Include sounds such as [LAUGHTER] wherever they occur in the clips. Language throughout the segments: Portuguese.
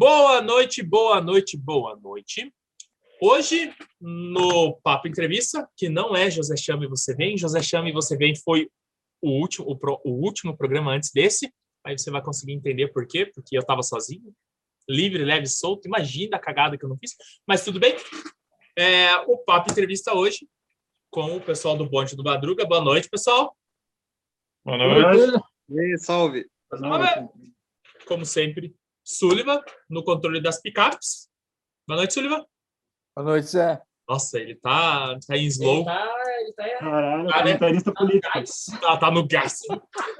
Boa noite, boa noite, boa noite. Hoje, no Papo Entrevista, que não é José Chame Você Vem, José Chame Você Vem foi o último, o, pro, o último programa antes desse, aí você vai conseguir entender por quê, porque eu estava sozinho, livre, leve, solto, imagina a cagada que eu não fiz, mas tudo bem. É, o Papo Entrevista hoje com o pessoal do Bonde do Madruga. Boa noite, pessoal. Boa noite. E aí, salve. Salve. Como sempre, Sullivan, no controle das picapes. Boa noite, Sullivan. Boa noite, Zé. Nossa, ele tá, tá em slow. Ele tá, ele tá Caralho, Ah, né? comentarista tá no político. gás. Tá, tá no gás.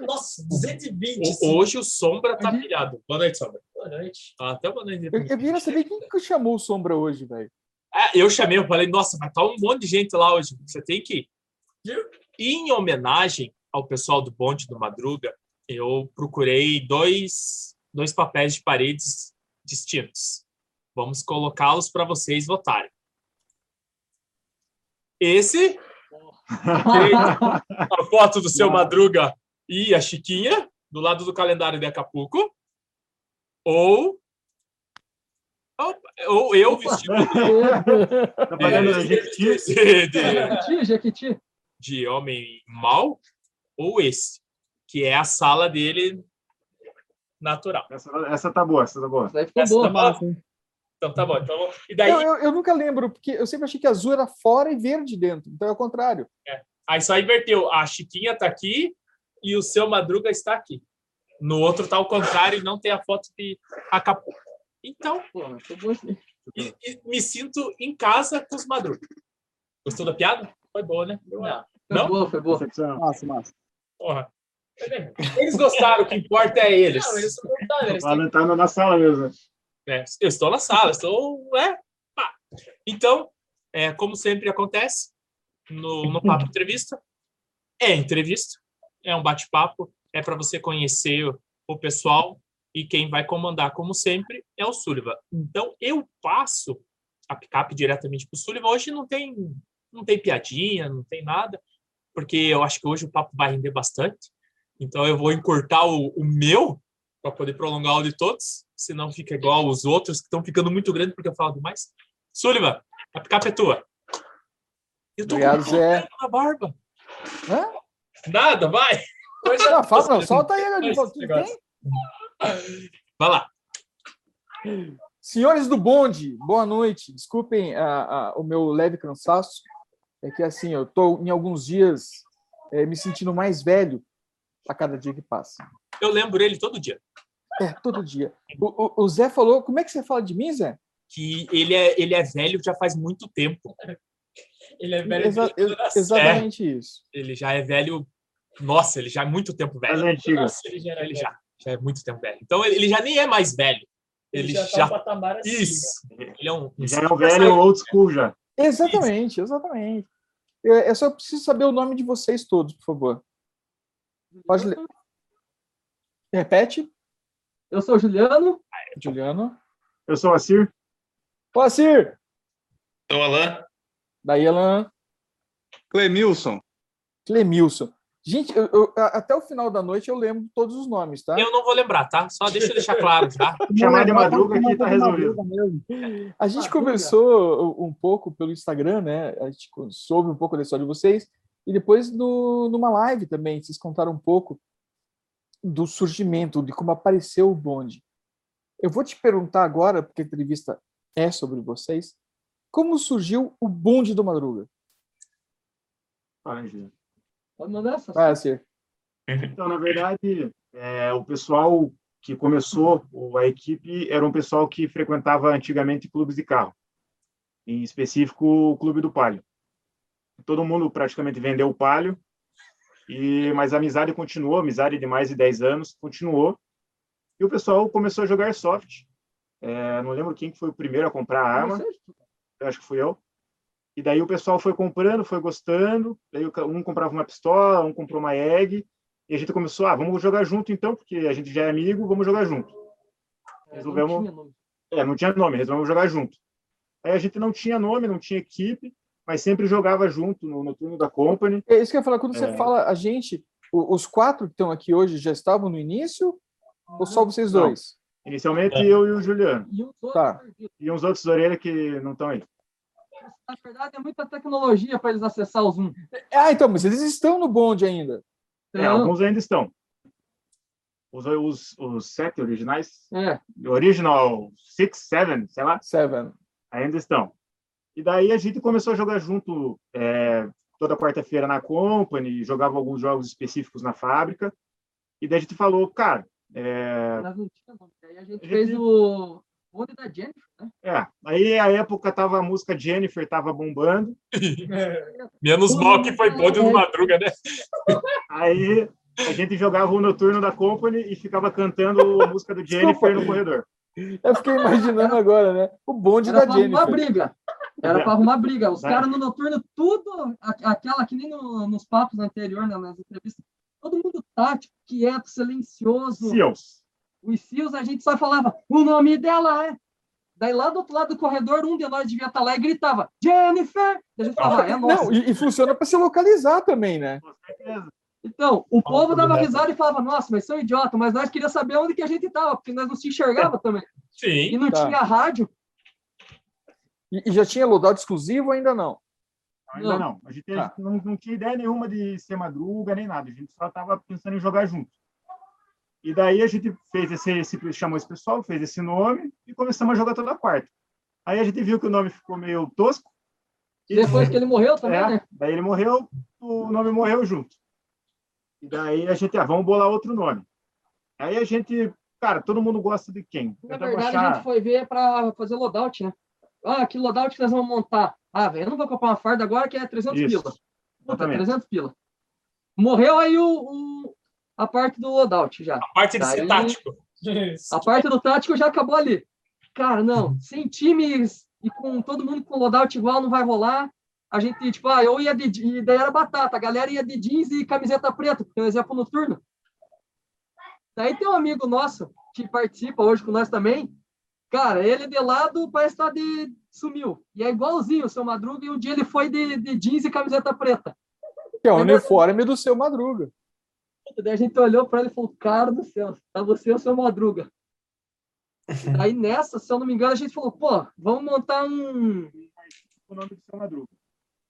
Nossa, 220. O-. Hoje o Sombra tá Uhum. pilhado. Boa noite, Sombra. Boa noite. Ah, Até boa noite. Eu, eu queria saber quem que chamou o Sombra hoje, velho. Ah, eu chamei, eu falei, nossa, vai estar um monte de gente lá hoje. Você tem que ir. E em homenagem ao pessoal do Bonde do Madruga, eu procurei dois, dois papéis de paredes distintos. Vamos colocá-los para vocês votarem. Esse, [LAUGHS] a foto do seu Madruga e a Chiquinha, do lado do calendário de Acapulco. Ou, ou eu vestido [LAUGHS] Tá de, de, [LAUGHS] Jequiti, Jequiti. de homem mau, ou esse, que é a sala dele natural. Essa, essa tá boa, essa tá boa. Daí ficou Essa boa. tá boa? Então tá bom. Então, e daí, Eu, eu, eu nunca lembro, porque eu sempre achei que azul era fora e verde dentro. Então é o contrário. aí só inverteu. A Chiquinha tá aqui e o seu Madruga está aqui. No outro tá ao contrário e não tem a foto de Acapulco. Então, Pô, e- e me sinto em casa com os Madruga. Gostou da piada? Foi boa, né? Não. Foi Não? boa, foi boa. Massa, massa. Porra. Eles gostaram, o que importa é eles. Não, eles são. Eles tá na sala mesmo. É, eu estou na sala, estou. É, pá. Então, é, como sempre acontece no, no Papo Entrevista, é entrevista, é um bate-papo, é para você conhecer o, o pessoal e quem vai comandar, como sempre, é o Sullivan. Então, eu passo a picape diretamente para o Sullivan. Hoje não tem, não tem piadinha, não tem nada, porque eu acho que hoje o papo vai render bastante. Então, eu vou encurtar o, o meu para poder prolongar o de todos, senão fica igual os outros que estão ficando muito grandes porque eu falo demais. Sullivan, a picape é tua. Eu tô Obrigado, com Zé. na barba. Hã? Nada, vai. Coisa- Não, fala, não, solta aí, meu? Vai lá. Senhores do bonde, boa noite. Desculpem o meu leve cansaço. É que assim, eu estou em alguns dias eh, me sentindo mais velho a cada dia que passa. Eu lembro ele todo dia. É, todo dia. O, o- o Zé falou. Como é que você fala de mim, Zé? Que ele é, ele é velho já faz muito tempo. Ele é velho. Exa- exatamente isso. Ele já é velho. Nossa, ele já é muito tempo velho. antigas. Nossa, ele já Ele já, já é muito tempo velho. Então ele, ele já nem é mais velho. Ele, já já. tá um patamar acima. Isso. Ele é um. um Já é um velho old school já. Exatamente, exatamente. Eu, eu só preciso saber o nome de vocês todos, por favor. Pode ler. Repete. Eu sou o Juliano. Juliano. Eu sou o Assir. Poacir. Sou Alan. Daí, Alan. Clemilson. Clemilson. Gente, eu- eu- até o final da noite eu lembro todos os nomes, tá? Eu não vou lembrar, tá? Só [LAUGHS] deixa eu deixar claro, tá? [LAUGHS] Chamar de madruga aqui tá resolvido. A gente Madruga. conversou um pouco pelo Instagram, né? A gente soube um pouco da história de vocês. E depois no, numa live também, vocês contaram um pouco do surgimento, de como apareceu o bonde. Eu vou te perguntar agora, porque a entrevista é sobre vocês, como surgiu o bonde do Madruga? Fala, Gil. Pode mandar essa. Vai. Então, na verdade, é, o pessoal que começou a equipe era um pessoal que frequentava antigamente clubes de carro, em específico o Clube do Palio. Todo mundo praticamente vendeu o Palio, e, mas a amizade continuou, amizade de mais de 10 anos, continuou, e o pessoal começou a jogar soft. É, não lembro quem que foi o primeiro a comprar a arma, eu acho que fui eu. E daí o pessoal foi comprando, foi gostando. Daí um comprava uma pistola, um comprou uma egg. E a gente começou, ah, vamos jogar junto então, porque a gente já é amigo, vamos jogar junto. Resolvemos- tinha nome. É, não tinha nome, resolvemos jogar junto. Aí a gente não tinha nome, não tinha equipe, mas sempre jogava junto no, no turno da Company. É isso que eu ia falar, quando você É. fala a gente, o- os quatro que estão aqui hoje já estavam no início? Ou só vocês Não. dois? Inicialmente É. eu e o Juliano. E uns outros Tá. E uns outros orelha que não estão aí. Na verdade, é muita tecnologia para eles acessar o Zoom. Ah, então, mas eles estão no bonde ainda. É, Então, alguns ainda estão. Os, os, os sete originais, é, original six, seven, sei lá, Seven. ainda estão. E daí a gente começou a jogar junto é, toda quarta-feira na Company, jogava alguns jogos específicos na fábrica. E daí a gente falou, cara, é, tínhamos. Aí a gente A gente- fez o bonde da Jennifer, né? é. Aí a época tava a música Jennifer tava bombando. [LAUGHS] Menos mal que foi bonde no madruga, né? Aí a gente jogava o noturno da Company e ficava cantando a música do [LAUGHS] Jennifer no corredor. Eu fiquei imaginando agora, né? O bonde Era da Jennifer. briga. Era para arrumar briga. Os É. caras no noturno, tudo, aquela que nem no- nos papos anterior, né, nas entrevistas, todo mundo tático, quieto, silencioso. Seals. Os Seals, a gente só falava, o nome dela é. Daí lá do outro lado do corredor, um de nós devia estar lá e gritava, Jennifer! E a gente falava, é nossa. Não, e, e funciona para se localizar também, né? Com certeza. Então, o povo dava risada e falava, nossa, mas são idiota, mas nós queríamos saber onde que a gente estava, porque nós não se enxergava também. E Sim. não Tá. tinha rádio. E, e já tinha loadout exclusivo ou ainda não? Ainda Não. não. A gente Tá. não, não tinha ideia nenhuma de ser madruga nem nada. A gente só estava pensando em jogar junto. E daí a gente fez esse, esse chamou esse pessoal, fez esse nome e começamos a jogar toda quarta. Aí a gente viu que o nome ficou meio tosco. E Depois que ele morreu também, é, né? daí ele morreu, o nome morreu junto. E daí a gente, ah, vamos bolar outro nome. Aí a gente, cara, todo mundo gosta de quem? Na verdade, a achar- gente foi ver para fazer loadout, né? Ah, que loadout que nós vamos montar? Ah, velho, eu não vou comprar uma farda agora que é 300 Isso, pila. Puta, exatamente. 300 pila. Morreu aí o, o- a parte do loadout já. A parte de ser tático. A parte do tático já acabou ali. Cara, não, sem times e com todo mundo com loadout igual não vai rolar. A gente, tipo, ah, eu ia de. E daí era batata, a galera ia de jeans e camiseta preta, porque nós ia pro noturno. Daí tem um amigo nosso que participa hoje com nós também. Cara, ele de lado parece estar de. sumiu. E é igualzinho o seu Madruga, e um dia ele foi de, de jeans e camiseta preta. Que é o uniforme do seu Madruga. Daí a gente olhou para ele e falou: Cara do céu, tá você ou seu Madruga? [LAUGHS] Aí nessa, se eu não me engano, a gente falou: Pô, vamos montar um. o nome do seu Madruga.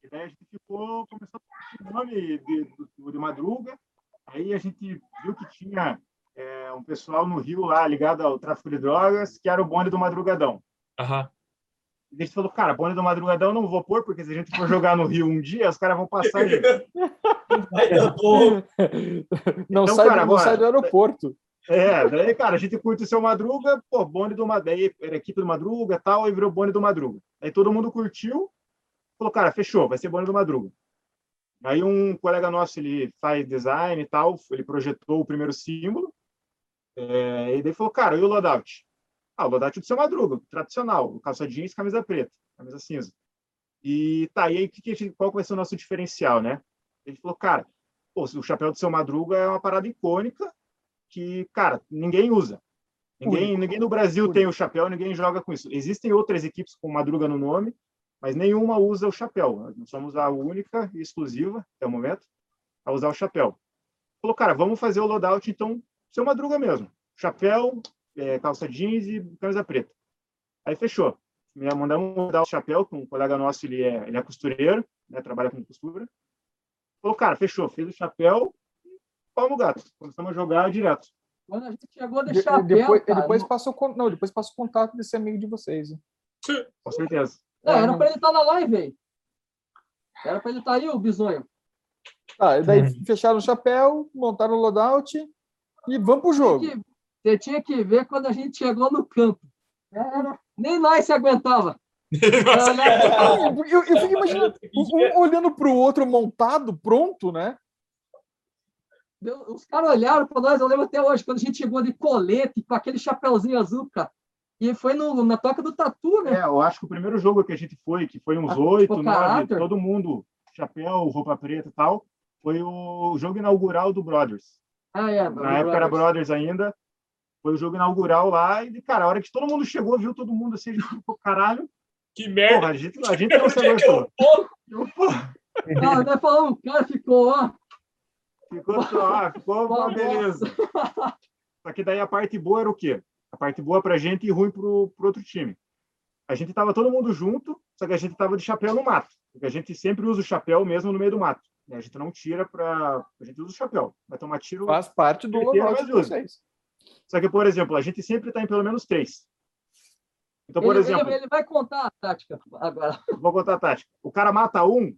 E daí a gente ficou, começou a o nome de, do, de Madruga. Aí a gente viu que tinha é, um pessoal no Rio lá ligado ao tráfico de drogas, que era o bonde do Madrugadão. Aham. E daí a gente falou, cara, bonde do Madrugadão não vou pôr, porque se a gente for jogar no Rio um dia, os caras vão passar e [LAUGHS] dar bom. Não, Então, sai, cara, não agora- sai do aeroporto. É, daí, cara, a gente curte o seu Madruga, pô, bonde do Madruga, era equipe do Madruga e tal, e virou bonde do Madruga. Aí todo mundo curtiu, falou, cara, fechou, vai ser bonde do Madruga. Aí um colega nosso, ele faz design e tal, ele projetou o primeiro símbolo, é, e daí falou, cara, e o loadout? Ah, o loadout do seu Madruga, tradicional, calça jeans, camisa preta, camisa cinza. E tá, e aí que que qual vai ser o nosso diferencial, né? Ele falou, cara, pô, o chapéu do seu Madruga é uma parada icônica, que, cara, ninguém usa. Ninguém, ninguém no Brasil tem o chapéu, ninguém joga com isso. Existem outras equipes com Madruga no nome, mas nenhuma usa o chapéu. Nós somos a única e exclusiva, até o momento, a usar o chapéu. Falou, cara, vamos fazer o loadout, então, seu Madruga mesmo. Chapéu, é, calça jeans e camisa preta. Aí fechou. Me Mandamos mudar o chapéu, com um colega nosso, ele é, ele é costureiro, né, trabalha com costura. Falou, cara, fechou, fez o chapéu, pau no gato. Começamos a jogar direto. Quando a gente chegou de De- chapéu, depois, cara, depois não- passa o con- não, depois passa o contato desse amigo de vocês. hein? Com certeza. Não, era não. pra ele estar na live, velho. Era pra ele estar aí, o bisonho. Tá, e daí Uhum. fecharam o chapéu, montaram o loadout e vamos pro jogo. Que- Você tinha que ver quando a gente chegou no campo. Era- Nem nós se aguentava. Era Eu, eu, eu fico imaginando um olhando pro outro montado, pronto, né? Os caras olharam para nós, eu lembro até hoje, quando a gente chegou de colete, com aquele chapéuzinho azul, cara. E foi no, na toca do tatu, né? É, eu acho que o primeiro jogo que a gente foi, que foi uns Ah, oito, nove, todo mundo, chapéu, roupa preta e tal, foi o jogo inaugural do Brothers. Ah, é. Na época era Brothers ainda. Foi o jogo inaugural lá, e, cara, a hora que todo mundo chegou, viu todo mundo assim, a gente ficou, caralho, Que merda. porra, a gente, a gente [LAUGHS] não se aguentou. Porra, Ah, nós falamos, o cara ficou, ó. Ficou, só, ah, ficou uma beleza. Só que daí a parte boa era o quê? A parte boa para a gente e ruim para o outro time. A gente estava todo mundo junto, só que a gente estava de chapéu no mato, porque a gente sempre usa o chapéu mesmo no meio do mato. Né? A gente não tira para. A gente usa o chapéu. Vai tomar tiro. Faz parte do mas de vocês. Só que, por exemplo, a gente sempre está em pelo menos três. Então, por ele, exemplo, ele, ele vai contar a tática agora. [LAUGHS] vou contar a tática. O cara mata um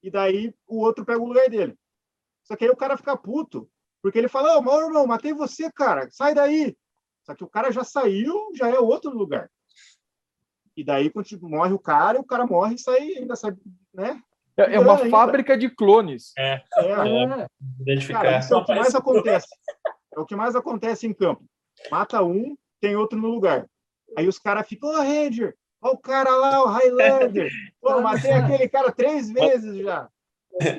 e daí o outro pega o lugar dele. Só que aí o cara fica puto, porque ele fala: Ô, meu irmão, matei você, cara, sai daí. Só que o cara já saiu, já é outro lugar. E daí, quando tipo, morre o cara, o cara morre e sai, ainda sai, né? É é uma Ainda. fábrica de clones. É, É, Identificar. cara, isso é o que mais acontece. É o que mais acontece em campo. Mata um, tem outro no lugar. Aí os caras ficam, ô, Ranger, olha o cara lá, o Highlander. [LAUGHS] Pô, matei aquele cara três vezes já.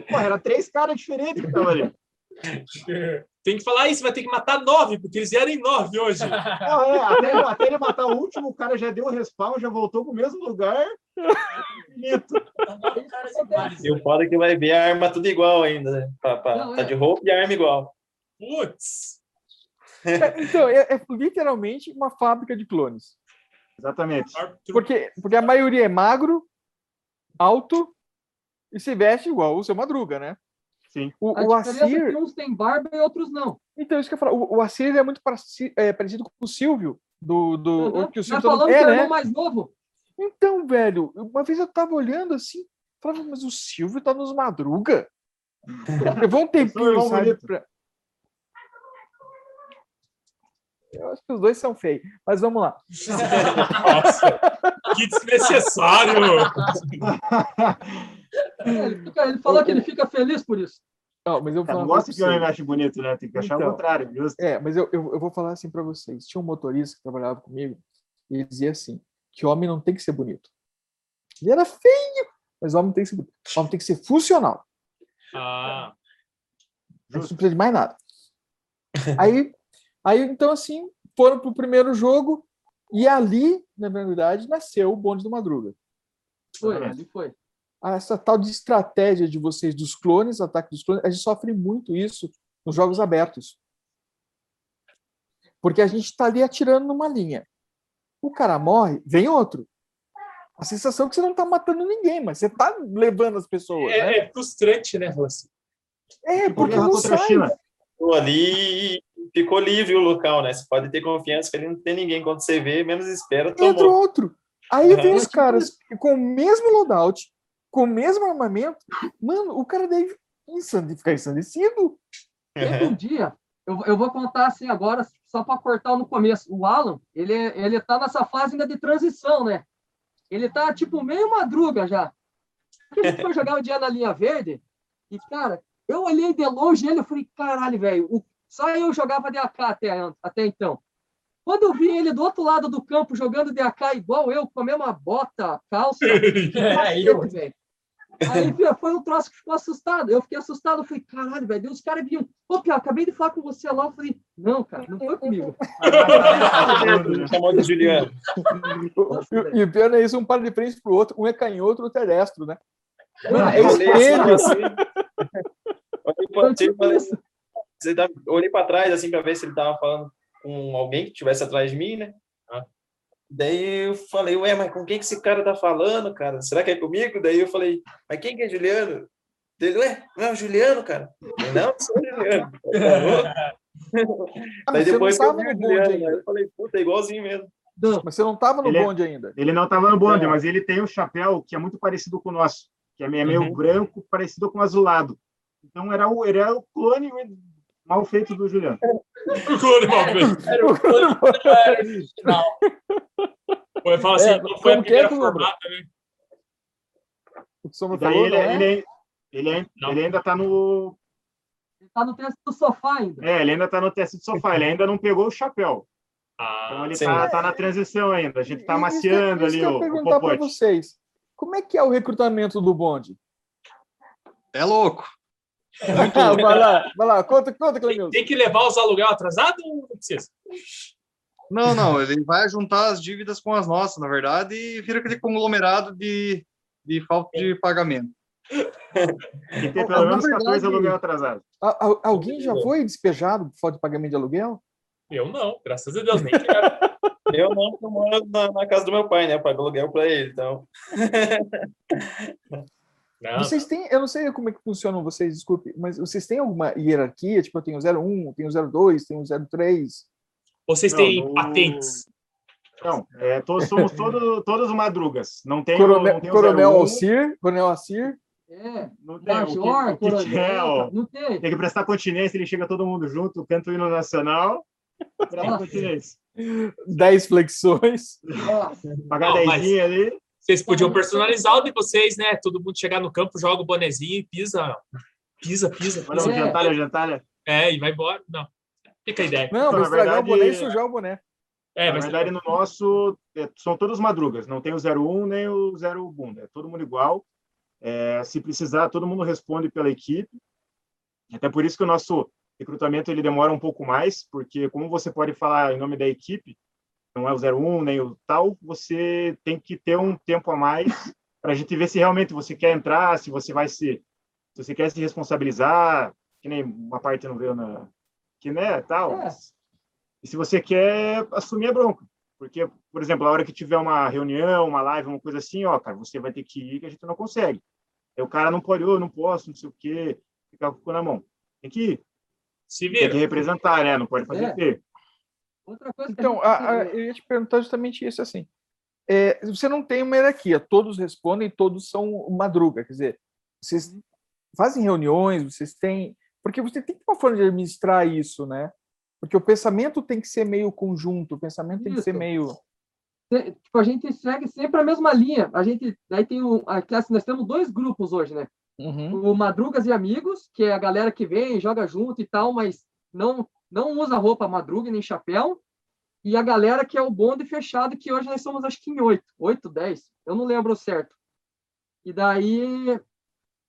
Pô, era três caras diferentes que estavam ali. [LAUGHS] Tem que falar isso, vai ter que matar nove, porque eles vieram em nove hoje. [LAUGHS] Não, é, até, ele- até ele matar o último, o cara já deu o respawn, já voltou pro mesmo lugar. Bonito. E o foda é que vai ver a arma tudo igual ainda, né? Pra- pra- Não, tá é. de roupa e a arma igual. Putz! [LAUGHS] É, Então, é, é literalmente uma fábrica de clones. Exatamente. Porque, porque a maioria é magro, alto e se veste igual o seu Madruga, né? Sim. O, a o diferença é Assir, que uns têm barba e outros não. então, isso que eu ia falar, o, o Assir é muito é, parecido com o Silvio, do. do Uhum. que o Silvio falamos que é, é o né? irmão mais novo. Então, velho, uma vez eu tava olhando assim, falava, mas o Silvio tá nos Madruga? [LAUGHS] Levou um tempinho, sabe? pra- Eu acho que os dois são feios, mas vamos lá. [LAUGHS] Nossa, que desnecessário! [LAUGHS] Ele, fica- ele falou que ele fica feliz por isso. Não, mas eu vou coisa que o homem ache bonito, né? Tem que achar Então. o contrário, justo. É, mas eu, eu, eu vou falar assim pra vocês. Tinha um motorista que trabalhava comigo e ele dizia assim, que homem não tem que ser bonito. Ele era feio, mas homem tem que ser bonito. Homem tem que ser funcional. Ah, Não precisa de mais nada. Aí, aí então, assim, foram pro primeiro jogo e ali, na verdade, nasceu o bonde do Madruga. Foi, ali foi. Essa tal de estratégia de vocês dos clones, ataque dos clones, a gente sofre muito isso nos jogos abertos. Porque a gente está ali atirando numa linha. O cara morre, vem outro. A sensação é que você não está matando ninguém, mas você está levando as pessoas. né? é, é frustrante, né, Rossi? É, porque Guerra não sai. Ali e ficou livre o local, né? Você pode ter confiança que ali não tem ninguém. Quando você vê, menos espera, Entra tomou. outro. Aí vem os caras com o mesmo loadout, com o mesmo armamento. Mano, o cara deve ficar ensandecido. Teve um dia, eu, eu vou contar assim agora, só para cortar no começo. O Alan, ele, ele tá nessa fase ainda de transição, né? Ele tá tipo meio madruga já. A gente foi jogar um dia na linha verde e, cara, eu olhei de longe ele e falei, caralho, velho, só eu jogava DAK até, an- até então. Quando eu vi ele do outro lado do campo jogando DAK igual eu, com a mesma bota, calça, [LAUGHS] É, Cacete, velho. Aí foi um troço que ficou assustado. Eu fiquei assustado. Eu falei, caralho, velho. Os caras vinham. Ô, Pia, acabei de falar com você lá. Eu falei, não, cara, não foi comigo. [LAUGHS] Chamou de Juliano. E, o pior é isso, um para de frente pro outro, um é canhoto, outro é destro, né? Mano, É espelho. assim, pra- Foi tipo olhei para trás assim para ver se ele tava falando com alguém que estivesse atrás de mim, né? Daí eu falei, ué, mas com quem que esse cara tá falando, cara? Será que é comigo? Daí eu falei, mas quem que é Juliano? Ele, ué, não é o Juliano, cara? Eu falei, não, sou o Juliano. Ah, Daí mas você não depois eu estava vi o no bonde Juliano, ainda. eu falei, puta, é igualzinho mesmo. Não, Mas você não estava no Ele é- bonde ainda. Ele não estava no bonde, Não. mas ele tem um chapéu que é muito parecido com o nosso, que é meio Uhum. branco, parecido com azulado. Então era o, era o clone mal feito do Juliano. O clone mal feito. Era o clone original. Eu falo assim, É, não foi a é primeira que lembra? formata, né? O que falou, ele, não é? ele, ele, ele, ainda está no, ele tá no teste do sofá ainda. é, ele ainda tá no teste de sofá. Ele ainda não pegou o chapéu. Então Ah, ele sim. tá, na transição ainda. A gente está maciando isso ali eu o, ia o perguntar para vocês. Como é que é o recrutamento do bonde? É louco. Vai lá, vai lá, conta, conta, Clemilson. tem que levar os aluguel atrasado ou não precisa? Não, não, ele vai juntar as dívidas com as nossas, na verdade, e vira aquele conglomerado de, de falta de pagamento. Tem ter Na pelo menos verdade- 14 aluguel atrasado. A- a- alguém já foi despejado por falta de pagamento de aluguel? Eu não, graças a Deus, nem quero. [LAUGHS] Eu não, porque eu moro na, na casa do meu pai, né? Eu pago aluguel pra ele, então. [LAUGHS] Não, Vocês têm, eu não sei como é que funcionam vocês, desculpe, mas vocês têm alguma hierarquia? Tipo, eu tenho 01, eu tenho 02, tenho 03. vocês Não, têm no- patentes. Não, é, todos, somos [LAUGHS] todo, todos madrugas. Não tem, Coronel, não tem o Coronel 01, Alcir, Coronel Alcir. É, não tem, o que- Major, o que Coronel, tiver, não tem. Tem que prestar continência, ele chega todo mundo junto, canta o hino nacional, presta continência. 10 flexões. Pagar Não, mas- dezinho ali. Vocês podiam personalizar o de vocês, né? Todo mundo chegar no campo, joga o bonezinho e pisa, pisa, pisa, Olha, pisa. um jantalha, jantalha. É, e vai embora. Não. Fica a ideia. Não, Então, na estragar verdade- o boné e sujar o boné. É, Na mas verdade, no nosso, é, são todos madrugas. Não tem o 01 nem o 0 bunda. É todo mundo igual. É, se precisar, todo mundo responde pela equipe. Até por isso que o nosso recrutamento ele demora um pouco mais, porque como você pode falar em nome da equipe, não é o 01 nem o tal, você tem que ter um tempo a mais para a gente ver se realmente você quer entrar, se você vai se, se você quer se responsabilizar, que nem uma parte não veio na, que né, tal. É. E se você quer assumir a bronca, porque, por exemplo, a hora que tiver uma reunião, uma live, uma coisa assim, ó, cara, você vai ter que ir, que a gente não consegue. Aí o cara não pode, eu não posso, não sei o quê, ficar com o cu na mão. Tem que ir, se tem que vira. representar, né? Não pode fazer É. feio. Outra coisa que Então, a a- eu ia te perguntar justamente isso assim. É, você não tem uma hierarquia, todos respondem, todos são madruga. Quer dizer, vocês fazem reuniões, vocês têm. Porque você tem uma forma de administrar isso, né? Porque o pensamento tem que ser meio conjunto, o pensamento tem que ser Isso. meio. tipo, a gente segue sempre a mesma linha. A gente, daí tem um, aqui, assim, nós temos dois grupos hoje, né? Uhum. O Madrugas e Amigos, que é a galera que vem, joga junto e tal, mas não não usa roupa madruga nem chapéu. E a galera que é o bonde fechado, que hoje nós somos acho que em oito, oito, dez, eu não lembro certo. E daí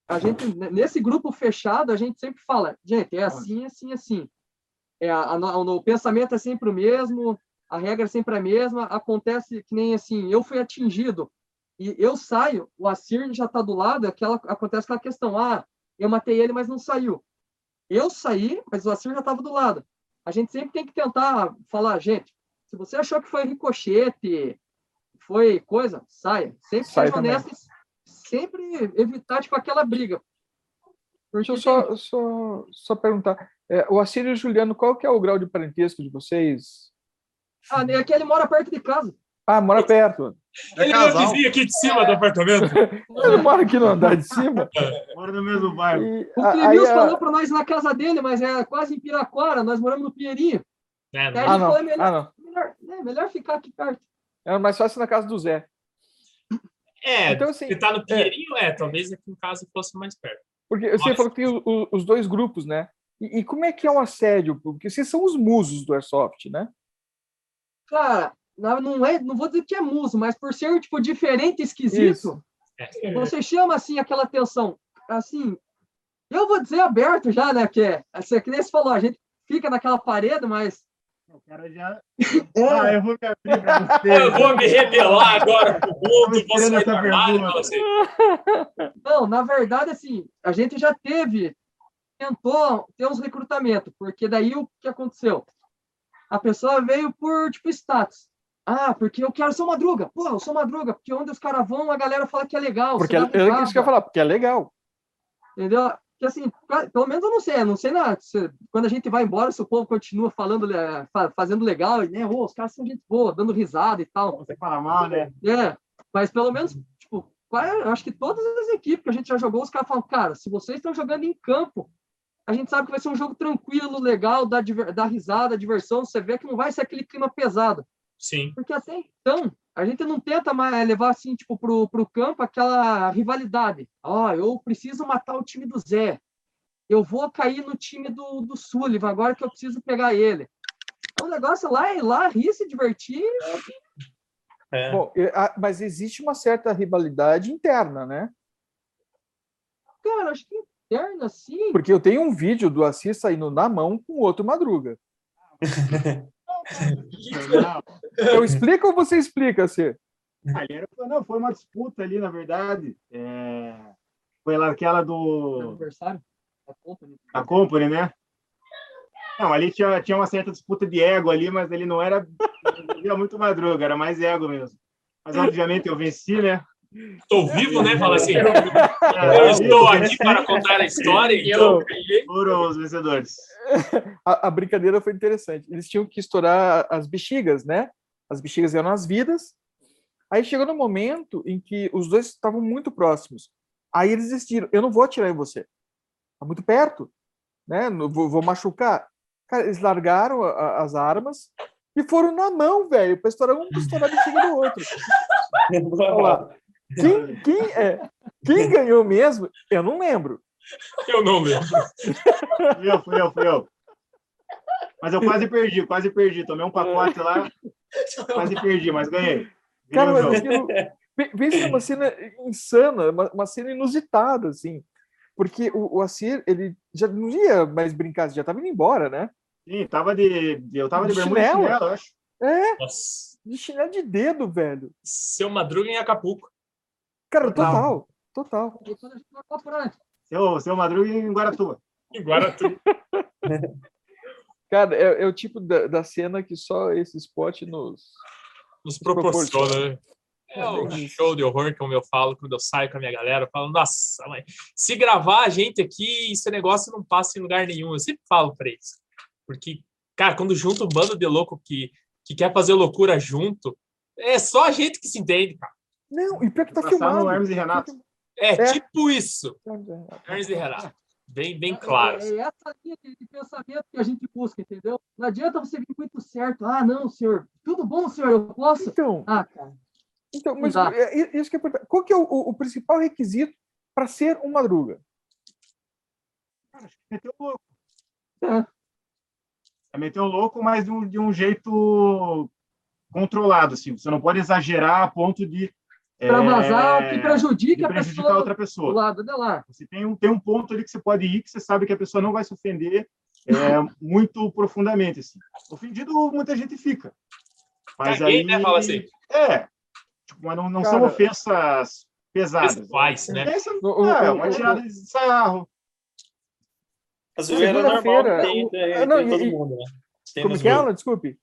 a gente nesse grupo fechado a gente sempre fala, gente, é assim, assim, assim. É a, a, o pensamento é sempre o mesmo, a regra é sempre a mesma. Acontece que nem assim, eu fui atingido e eu saio, o Assir já está do lado, aquela, acontece aquela questão, ah, eu matei ele, mas não saiu. Eu saí, mas o Assir já estava do lado. A gente sempre tem que tentar falar, gente, se você achou que foi ricochete, foi coisa, saia. Sempre Sai seja honesto e sempre evitar, tipo, aquela briga. Porque Deixa eu só, só, só perguntar. É, o Assírio e o Juliano, qual que é o grau de parentesco de vocês? Ah, é que ele mora perto de casa. Ah, mora perto. É Ele é casal. vizinho aqui de cima do apartamento. [LAUGHS] Ele mora aqui no andar de cima. [LAUGHS] Mora no mesmo bairro. E, O a- aí Clemils a- falou para nós na casa dele, mas é quase em Piraquara, nós moramos no Pinheirinho. É, É, não. Ah, não. Foi melhor. Ah, não. Melhor, é, melhor ficar aqui perto. Era mais fácil na casa do Zé. é Então, assim, se tá no Pinheirinho, é. talvez aqui em casa fosse mais perto. Porque você Nossa. falou que tem o- o- os dois grupos, né? E, e como é que é o assédio? Porque vocês são os musos do Airsoft, né? Cara, não, não é, não vou dizer que é muso, mas por ser tipo diferente, esquisito, Isso. É. você chama assim aquela atenção. Assim, eu vou dizer aberto já, né? Que é, assim, que nem você falou, a gente fica naquela parede, mas O cara já. é, Ah, eu vou me abrir pra [LAUGHS] você. Eu vou me rebelar agora pro mundo, Tava você vai pergunta. você. Não, na verdade, assim, a gente já teve, tentou ter uns recrutamentos, porque daí o que aconteceu? A pessoa veio por, tipo, status. Ah, porque eu quero ser madruga. Pô, eu sou madruga, porque onde os caras vão, a galera fala que é legal. Porque é, é isso que eu falar, porque é legal. Entendeu? Que assim, pelo menos eu não sei, eu não sei na, se- quando a gente vai embora, se o povo continua falando, fa- fazendo legal, e, né, ô, os caras são gente boa, dando risada e tal. Você fala mal, né? É, mas pelo menos, tipo, é- eu acho que todas as equipes que a gente já jogou, os caras falam, cara, se vocês estão jogando em campo, a gente sabe que vai ser um jogo tranquilo, legal, dá, dá risada, diversão, você vê que não vai ser aquele clima pesado. Sim. Porque até então, a gente não tenta mais levar assim, tipo, pro, pro campo aquela rivalidade. Ó, eu preciso matar o time do Zé. Eu vou cair no time do, do Sullivan, agora que eu preciso pegar ele. O negócio lá é ir lá, rir, se divertir. É. Bom, mas existe uma certa rivalidade interna, né? Cara, acho que interno, assim. Porque eu tenho um vídeo do Assis saindo na mão com outro Madruga. [LAUGHS] Eu explico ou você explica, Assis? ali era- não, foi uma disputa ali, na verdade. É, Foi lá aquela do Aniversário. da Company. da Company, né? Não, ali tinha, tinha uma certa disputa de ego ali, mas ele não era não havia muito madruga, era mais ego mesmo. Mas obviamente eu venci, né? Estou vivo, né? Fala assim. Eu estou aqui para contar a história, então. Foram os vencedores. [LAUGHS] A, a brincadeira foi interessante. Eles tinham que estourar as bexigas, né? As bexigas eram as vidas. Aí chegou no momento em que os dois estavam muito próximos. Aí eles desistiram. Eu não vou atirar em você. Tá muito perto, né? Não Vou, vou machucar. Cara, eles largaram a- a- as armas e foram na mão, velho, para estourar um para estourar a bexiga do outro. [LAUGHS] Olha lá. Quem, quem, é, quem [LAUGHS] ganhou mesmo, eu não lembro. Eu não lembro. Fui eu, fui eu, fui eu. Mas eu quase perdi, quase perdi. Tomei um pacote lá, [LAUGHS] quase perdi, mas ganhei. Cara, mas aquilo, pe- pensa numa cena insana, uma, uma cena inusitada, assim. Porque o, o Assir, ele já não ia mais brincar, já estava indo embora, né? Sim, tava de, eu tava de De bermuda chinelo? chinelo, eu acho. Nossa. De chinelo de dedo, velho. Seu Madruga em Acapulco. Cara, Total. total, total. Seu, seu Madruga em Guaratuba. Em Guaratuba. [LAUGHS] Cara, é, é o tipo da, da cena que só esse spot nos. Nos proporciona, né? É o show de horror, como eu falo, quando eu saio com a minha galera, eu falo, nossa, mãe, se gravar a gente aqui, esse negócio não passa em lugar nenhum. Eu sempre falo pra eles. Porque, cara, quando junta um bando de louco que, que quer fazer loucura junto, é só a gente que se entende, cara. Não, e pior que tá filmado. no Hermes e Renato. É, É. tipo isso. Ernst e Renato. Bem, bem é- claro. É, é essa linha de, de pensamento que a gente busca, entendeu? Não adianta você vir muito certo. Ah, não, senhor. Tudo bom, senhor? Eu posso? Então, Ah, cara. então mas dá. é- é isso que é importante. Qual que é o, o- o principal requisito para ser um madruga? Meteu o louco. É. É meter o louco, mas de um, de um jeito controlado, assim. Você não pode exagerar a ponto de Para vazar o que é, prejudica de a prejudicar pessoa outra do pessoa. lado dela. Você tem um, tem um ponto ali que você pode ir, que você sabe que a pessoa não vai se ofender é, [LAUGHS] muito profundamente. Assim. Ofendido, muita gente fica. Mas Caguei, aí. né? Fala assim. É. Tipo, mas não, não são Cara, ofensas pesadas. Pessoais, né? Ofensa, O- o- é, uma tirada de sarro. A zoeira normal tem o- entre, ah, não, entre todo mundo, né? Tem Como que é. Alan? Desculpe.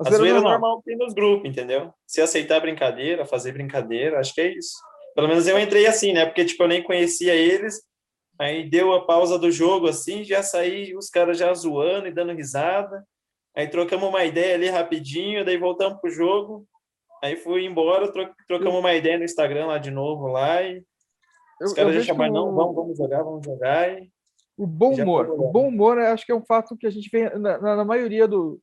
A zoeira zoeira normal. normal que tem nos grupos, entendeu? Se aceitar brincadeira, fazer brincadeira, acho que é isso. Pelo menos eu entrei assim, né? Porque, tipo, eu nem conhecia eles. Aí deu a pausa do jogo, assim, já saí os caras já zoando e dando risada. Aí trocamos uma ideia ali rapidinho, daí voltamos pro jogo. Aí fui embora, tro- trocamos uma ideia no Instagram lá de novo, lá, e Eu- os caras já chamaram, não, o- vamos, vamos jogar, vamos jogar. E... O bom humor. O bom humor, acho que é um fato que a gente vê na, na- na maioria do,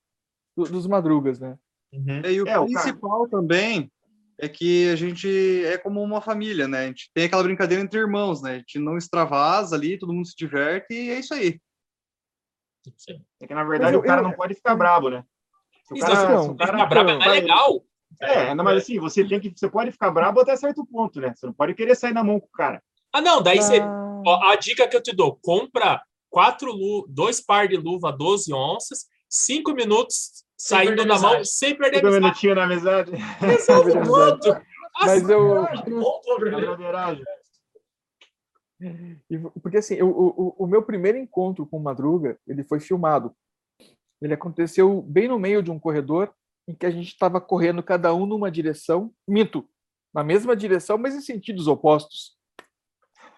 do- dos madrugas, né? Uhum. E o É, o cara- principal também é que a gente é como uma família, né? A gente tem aquela brincadeira entre irmãos, né? A gente não extravasa ali, todo mundo se diverte e é isso aí. É que, na verdade, eu- o cara eu- não pode ficar brabo, né? Se o Isso, cara, não, se o cara Ficar bravo é mais legal. É, não, mas assim, você tem que. Você pode ficar brabo até certo ponto, né? Você não pode querer sair na mão com o cara. Ah, não, daí você. Ah, Ó, a dica que eu te dou: compra quatro lu dois par de luva 12 onças, cinco minutos saindo na mão, sem perder um amizade. minutinho na amizade. Resolve [LAUGHS] É tudo. Mas eu. Ponto, broderagem. e- Porque assim, o, o, o meu primeiro encontro com o Madruga, ele foi filmado. Ele aconteceu bem no meio de um corredor em que a gente estava correndo cada um numa direção, minto, na mesma direção, mas em sentidos opostos.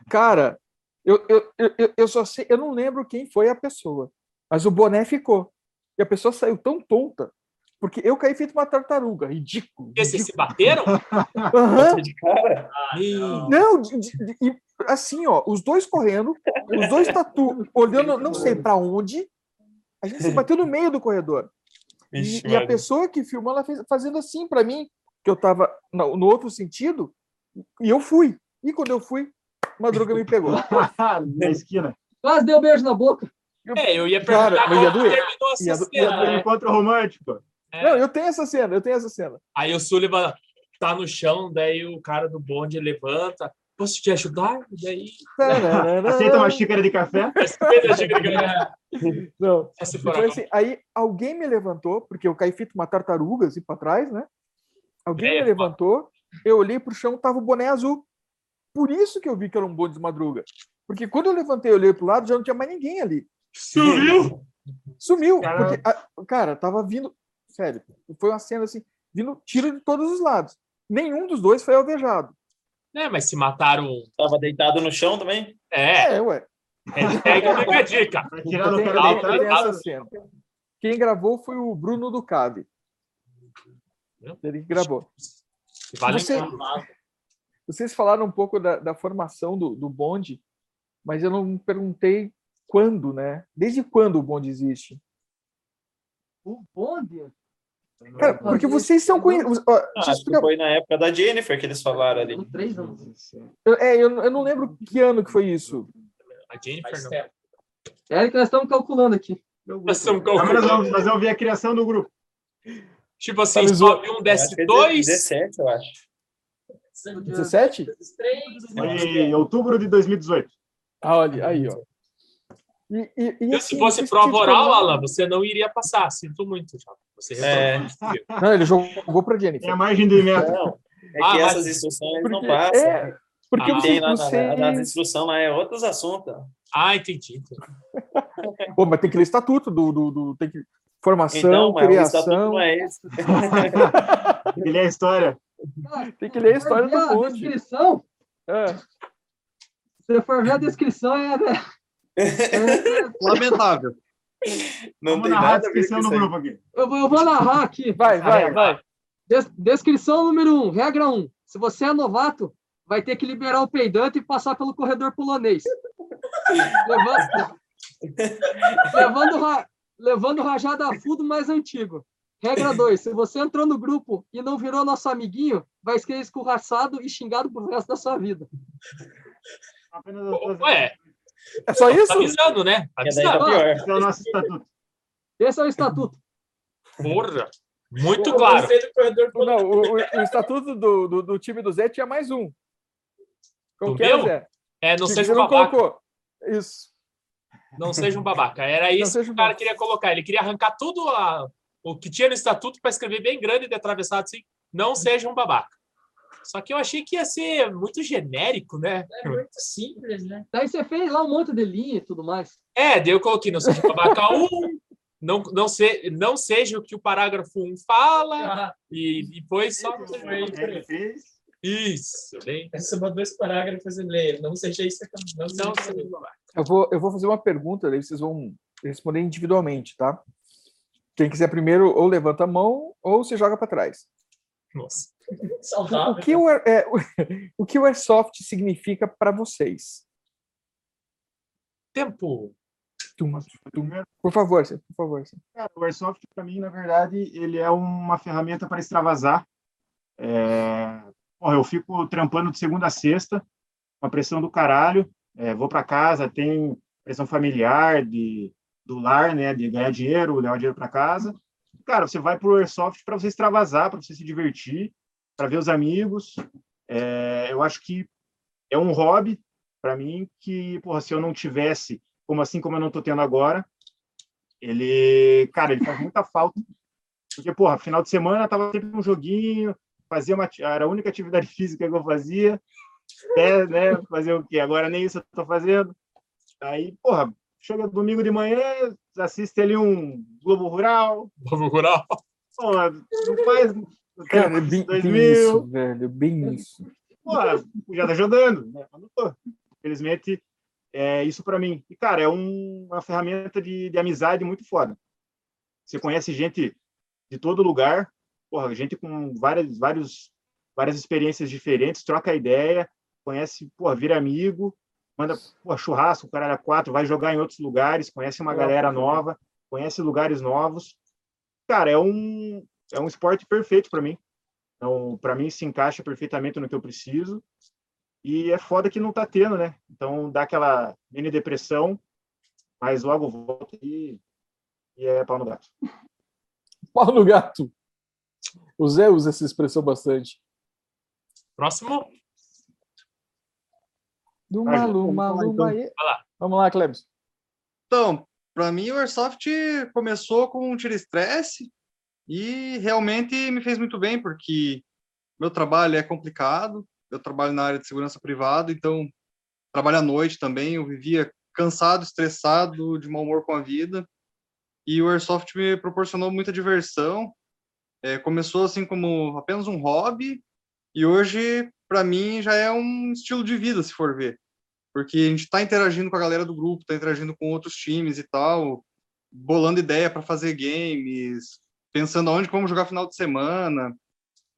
Cara, eu, eu, eu, eu- eu só sei, eu não lembro quem foi a pessoa, mas o boné ficou. E a pessoa saiu tão tonta, porque eu caí feito uma tartaruga, ridículo. Porque vocês se bateram? [LAUGHS] Aham. De cara, Ih, Não, de- de- de- e, assim, ó, os dois correndo, os dois tatu olhando não sei para onde, a gente se bateu no meio do corredor. E, Vixe, e a pessoa que filmou, ela fez, fazendo assim para mim, que eu tava no, no outro sentido, e eu fui. E quando eu fui, Madruga me pegou. [LAUGHS] na esquina. Quase deu um beijo na boca. É, eu ia Cara, perguntar mas ia doer. Essa Ia do- cena, doer. né? Encontro romântico. É. Não, eu tenho essa cena, eu tenho essa cena. Aí o Sullivan tá no chão, daí o cara do bonde levanta. Posso te ajudar? E daí. Aceita uma xícara de café? Respeita a xícara que ele- Não, Só se E for foi a- assim, aí alguém me levantou, porque eu caí feito uma tartaruga assim para trás, né? Alguém É, me levantou, eu olhei pro chão, tava o boné azul. Por isso que eu vi que era um bonde de madruga. Porque quando eu levantei e olhei pro lado, já não tinha mais ninguém ali. Sumiu! Sumiu. Cara- Porque, a- cara, tava vindo. Sério, foi uma cena assim, vindo tiro de todos os lados. Nenhum dos dois foi alvejado. É, mas se mataram. Tava deitado no chão também? É, É, ué. hashtag fica a dica. Quem gravou foi o Bruno Ducati. Ele que gravou. Vale Você- Vocês falaram um pouco da, da formação do, do bonde, mas eu não perguntei quando, né? Desde quando o bonde existe? O bonde? Cara, porque vocês são conhecidos. Ah, foi na época da Jennifer que eles falaram ali. Três anos. Eu, é, eu, eu não lembro que ano que foi isso. A Jennifer Faz não. tempo. É que nós estamos calculando aqui. Nós estamos calculando. vamos, nós vamos ver a criação do grupo. Tipo assim, Tá sobe um, desce é dois. 17, eu acho. 17? Os três. Foi em outubro de 2018. Ah, olha, aí, ó. E, e, e, E assim, se fosse prova tinham oral, falado- Alan, você não iria passar. Sinto muito, já. Você É. Não, ele jogou pra Tem a Jennifer. margem de meta. Não, é que Ah, mas- essas instruções não Porque, passam. é, porque Ah, você, Tem lá na, você... na- nas instruções lá, é outros assuntos. Ah, entendi. [LAUGHS] Pô, mas tem que ler estatuto do, do, do- tem que formação, Então, mas o estatuto criação, não é esse. Ele é a história. tem que ler a história do a bonde. descrição. É. Se você for ver a descrição, é. [LAUGHS] Lamentável. Não Vamos tem narrar a nada a ver descrição com do isso aí. grupo aqui. eu, vou- eu vou narrar aqui. Vai, vai, vai. Des- descrição número um, regra um. Se você é novato, vai ter que liberar o peidante e passar pelo corredor polonês. Levando, [LAUGHS] levando, ra- levando rajada a fundo mais antigo. Regra 2. Se você entrou no grupo e não virou nosso amiguinho, vai ser escorraçado e xingado pro resto da sua vida. Apenas as duas- Ué, É só isso? tá avisando, né? Tá Avisando. pior. Esse é o nosso estatuto. Esse é o estatuto. Porra. Muito claro. do Não, o, o- o estatuto do, do, do time do Zé tinha mais um. Como que meu? Zé? É, não Que seja um babaca. colocou. Isso. Não seja um babaca. Era isso que o cara babaca. queria colocar. Ele queria arrancar tudo a- o que tinha no estatuto para escrever bem grande e atravessado assim. Não seja um babaca. Só que eu achei que ia ser muito genérico, né? É muito simples, né? Daí você fez lá um monte de linha e tudo mais. É, daí eu coloquei, não seja um babaca 1, não, não, se, não seja o que o parágrafo 1 fala, Ah, e depois só. Ele fez. Isso, bem. Receba dois parágrafos e leia. Não seja isso. Não Não seja. Eu vou, eu vou fazer uma pergunta, daí vocês vão responder individualmente, tá? Quem quiser primeiro, ou levanta a mão, ou você joga para trás. Nossa. [LAUGHS] O saudável. que o, Air- é, o, [LAUGHS] o que o Airsoft significa para vocês? Tempo. Tum, tum. Por favor, Zé, por favor. Zé. Cara, o Airsoft, para mim, na verdade, ele é uma ferramenta para extravasar. É... Porra, eu fico trampando de segunda a sexta, uma pressão do caralho. É, vou para casa, tem pressão familiar, de, do lar, né, de ganhar dinheiro, levar dinheiro para casa. Cara, você vai pro Airsoft para você extravasar, para você se divertir, para ver os amigos. É, eu acho que é um hobby para mim que, porra, se eu não tivesse, como assim como eu não estou tendo agora, ele, cara, ele faz muita falta. Porque, porra, final de semana tava sempre um joguinho, fazia uma, era a única atividade [LAUGHS] física que eu fazia, até, né, fazer o quê? Agora nem isso eu tô fazendo. Aí, porra, chega domingo de manhã, assiste ali um Globo Rural, Vamos rural. porra, não faz... Cara, é bem, bem 2000, isso, velho, bem isso. porra, já tá jogando, né? Mas não tô. Infelizmente, é isso para mim. E, cara, é um- uma ferramenta de, de amizade muito foda. Você conhece gente de todo lugar, porra, gente com várias, vários, várias experiências diferentes, troca ideia, conhece, porra, vira amigo, manda porra, churrasco, caralho, a quatro, vai jogar em outros lugares, conhece uma galera nova, conhece lugares novos. Cara, é um, é um esporte perfeito para mim. Então, para mim, se encaixa perfeitamente no que eu preciso. E é foda que não tá tendo, né? Então, dá aquela mini depressão, mas logo volta e, e é pau no gato. [LAUGHS] Pau no gato. O Zé usa essa expressão bastante. Próximo. Do Vai, malu, vamos malu, então. lá. Vamos lá, Klebs. Então, para mim, o Airsoft começou com um tiro-estresse e realmente me fez muito bem, porque meu trabalho é complicado, eu trabalho na área de segurança privada, então trabalho à noite também, eu vivia cansado, estressado, de mau humor com a vida. e o Airsoft me proporcionou muita diversão. É, começou assim como apenas um hobby e hoje, para mim, já é um estilo de vida, se for ver. Porque a gente está interagindo com a galera do grupo, está interagindo com outros times e tal, bolando ideia para fazer games, pensando aonde vamos jogar final de semana.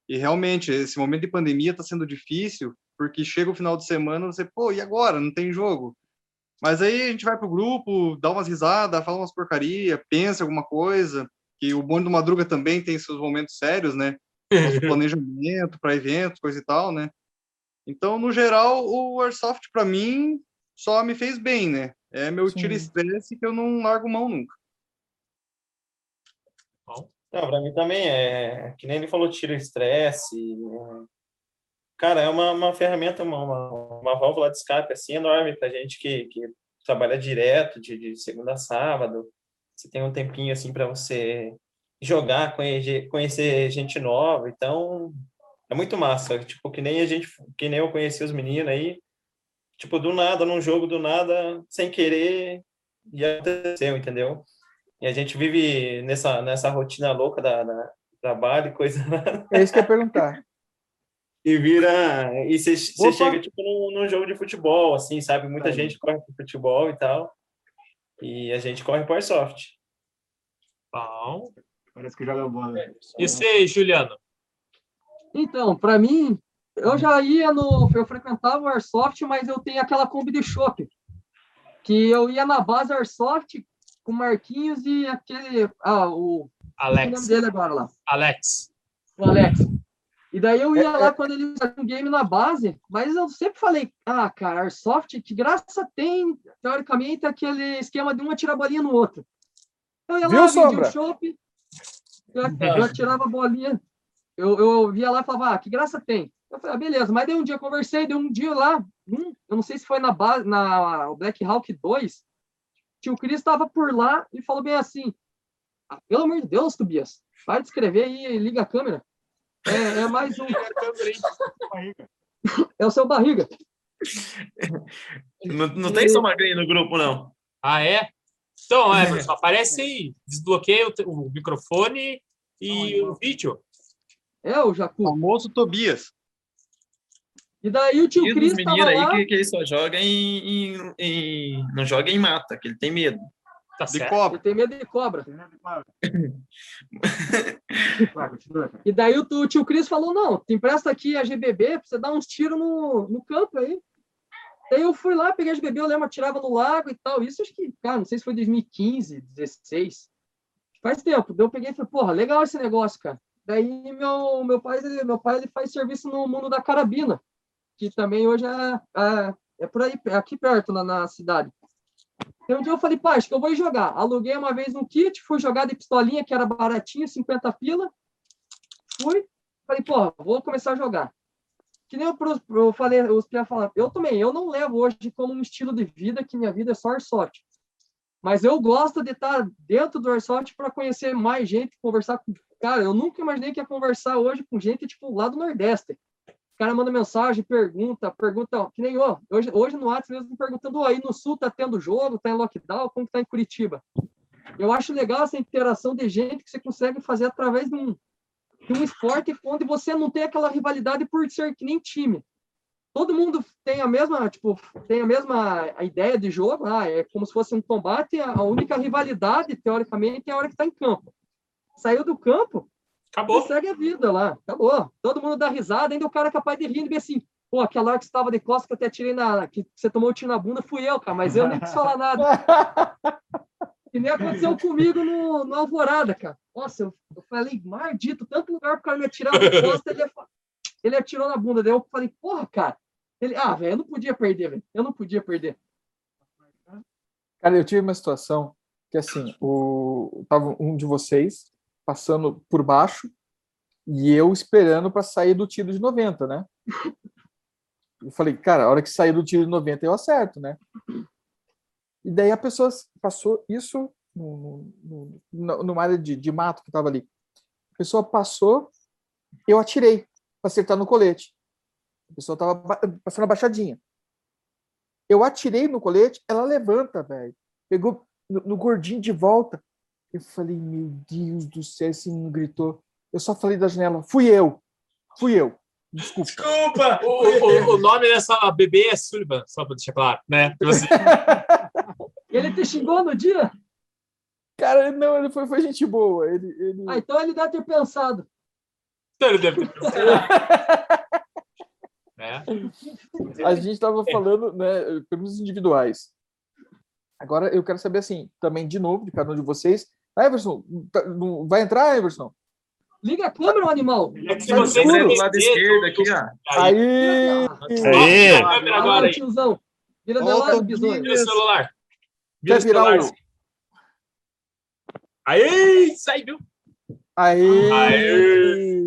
E realmente, esse momento de pandemia está sendo difícil, porque chega o final de semana, você, pô, e agora? Não tem jogo. Mas aí a gente vai pro grupo, dá umas risadas, fala umas porcaria, pensa alguma coisa, que o Bonde do Madruga também tem seus momentos sérios, né? Nosso [LAUGHS] planejamento para eventos, coisa e tal, né? Então, no geral, o Airsoft para mim só me fez bem, né? É meu Sim. tiro estresse que eu não largo mão nunca. Não, para mim também é, que nem ele falou, tira o estresse. é, Cara, é uma, uma ferramenta, uma, uma, uma válvula de escape assim enorme para gente que, que trabalha direto de, de segunda a sábado. Você tem um tempinho assim para você jogar, conhecer, conhecer gente nova. Então, é muito massa. Tipo, que nem a gente, que nem eu conheci os meninos aí. Tipo, do nada, num jogo do nada, sem querer, e aconteceu, entendeu? E a gente vive nessa, nessa rotina louca da, da trabalho e coisa [LAUGHS] É isso que eu ia perguntar. e vira e você chega tipo num, num jogo de futebol assim sabe muita Aí. gente corre pro futebol e tal e a gente corre pro airsoft Bom. Parece que joga bola. E você, Juliano? Então, para mim, eu já ia no. Eu frequentava o Airsoft, mas eu tenho aquela Kombi de chopp. Que eu ia na base Airsoft com o Marquinhos e aquele. Ah, o. o nome Alex. dele agora lá. Alex. O Alex. E daí eu ia lá quando ele fazia um game na base, mas eu sempre falei, ah, cara, Airsoft, que graça tem, teoricamente, aquele esquema de um atirar a bolinha no outro. Eu ia Viu, lá, vendia Sombra? o chopp, eu, eu atirava a bolinha, eu, eu via lá e falava, ah, que graça tem. Eu falei, ah, beleza, mas daí um dia eu conversei, deu um dia lá, hum, eu não sei se foi na base, na Black Hawk 2, tio Cris estava por lá e falou bem assim, ah, pelo amor de Deus, Tobias, para de escrever aí e liga a câmera. É, é mais um. [LAUGHS] É o seu barriga. não, não tem só magrinho no grupo não Ah, é? Então, é, mas aparece aí. Desbloqueia o, o microfone e o vídeo. É o Jacu. Famoso Tobias. E daí o tio E Cris estava meninos aí lá. que, que ele só joga em, em- em- Não joga em mata, que ele tem medo. Tá De certo. copa. Ele tem medo de cobra. [LAUGHS] E daí o, o tio Cris falou: não, te empresta aqui a GBB pra você dar uns tiros no, no campo aí. Daí eu fui lá, peguei a GBB, eu lembro, atirava no lago e tal. Isso acho que, cara, não sei se foi 2015, 16. Faz tempo. Daí eu peguei e falei, porra, legal esse negócio, cara. Daí meu, meu pai, ele- meu pai ele faz serviço no mundo da carabina, que também hoje é, é, é por aí, é aqui perto, na, na cidade. Então, um dia eu falei, pai, acho que eu vou jogar. Aluguei uma vez um kit, fui jogar de pistolinha, que era baratinho, 50 pila. Fui, falei, pô, vou começar a jogar. Que nem eu, eu falei, os Pia falaram, eu também, eu não levo hoje como um estilo de vida, que minha vida é só airsoft. Mas eu gosto de estar dentro do airsoft para conhecer mais gente, conversar com. Cara, eu nunca imaginei que ia conversar hoje com gente, tipo, lá do Nordeste. O cara manda mensagem, pergunta, pergunta, que nem eu. Hoje, hoje no WhatsApp mesmo perguntando, "Ó, aí no Sul tá tendo jogo, tá em lockdown, como que tá em Curitiba? Eu acho legal essa interação de gente que você consegue fazer através de um, de um esporte onde você não tem aquela rivalidade por ser que nem time. Todo mundo tem a mesma, tipo, tem a mesma a ideia de jogo, ah, é como se fosse um combate, a única rivalidade, teoricamente, é a hora que tá em campo. Saiu do campo, Acabou. você segue a vida lá, acabou. Todo mundo dá risada, ainda o cara é capaz de rir e ver assim, pô, aquela hora que você estava de costas que eu até tirei na. que você tomou o tiro na bunda, fui eu, cara, mas eu nem quis falar nada. [LAUGHS] E nem aconteceu comigo no, no Alvorada, cara. Nossa, eu, eu falei, maldito, tanto lugar pro cara me atirar de costas, ele, ele atirou na bunda. Daí eu falei, porra, cara. Ele, ah, velho, eu não podia perder, velho. Eu não podia perder. Cara, eu tive uma situação que assim, o tava um de vocês passando por baixo e eu esperando para sair do tiro de 90, né? Eu falei, cara, a hora que sair do tiro de 90 eu acerto, né? E daí a pessoa passou isso no, no, no- numa área de, de mato que tava ali. A pessoa passou, eu atirei para acertar no colete. A pessoa tava ba- passando abaixadinha. Eu atirei no colete, ela levanta, velho. Pegou no, no gordinho de volta. Eu falei, meu Deus do céu, esse menino gritou. Eu só falei da janela, fui eu, fui eu. Desculpa. Desculpa! O, o- o nome dessa bebê é Sullivan, só para deixar claro, né? Tipo assim, [LAUGHS] Ele te xingou no dia? Cara, não, ele foi, foi gente boa. Ele, ele... Ah, então ele deve ter pensado. então ele deve ter pensado. né? [LAUGHS] A gente estava falando, né, perguntas individuais. Agora eu quero saber assim, também de novo, de cada um de vocês. Everson, tá- não- vai entrar, Everson? Liga a câmera, animal. É que se Tá vocês escuro. do lado esquerdo aqui, ó. Aí, Aí! Aê! a câmera agora aí. tiozão. Vira Ó, lado, bisonho. Vira o celular. Vira Quer o virar celular. o. Aí, aí, viu? Aí! Aê!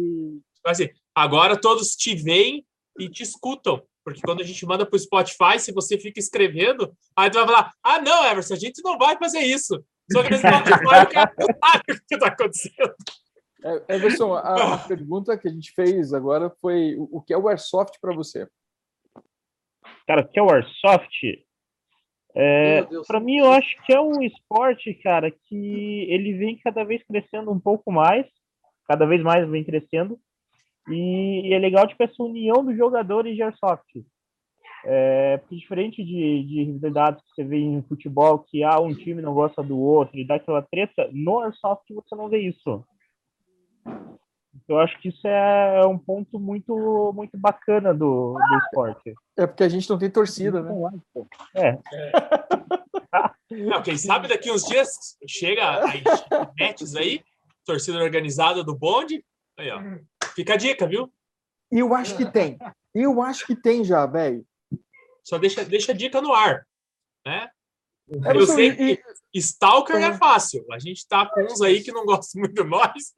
Assim, agora todos te veem e te escutam. Porque quando a gente manda para o Spotify, se você fica escrevendo, aí tu vai falar: ah, não, Everson, a gente não vai fazer isso. Só que no Spotify o cara não sabe o que está acontecendo. É, Everson, a, a pergunta que a gente fez agora foi o, o que é o Airsoft para você? Cara, o que é o Airsoft? É, para mim, eu acho que é um esporte, cara, que ele vem cada vez crescendo um pouco mais, cada vez mais vem crescendo, e, e é legal, tipo, essa união dos jogadores de Airsoft. É, porque diferente de, de rivalidades que você vê em futebol, que ah, um time não gosta do outro e dá aquela treta, no Airsoft você não vê isso. Eu acho que isso é um ponto muito, muito bacana do, do esporte. É porque a gente não tem torcida, né? É, Não, quem sabe daqui uns dias chega aí, matches aí, torcida organizada do bonde. Aí, ó. Fica a dica, viu? Eu acho que tem. Eu acho que tem já, velho. Só deixa, deixa a dica no ar. Né? Eu Everson, sei que Stalker é fácil. A gente tá com uns aí que não gostam muito de nós.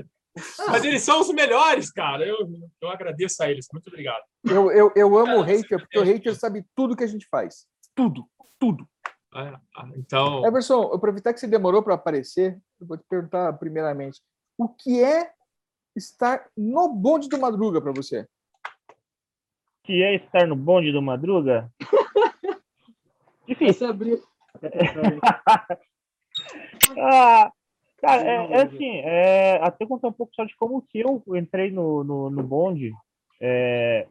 Mas eles são os melhores, cara. Eu, eu agradeço a eles. Muito obrigado. Eu, eu, eu amo o hater, porque o hater sabe tudo que a gente faz. Tudo, tudo. Ah, ah, Então, Everson, eu aproveitar que você demorou para aparecer, eu vou te perguntar primeiramente: o que é estar no bonde do Madruga para você? Que é estar no bonde do Madruga? [LAUGHS] Difícil. Essa abriu. [LAUGHS] Ah, cara, é, é assim, é, até contar um pouco só de como que eu entrei no, no, no bonde, é,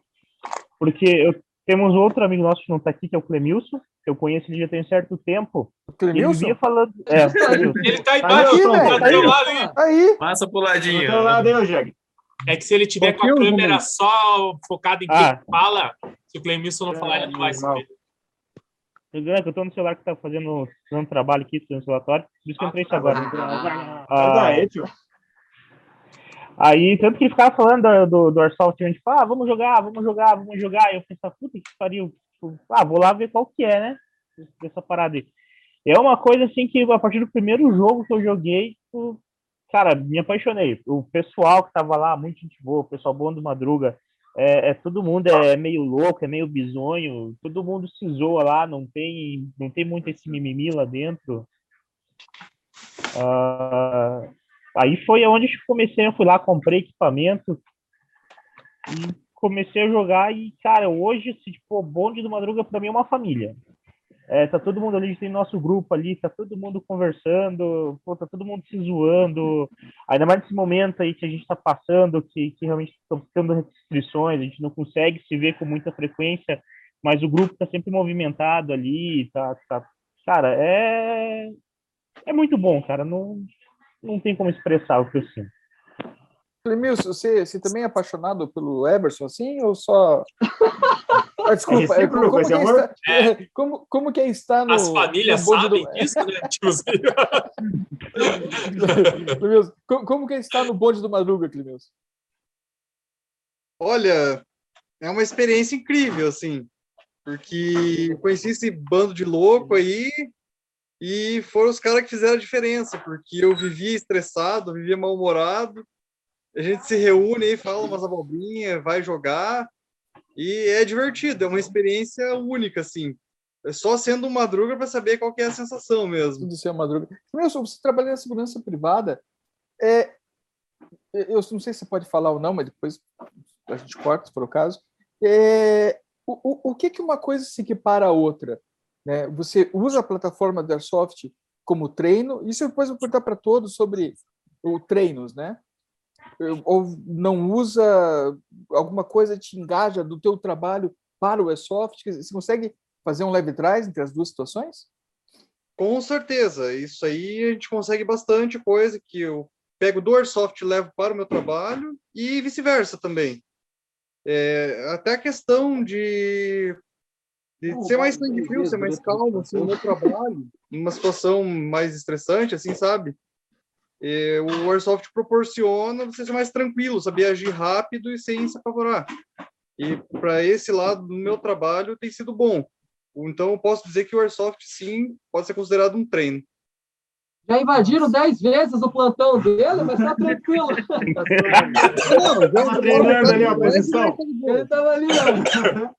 porque eu, temos outro amigo nosso que não está aqui, que é o Clemilson, que eu conheço ele já tem um certo tempo, O ele Clemilson? vivia falando... [LAUGHS] É, ele tá Aí, embaixo, velho, tá do aí. lado aí. Aí, Passa pro Do ladinho. teu lado aí, ô Jeg. É que se ele tiver com a câmera só focada em quem Ah. fala, se o Clemilson não falar, ele não vai saber. É eu tô no celular que tá fazendo, fazendo trabalho aqui, fazendo relatório, por isso que eu entrei isso agora. Ah, Ah, Aí, tio. Aí, tanto que ele ficava falando do, do, do Airsoft, a gente fala, ah, vamos jogar, vamos jogar, vamos jogar. E eu pensava, puta que pariu. Tipo, ah, vou lá ver qual que é, né? Essa parada aí. É uma coisa assim que a partir do primeiro jogo que eu joguei, tipo, cara, me apaixonei. O pessoal que tava lá, muito gente boa, o pessoal bom do Madruga, é, é todo mundo é meio louco, é meio bizonho, todo mundo se zoa lá, não tem, não tem muito esse mimimi lá dentro. Ah, aí foi onde eu comecei, eu fui lá, comprei equipamento e comecei a jogar e, cara, hoje, tipo, o bonde do Madruga pra mim é uma família. É, tá todo mundo ali, a gente tem nosso grupo ali, tá todo mundo conversando, pô, tá todo mundo se zoando, ainda mais nesse momento aí que a gente tá passando, que, que realmente estão tendo restrições, a gente não consegue se ver com muita frequência, mas o grupo tá sempre movimentado ali, tá, tá, cara, é, é muito bom, cara, não, não tem como expressar o que eu sinto. Clemilson, você, você também é apaixonado pelo Everson, assim, ou só... [LAUGHS] Ah, desculpa, é, como, esse que é amor? estar, como, como que é estar no... As famílias no sabem do- disso, né? [LAUGHS] Clemilson, como, como que é estar no bonde do Madruga, Clemilson? Olha, é uma experiência incrível, assim, porque eu conheci esse bando de louco aí e foram os caras que fizeram a diferença, porque eu vivia estressado, vivia mal-humorado, a gente se reúne aí, fala umas abobrinhas, vai jogar e é divertido, é uma experiência única, assim. É só sendo um madruga para saber qual é a sensação mesmo. de ser Madruga. Clemilson, você trabalha na segurança privada, é, eu não sei se você pode falar ou não, mas depois a gente corta, se for o caso. É, o, o, o que que uma coisa se equipara à outra? Né? Você usa a plataforma da Airsoft como treino? Isso depois eu vou perguntar para todos sobre o treinos, né? Ou não usa alguma coisa te engaja do teu trabalho para o Airsoft? Você consegue fazer um leve trás entre as duas situações? Com certeza, isso aí a gente consegue bastante coisa que eu pego do Airsoft e levo para o meu trabalho e vice-versa também. É, até a questão de, de ser mais sangue frio, ser mais calmo assim, no meu trabalho, numa situação mais estressante, assim, sabe? É, o Airsoft proporciona você ser mais tranquilo, saber agir rápido e sem se apavorar. E para esse lado do meu trabalho tem sido bom. Então, eu posso dizer que o Airsoft, sim, pode ser considerado um treino. Já invadiram 10 vezes o plantão dele, mas tá tranquilo. [LAUGHS] Tava treinando ali a posição. Ele tava ali, ó.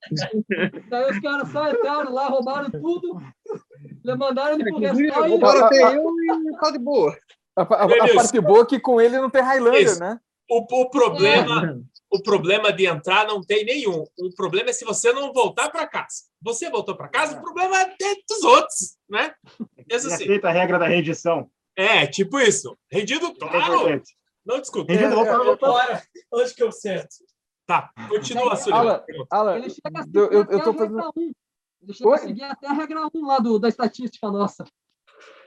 Daí os caras só entraram lá, roubaram tudo. Mandaram ele pro restaurante. Roubaram até eu e tá de boa. A, a- a parte boa é que com ele não tem Highlander, Isso. né? O, o problema, o problema de entrar não tem nenhum. O problema é se você não voltar para casa. Você voltou para casa, o problema é dos outros, né? Isso assim. aceita a regra da rendição. É, tipo isso. Rendido, É claro. Não discuta. Rendido, É, opa, opa. Bora. Onde que eu sento? Tá, continua, Sullivan. Ele chega a seguir eu, eu, tô a regra fazendo. 1. Ele chega a Oi? seguir até a regra 1 lá do, da estatística nossa.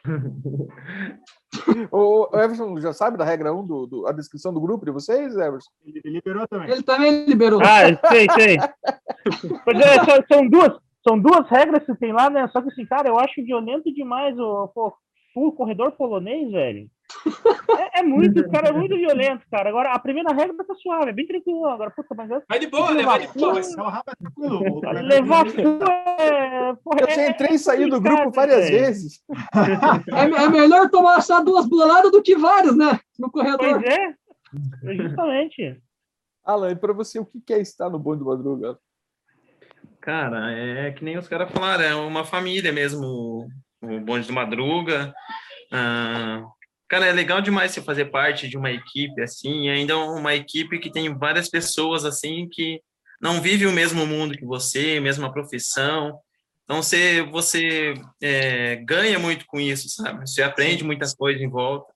[LAUGHS] O o Everson já sabe da regra 1 do, do- a descrição do grupo de vocês, Everson? Ele liberou também. Ele também liberou. Ah, sei, sei. [LAUGHS] Pois é, só- são duas, são duas regras que tem lá, né? Só que assim, cara, eu acho violento demais o, pô, o corredor polonês, velho. É, é muito, cara, é muito violento, cara. Agora, a primeira regra tá suave, é bem tranquilo. Agora, puta, mas é Vai de boa, né? Vai de boa. levar fogo é. Eu já é- entrei e saí do grupo várias vezes. [LAUGHS] É, é melhor tomar só duas boladas do que várias, né? No corredor. Pois é, justamente. Alan, e para você, o que é estar no bonde do Madruga? Cara, é que nem os caras falaram, é uma família mesmo, o- o bonde do Madruga. Ah, cara, é legal demais você fazer parte de uma equipe assim, e ainda uma equipe que tem várias pessoas assim que não vivem o mesmo mundo que você, mesma profissão. Então você, você é, ganha muito com isso, sabe? Você aprende muitas coisas em volta.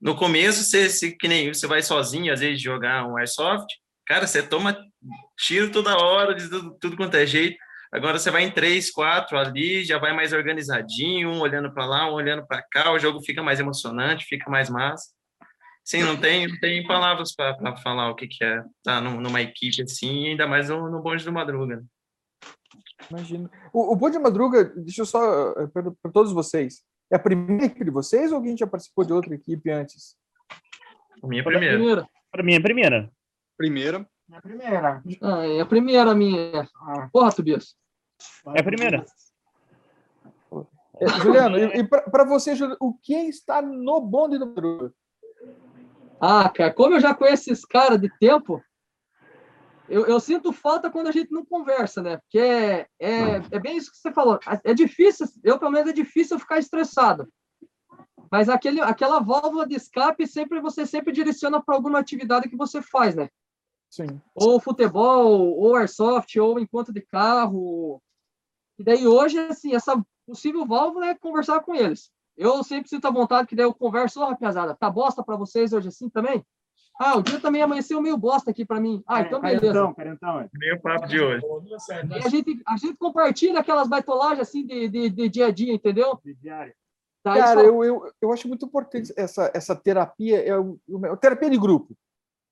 No começo, você, você, que nem você vai sozinho, às vezes, jogar um airsoft, cara, você toma tiro toda hora, de tudo, tudo quanto é jeito. Agora você vai em três, quatro ali, já vai mais organizadinho, um olhando para lá, um olhando para cá, o jogo fica mais emocionante, fica mais massa. Sim, não tem, não tem palavras para falar o que, que é estar num- numa equipe assim, ainda mais no, no bonde do Madruga. Imagino. O, o bonde do Madruga, deixa eu só para todos vocês. É a primeira equipe de vocês ou alguém já participou de outra equipe antes? A minha primeira. Primeira. Pra mim é a primeira. Primeira. Na primeira. Ah, é a primeira minha. Ah, Porra, Tobias. É a primeira. É, Juliano, e, para você, Juliano, o que é estar no bonde do Madruga? Ah, cara, como eu já conheço esses caras de tempo, eu, eu sinto falta quando a gente não conversa, né? Porque é, é, é bem isso que você falou. É difícil, eu pelo menos é difícil ficar estressado. Mas aquele, aquela válvula de escape sempre você sempre direciona para alguma atividade que você faz, né? Sim. Ou futebol, ou airsoft, ou encontro de carro. E daí hoje, assim, essa possível válvula é conversar com eles. Eu sempre sinto a vontade que daí eu converso, ó, rapaziada, tá bosta para vocês hoje assim também? Ah, o dia também amanheceu meio bosta aqui para mim. Ah, então beleza. Carentão, carentão. é. Nem o papo de hoje. E a gente, a gente compartilha aquelas baitolagens assim de, de, de dia a dia, entendeu? De diário. Daí Cara, só- eu, eu, eu acho muito importante essa, essa terapia, é o- o- terapia de grupo.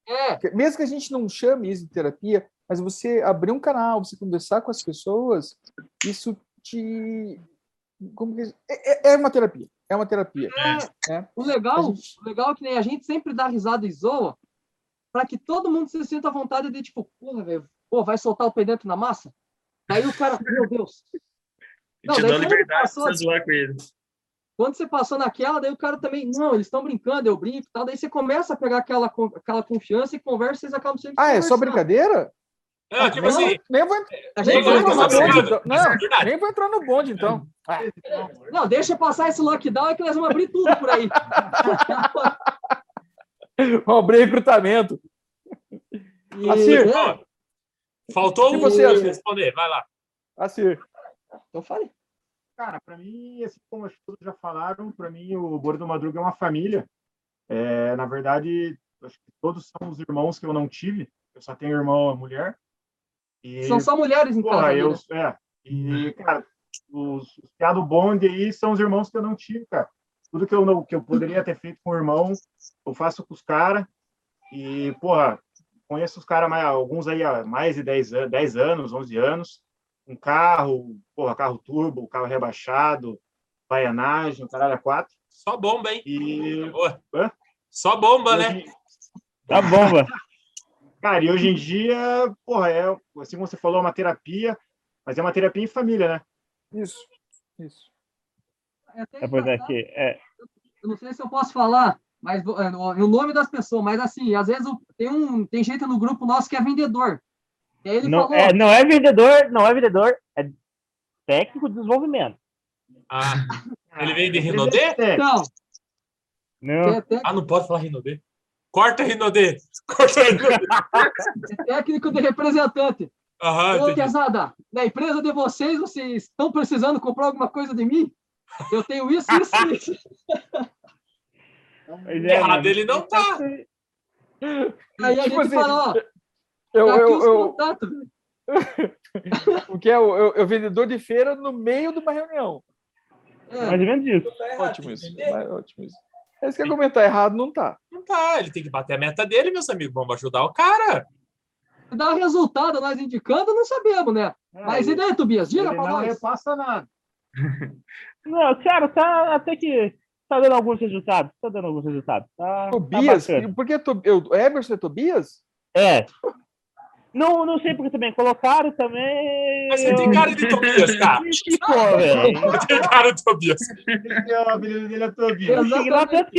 É, Mesmo que a gente não chame isso de terapia, mas você abrir um canal, você conversar com as pessoas, isso te. Como que... é, é- é uma terapia. É uma terapia. né? o legal, gente- o legal é que nem a gente sempre dá risada e zoa para que todo mundo se sinta à vontade de tipo, porra, velho, pô, vai soltar o pé dentro na massa? Daí o cara, meu Deus. Não, te dou liberdade passou- pra você zoar com ele. Quando você passou naquela, daí o cara também, não, eles estão brincando, eu brinco e tal. Daí você começa a pegar aquela, aquela confiança e conversa, vocês acabam sempre Ah, é só brincadeira? Ah, tipo assim, Nem vou, A nem gente vou Não, entrar não, no bonde, não, então. é Não, verdade. nem vou entrar no bonde, então. Ah, Não, deixa passar esse lockdown é que nós vamos abrir tudo por aí. [LAUGHS] vou abrir recrutamento. E, Assir. é, faltou um você, Assir? responder. Vai lá. Assim, eu falei. Cara, para mim, assim como que todos já falaram, para mim o Bora do Madruga é uma família. É, na verdade, acho que todos são os irmãos que eu não tive. Eu só tenho irmão e mulher. E, São só mulheres em porra, casa. eu, é, e, cara, os, os piá do bonde aí são os irmãos que eu não tive, cara. Tudo que eu, não, que eu poderia ter feito com o irmão, eu faço com os caras. E, porra, conheço os caras, alguns aí há mais de 10, an 10 anos, 11 anos. Um carro, porra, carro turbo, carro rebaixado, baianagem, o caralho a quatro. Só bomba, hein? E. Hã? Só bomba, né? hoje- Tá bomba. [LAUGHS] Cara, e hoje em dia, porra, é, assim como você falou, é uma terapia, mas é uma terapia em família, né? Isso, isso. É É, pois é que é, Eu não sei se eu posso falar, mas é, o nome das pessoas, mas assim, às vezes tem um tem gente no grupo nosso que é vendedor. E aí ele não, falou, é, não é vendedor, não é vendedor, é técnico de desenvolvimento. Ah, ele vem de É, Rinodê? não, Não. é, Ah, não pode falar Rinodê. Corta Rinodê. [LAUGHS] Corta Rinodê. é técnico de representante. Aham, Ô. Piazada, na empresa de vocês, vocês estão precisando comprar alguma coisa de mim? Eu tenho isso, isso e [LAUGHS] isso. É, Errado ele não tá. Aí a Tipo gente assim, fala, ó, Eu, aqui eu, os eu, contatos. [LAUGHS] o que é o, eu, eu vendedor de feira no meio de uma reunião. É, Mais ou menos isso. Tá errado, Ótimo isso. vai, Ótimo isso. É isso que eu comentar errado, não tá. Não tá, ele tem que bater a meta dele, meus amigos. Vamos ajudar o cara. dá resultado nós indicando, não sabemos, né? Mas e daí, Tobias? Diga ele pra não nós. repassa nada. [LAUGHS] Não, cara, tá até que tá dando alguns resultados. Tá dando alguns resultados. Tá, Tobias? Tá por que to, eu, Emerson é Tobias? é. Não, não sei porque também colocaram também. Mas você tem cara de Tobias, cara. Que pô, velho. [LAUGHS] Você tem cara de Tobias. O apelido dele é Tobias. Eu cheguei lá, Exatamente. tanto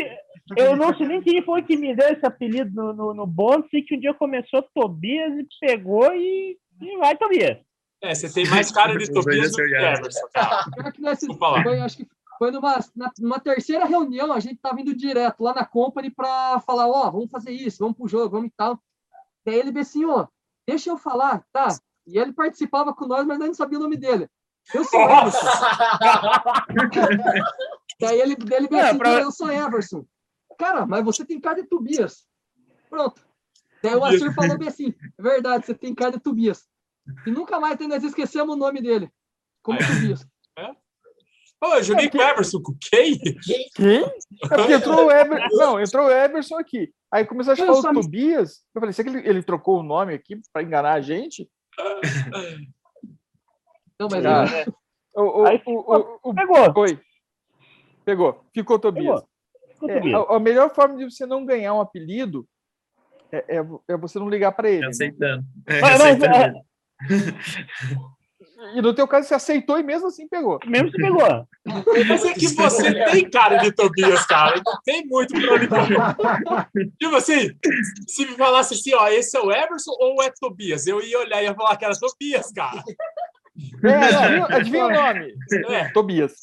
que eu não sei nem quem foi que me deu esse apelido no, no, no bonde, sei que um dia começou Tobias e pegou e, e vai Tobias. É, você tem mais cara de [LAUGHS] Tobias do que. Emerson, cara. Foi, acho que foi numa, na- numa terceira reunião, a gente tava indo direto lá na company para falar, ó, vamos fazer isso, vamos pro jogo, vamos e tal. Daí ele disse assim, ó, deixa eu falar, tá? E ele participava com nós, mas nós não sabia o nome dele. Eu sou Everson. [LAUGHS] Daí ele, ele disse É, assim, pra- eu sou Everson. Cara, mas você tem cara de Tobias. Pronto. Daí o Assir falou bem assim, é verdade, você tem cara de Tobias. E nunca mais nós esquecemos o nome dele. Como? Tobias. Eu joguei com o Emerson, com quem? Quem? É porque entrou o Emerson. [LAUGHS] Não, entrou o Emerson aqui. Aí começou a só o me- Tobias. Eu falei, será que ele, ele trocou o nome aqui para enganar a gente? [LAUGHS] Não, mas Cara, ele- O, o, Aí o, o, o, Pegou. Foi. Pegou. Ficou Tobias. Ficou É, Tobias. a, a melhor forma de você não ganhar um apelido é, é, é você não ligar para ele. né? Aceitando. É, Mas- mas, aceitando. é, [LAUGHS] E no teu caso, você aceitou e mesmo assim pegou. mesmo se pegou. Mas é que você tem cara de Tobias, cara. Não tem muito pra onde correr. Tipo assim, se me falasse assim, ó, esse é o Emerson ou é Tobias? Eu ia olhar e ia falar que era Tobias, cara. É, adivinha, adivinha o nome? É, Tobias.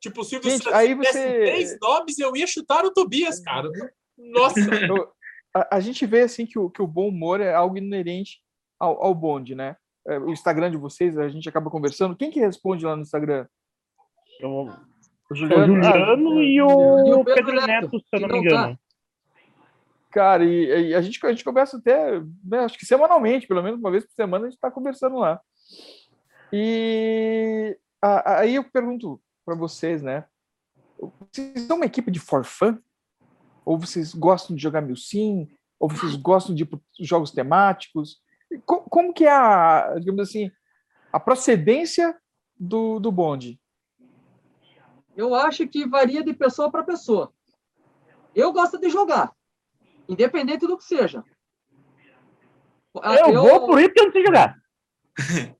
tipo, Silvio Gente, Santos aí tivesse você- três nomes, eu ia chutar o Tobias, cara. Nossa. Eu- a, a gente vê assim que o, que o bom humor é algo inerente ao, ao bonde, né? É, o Instagram de vocês, a gente acaba conversando. Quem que responde lá no Instagram? Eu- O O Juliano e E o, o Pedro Pedro Neto, Neto, se eu não me não tá. engano. Cara, e, e a, gente, a gente conversa até, né, acho que semanalmente, pelo menos uma vez por semana, a gente está conversando lá. E a- a- aí eu pergunto para vocês, né? Vocês são uma equipe de for fun? Ou vocês gostam de jogar Milsim? Ou vocês gostam de ir para jogos temáticos? E co- Como, que é a, digamos assim, a procedência do, do bonde? Eu acho que varia de pessoa para pessoa. Eu gosto de jogar, independente do que seja. Ah, Eu, vou por isso que eu não sei jogar. [LAUGHS]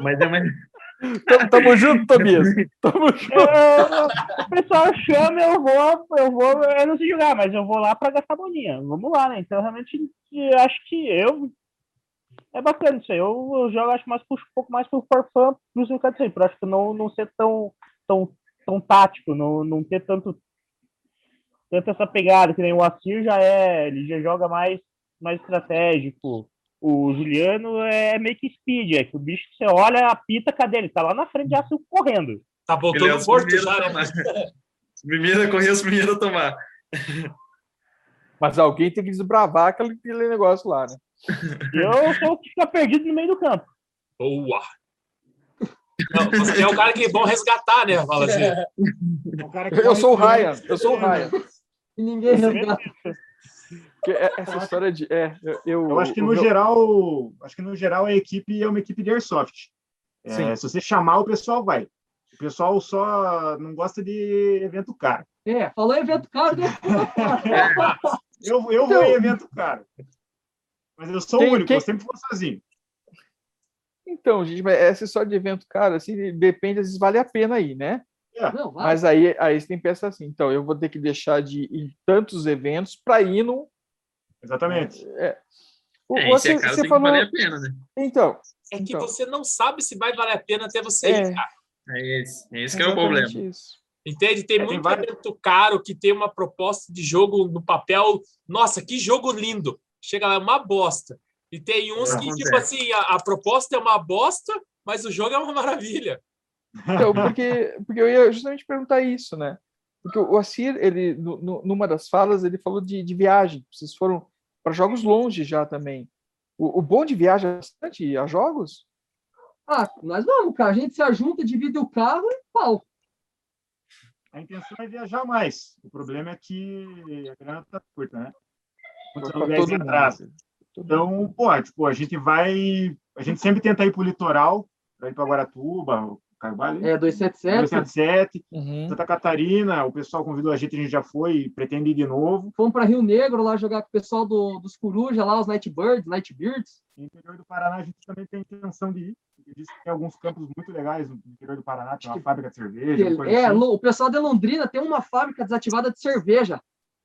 Mas é mais. Tamo, tamo junto, Tobias. Tamo junto. Eu- o pessoal chama, eu vou, eu vou, eu não sei jogar, mas eu vou lá para gastar boninha. Vamos lá, né? Então, realmente, acho que eu. É bacana isso aí. Eu, eu jogo, acho mais, puxo um pouco mais pro for fun, plus no canto sempre. Acho que não, não ser tão, tão, tão tático, não, não ter tanto, tanto essa pegada, que nem o Assir já é, ele já joga mais, mais estratégico. O Juliano é meio que speed, é que o bicho você olha, apita, cadê ele? Tá lá na frente já correndo. Tá é voltando os morto primeiros já, a né? primeiros a correr, os primeiros a tomar. Mas alguém tem que desbravar aquele, aquele negócio lá, né? Eu sou o que fica perdido no meio do campo. Boa! Não, você é o cara que é bom resgatar, né? Fala assim. O cara que Eu sou o Ryan, eu sou o Ryan. E ninguém resgata. Porque é- essa história de. É, eu, eu, acho que no meu- geral, acho que no geral a equipe é uma equipe de airsoft. É, Sim. se você chamar, o pessoal vai. O pessoal só não gosta de evento caro. É, falou evento caro, né? [LAUGHS] Eu, eu vou Então- em evento caro. Mas eu sou o único, quem- eu sempre vou sozinho. Então, gente, mas essa história de evento, cara, assim, depende, às vezes vale a pena aí, né? Não, vai. Mas aí, aí você tem que pensar assim, então, eu vou ter que deixar de ir em tantos eventos para ir no. Exatamente. É. O- É, você, isso é você tem falou. valer a pena, né? Então, É que Então. você não sabe se vai valer a pena até você É. ir, cara. É esse, é esse que é o problema. isso. Entende? Tem É, tem muito vários- evento caro que tem uma proposta de jogo no papel. Nossa, que jogo lindo! Chega lá, é uma bosta. E tem uns que, tipo assim, a, a proposta é uma bosta, mas o jogo é uma [LAUGHS] maravilha. Então, porque, porque eu ia justamente perguntar isso, né? Porque o Assir, ele, no- no- numa das falas, ele falou de, de viagem. Vocês foram para jogos longe já também. O, o bom de viajar bastante a jogos? Ah, nós vamos, cara. A gente se ajunta, divide o carro e pau. A intenção é viajar mais. O problema é que a grana tá curta, né? Muitos Então, pô, tipo, a gente vai. A gente sempre tenta ir pro litoral, para ir para Guaratuba, Ali, É, 277. 277, Uhum. Santa Catarina, o pessoal convidou a gente, a gente já foi e pretende ir de novo. Fomos para Rio Negro lá jogar com o pessoal do, dos Coruja lá, os Nightbirds, Nightbeards. No interior do Paraná, a gente também tem intenção de ir. diz que tem alguns campos muito legais no interior do Paraná, tem uma fábrica de cerveja, coisa É, assim. O pessoal de Londrina tem uma fábrica desativada de cerveja.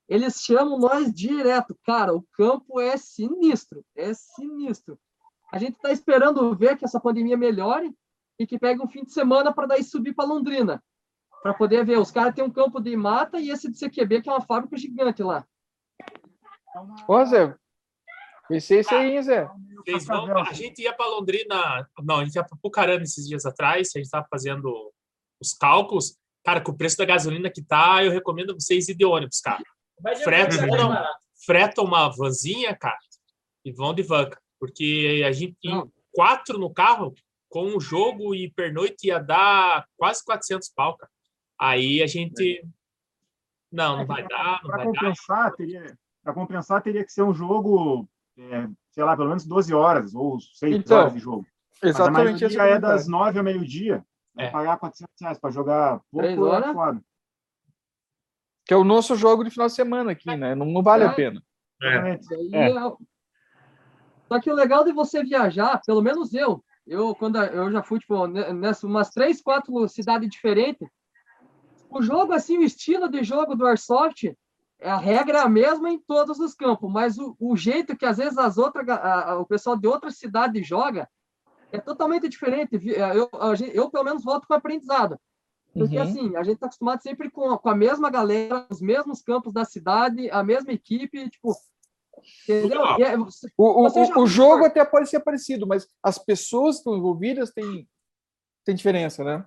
Eles chamam nós direto. Cara, o campo é sinistro. É sinistro. A gente está esperando ver que essa pandemia melhore e que pegue um fim de semana para daí subir para Londrina. Para poder ver. Os caras têm um campo de mata e esse de CQB, que é uma fábrica gigante lá. Ô, Zé, pensei isso aí, hein, Zé? Vocês vão, a gente ia para Londrina, não, a gente ia para Pucarana esses dias atrás, a gente estava fazendo os cálculos. Cara, com o preço da gasolina que tá, eu recomendo vocês ir de ônibus, cara. Não. Freta uma vanzinha, cara, e vão de vanca. Porque a gente tem quatro no carro, com o jogo e pernoite ia dar quase 400 pau, cara. Aí a gente. Não, não vai dar, não Para vai dar. compensar, teria, para compensar, teria que ser um jogo, é, sei lá, pelo menos 12 horas ou 6 Então, horas de jogo. Mas a Exatamente esse maioria é das 9 ao meio-dia. É. É. Pagar 400 reais para jogar Três pouco é foda. Que é o nosso jogo de final de semana aqui, né? Não, não vale É. a pena. É. É. é- Só que o legal de você viajar, pelo menos eu, eu quando eu já fui tipo ne- nessas umas três, quatro cidades diferentes, o jogo assim, o estilo de jogo do airsoft, é a regra é a mesma em todos os campos, mas o, o jeito que às vezes as outras a- a- o pessoal de outras cidades joga é totalmente diferente. É, Eu, gente- eu pelo menos volto com aprendizado. Porque Uhum. assim, a gente está acostumado sempre com, com a mesma galera, os mesmos campos da cidade, a mesma equipe, tipo, é- você- O, o, Você o, jogo até pode ser parecido, mas as pessoas que estão envolvidas têm, têm diferença, né?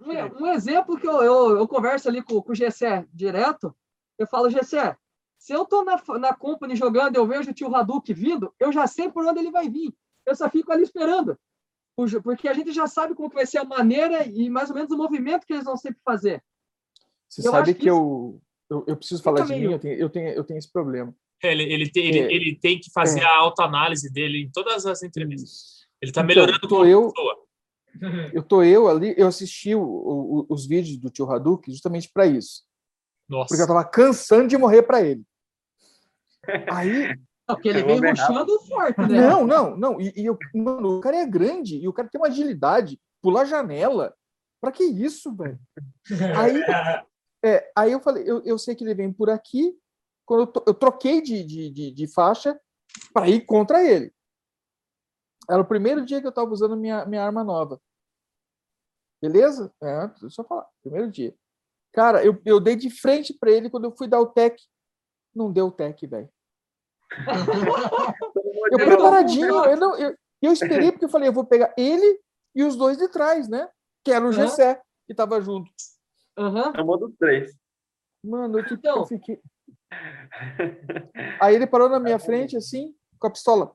Um, um exemplo que eu, eu, eu converso ali com, com o Gessé direto, eu falo, Gessé, se eu tô na, na company jogando eu vejo o tio Hadouken vindo, eu já sei por onde ele vai vir. Eu só fico ali esperando. Porque a gente já sabe como que vai ser a maneira e mais ou menos o movimento que eles vão sempre fazer. Você Eu sabe que, que isso- eu, eu, eu preciso falar de meio- mim, eu tenho, eu, tenho, eu tenho esse problema. Ele, ele, tem, ele, É. ele tem que fazer É. a autoanálise dele em todas as entrevistas. Isso. Ele tá Então, melhorando tô como eu- pessoa. Eu tô eu ali, eu assisti o- o- os vídeos do tio Hadouken justamente para isso. Nossa. Porque eu tava cansando de morrer para ele. Aí, Não, Porque ele vem ruxando forte, né? não, não, não. E, e eu, mano, o cara é grande e o cara tem uma agilidade, pular janela. Pra que isso, velho? Aí, [LAUGHS] é, aí eu falei, eu, eu sei que ele vem por aqui. Quando eu, to- eu troquei de, de, de, de faixa para ir contra ele. Era o primeiro dia que eu tava usando minha, minha arma nova. Beleza? É, deixa eu só falar. Primeiro dia. Cara, eu, eu dei de frente para ele quando eu fui dar o tech. Não deu o tech, velho. [LAUGHS] Eu preparadinho, eu, não, eu, eu esperei porque eu falei, eu vou pegar ele e os dois de trás, né? Que era o Aham. Gessé, que tava junto. Aham. Chamou dos três. Mano, eu, tipo, Então. eu fiquei. Aí ele parou na minha frente, assim, com a pistola.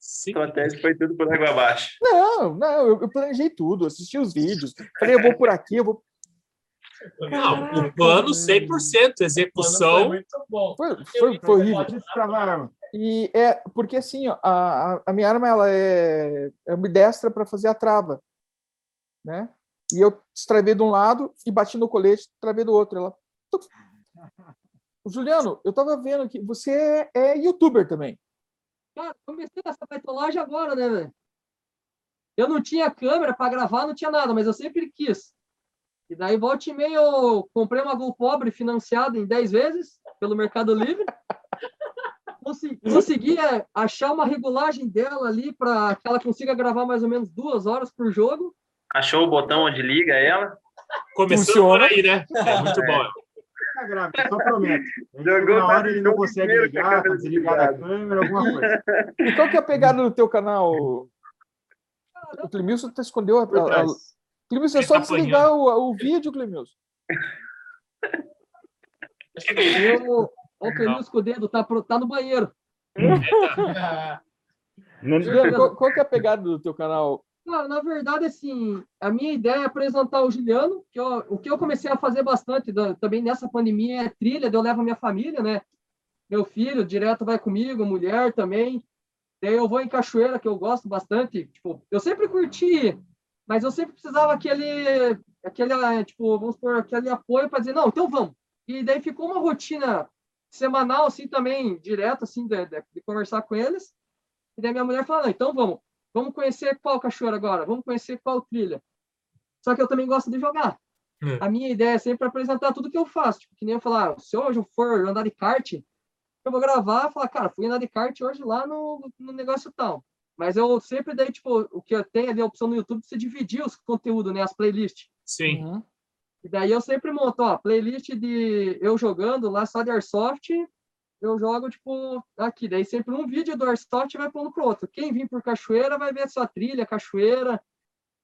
Estratégia foi tudo por água abaixo. Não, não, eu, eu planejei tudo, assisti os vídeos. Falei, eu vou por aqui, eu vou. Não, o plano velho. 100%, O plano foi execução. muito bom. Foi, foi, foi horrível. E é porque assim, ó, a, a- minha arma ela é, é ambidestra para fazer a trava, né? E eu destravei de um lado e bati no colete, travei do outro. Ela. tuc. [LAUGHS] Juliano, eu tava vendo que você é youtuber também. Cara, comecei essa baitolagem agora, né, velho? Eu não tinha câmera para gravar, não tinha nada, mas eu sempre quis. E daí, volta e meia, eu comprei uma Gol Pobre financiada em 10 vezes pelo Mercado Livre. [LAUGHS] Consegui é, achar uma regulagem dela ali para que ela consiga gravar mais ou menos duas horas por jogo. Achou o botão onde liga ela? Começando Funciona. aí, né? É muito bom. Tá grave, só prometo. Ele Jogou na hora ele não consegue ligar, tá desligado a desligada. câmera, alguma coisa. E qual que é a pegada do teu canal? O Clemilson até escondeu a. A, a... Clemilson, é só tá desligar o, o vídeo, Clemilson. Eu, ó, o Clemilson com o dedo, tá, pro- tá no banheiro. [LAUGHS] Não- Juliano, qual, qual que é a pegada do teu canal? Na verdade, assim, a minha ideia é apresentar o Juliano, que eu- o que eu comecei a fazer bastante da- também nessa pandemia é trilha, eu levo minha família, né? Meu filho direto vai comigo, mulher também. Daí eu vou em cachoeira, que eu gosto bastante. Tipo, eu sempre curti, mas eu sempre precisava aquele, aquele, eh, tipo, vamos supor, aquele apoio para dizer, não, então vamos. E daí ficou uma rotina semanal, assim, também, direto, assim, de, de- de conversar com eles. E daí minha mulher fala, então vamos. Vamos conhecer qual cachoeira agora? Vamos conhecer qual trilha? Só que eu também gosto de jogar. Hum. A minha ideia é sempre apresentar tudo que eu faço. Tipo, que nem eu falar, se hoje eu for andar de kart, eu vou gravar e falar, cara, fui andar de kart hoje lá no, no negócio tal. Mas eu sempre dei, tipo, o que eu tenho ali a opção no YouTube de você dividir os conteúdos, né? As playlists. Sim. Uhum. E daí eu sempre monto, ó, playlist de eu jogando lá só de Airsoft, eu jogo, tipo, aqui. Daí sempre um vídeo do Airsoft vai pondo pro outro. Quem vir por cachoeira vai ver a sua trilha, cachoeira.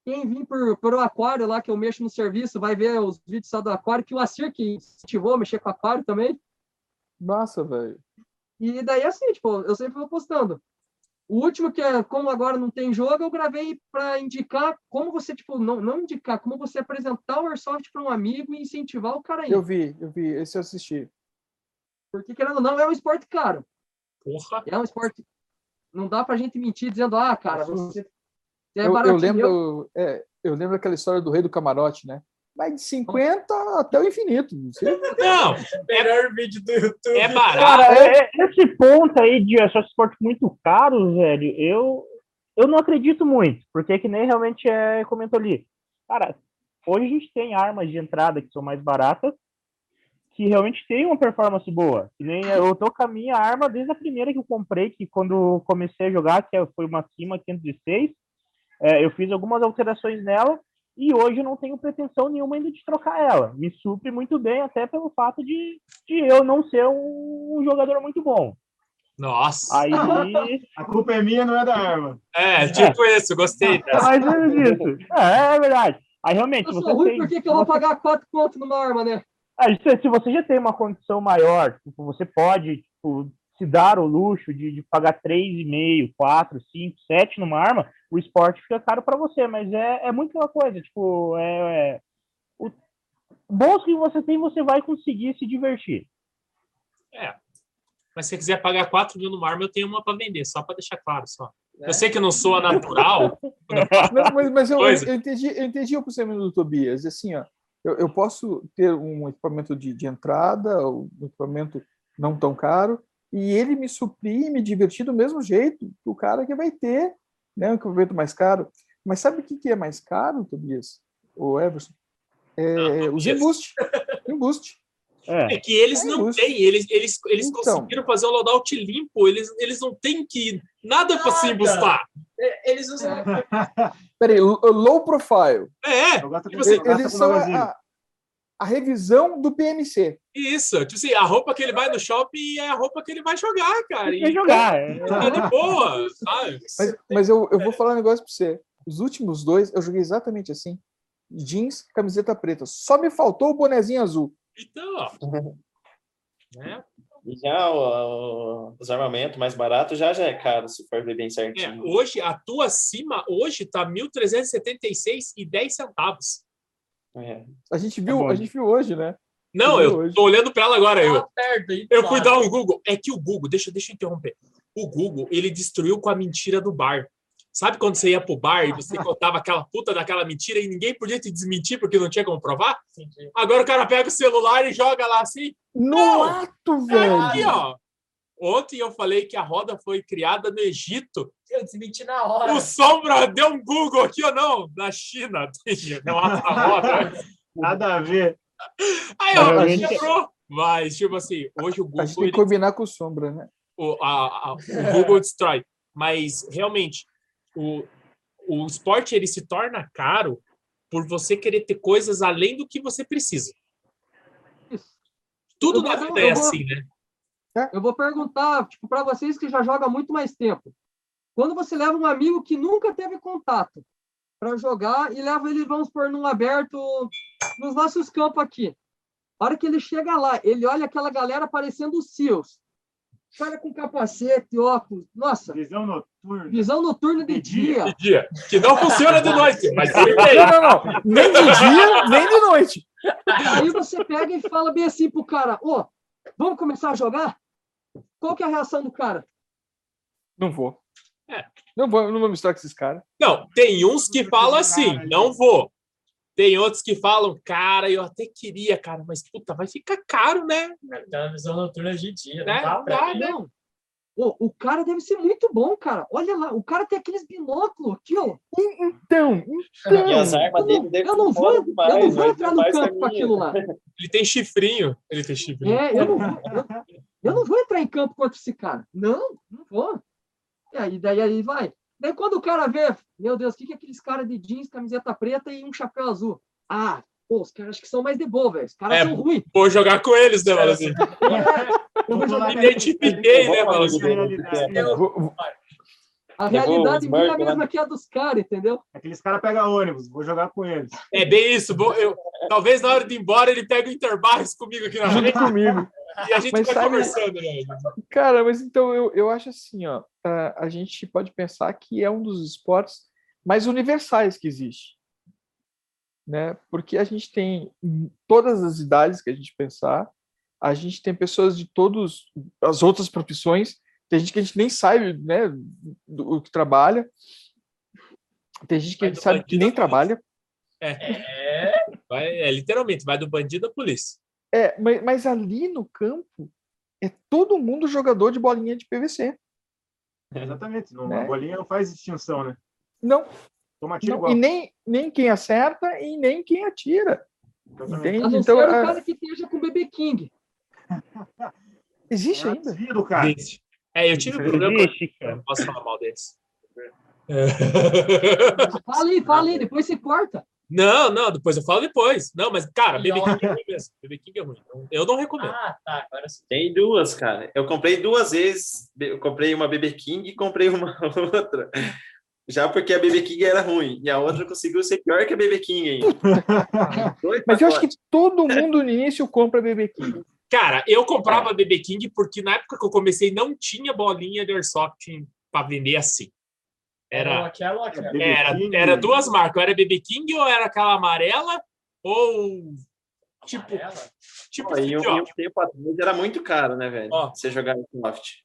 Quem vir por, por o aquário lá, que eu mexo no serviço, vai ver os vídeos só do aquário, que o Acir que incentivou a mexer com aquário também. Massa, velho. E daí, assim, tipo, eu sempre vou postando. O último, que é como agora não tem jogo, eu gravei para indicar como você, tipo, não, não indicar, como você apresentar o Airsoft para um amigo e incentivar o cara aí. Eu vi, eu vi, esse eu assisti. Porque, querendo ou não, é um esporte caro. Porra. É um esporte. Não dá pra gente mentir dizendo, ah, cara, você. você é eu, lembro, é, eu lembro aquela história do rei do camarote, né? Vai de 50 até o infinito. Não, [LAUGHS] melhor vídeo do YouTube. é barato. Cara, é- é- esse ponto aí de achar esporte muito caro, velho, eu, eu não acredito muito, porque que nem realmente é, comentou ali. Cara, hoje a gente tem armas de entrada que são mais baratas, que realmente tem uma performance boa. Que nem eu tô com a minha arma desde a primeira que eu comprei, que quando comecei a jogar, que foi uma Cima 506, é, eu fiz algumas alterações nela, e hoje eu não tenho pretensão nenhuma ainda de trocar ela. Me supre muito bem, até pelo fato de, de eu não ser um, um jogador muito bom. Nossa. Aí, [LAUGHS] A culpa é minha, não é da arma. É, tipo isso, gostei [LAUGHS] é dessa. mais ou menos isso. É, é verdade. Aí realmente, Eu sou você ruim, tem. por que, que eu vou pagar quatro contos numa arma, né? Ah, se, se você já tem uma condição maior, tipo, você pode tipo, se dar o luxo de, de pagar 3,5, 4, 5, 7 numa arma, o esporte fica caro para você, mas é, é muito aquela coisa, tipo, é, é, o bons que você tem, você vai conseguir se divertir. Mas se você quiser pagar 4 mil numa arma, eu tenho uma para vender, só para deixar claro. só. Eu sei que não sou a natural. eu [LAUGHS] Não, mas, mas eu, eu entendi, eu entendi o pensamento do Tobias. Assim, ó, eu, eu posso ter um equipamento de, de entrada, um equipamento não tão caro, e ele me suprir e me divertir do mesmo jeito que o cara que vai ter né, um equipamento mais caro. Mas sabe o que, que é mais caro, Tobias? O Everson? É, Não, os Tobias. [LAUGHS] embuste. Embuste. É. É que eles É não justo. têm, eles, eles, eles Então. conseguiram fazer o loadout limpo, eles, eles não têm que nada para se Nada. embustar. É, Eles usam. [LAUGHS] Peraí, o- o low profile. É, de- gosto Eles são a, a revisão do PMC. Isso, tipo assim, a roupa que ele vai no shopping é a roupa que ele vai jogar, cara. Quer E jogar. é. tá de boa, sabe? Mas, mas eu, eu vou falar um negócio pra você. Os últimos dois, eu joguei exatamente assim. Jeans, camiseta preta. Só me faltou o bonezinho azul. Então, ó. [LAUGHS] Né? E já o- o- os armamentos mais baratos já, já é caro, se for ver bem É, certinho. hoje, a tua acima, hoje tá 1.376 e 10 centavos. É. A gente Tá viu, bom. a gente viu hoje, né? Não, eu hoje. tô olhando para ela agora, eu. Tá perto aí. Eu fui dar um Google. É que o Google, deixa, deixa eu interromper. O Google, ele destruiu com a mentira do bar. Sabe quando você ia pro bar e você [LAUGHS] contava aquela puta daquela mentira e ninguém podia te desmentir porque não tinha como provar? Entendi. Agora o cara pega o celular e joga lá assim. No Não! ato, É aqui, velho! ó. Ontem eu falei que a roda foi criada no Egito. Eu desmenti na hora. O Sombra deu um Google aqui ou não? Na China. Tem relato da roda. Nada a ver. Aí, ó, Realmente- quebrou. Mas, tipo assim, hoje o A gente Google tem ele que combinar com o Sombra, né? o, a- a- o Google destrói. Mas realmente, o, o esporte ele se torna caro por você querer ter coisas além do que você precisa. Tudo na vida é assim, né? Eu vou perguntar, tipo, para vocês que já jogam há muito mais tempo. Quando você leva um amigo que nunca teve contato para jogar e leva ele, vamos pôr num aberto nos nossos campos aqui. A hora que ele chega lá, ele olha aquela galera parecendo os SEALs. Cara com capacete, óculos. Nossa, Visão noturna. visão noturna de De dia. dia. De dia. Que não funciona de noite, mas ele tem. Não, não, não. Nem de dia, nem de noite. Aí você pega e fala bem assim pro cara, ô, vamos começar a jogar? Qual que é a reação do cara? Não vou. É. Não vou, não vou misturar com esses caras. Não, tem uns que falam assim, não vou. Tem outros que falam, cara, eu até queria, cara, mas puta, vai ficar caro, né? Aquela visão noturna de dia. Né? Não dá Não né? Não. Ô, o cara deve ser muito bom, cara. Olha lá, o cara tem aqueles binóculos aqui, ó. Então, E as então. armas Eu dele devem eu não vou, foda eu demais, não vou entrar no campo com aquilo lá. Ele tem chifrinho. Ele tem chifrinho. É, eu não, vou, eu, eu não vou entrar em campo contra esse cara. Não, não vou. E aí, daí aí vai. Daí quando o cara vê, meu Deus, o que, que é aqueles caras de jeans, camiseta preta e um chapéu azul? Ah, pô, os caras acho que são mais de boa, velho. Os caras É, são ruins. Vou jogar com eles, né, mano? Assim. [LAUGHS] Eu vou jogar- Me identifiquei, né, mano? Assim de- É, Vou- vou- A realidade minha é a mesma que a dos caras, entendeu? Aqueles caras pegam ônibus, vou jogar com eles. É bem isso. vou- eu, talvez na hora de ir embora ele pegue o Interbarros comigo aqui na Junto frente comigo. e a gente Mas vai sabe- conversando, né? Cara, mas então eu, eu acho assim, ó, a, a gente pode pensar que é um dos esportes mais universais que existe, né? Porque a gente tem em todas as idades que a gente pensar, a gente tem pessoas de todas as outras profissões, tem gente que a gente nem sabe, né, do o que trabalha, tem gente que a gente sabe que bandido nem trabalha, É, vai, é, literalmente, vai do bandido à polícia. é, mas, mas ali no campo é todo mundo jogador de bolinha de PVC. Exatamente. Não, Né? A bolinha não faz distinção, né? Não, Toma tiro Não, igual. e nem, nem quem acerta e nem quem atira. A Entende? não Então, ser o ah, cara que esteja com o BB King. existe É ainda. cara. Gente, É, eu tive um problema com não posso falar mal deles. Fala aí, fala aí, depois você corta. Não, não, depois eu falo depois. Não, mas, cara, BB. King é ruim mesmo. BB King é ruim. Eu não recomendo. Ah, tá. Agora sim. Tem duas, cara. Eu comprei duas vezes. Eu comprei uma BB King e comprei uma [LAUGHS] outra. Já porque a BB King era ruim. E a outra conseguiu ser pior que a BB King ainda. [LAUGHS] Mas eu acho que todo mundo no início compra BB King. Cara, eu comprava BB King porque na época que eu comecei não tinha bolinha de airsoft para vender assim. Ou Era, aquela ou aquela. Era, era duas marcas. Ou era BB King ou era aquela amarela ou tipo, Amarela? tipo Pô, e um, tempo atrás era muito caro, né, velho? Ó. Você jogar Airsoft.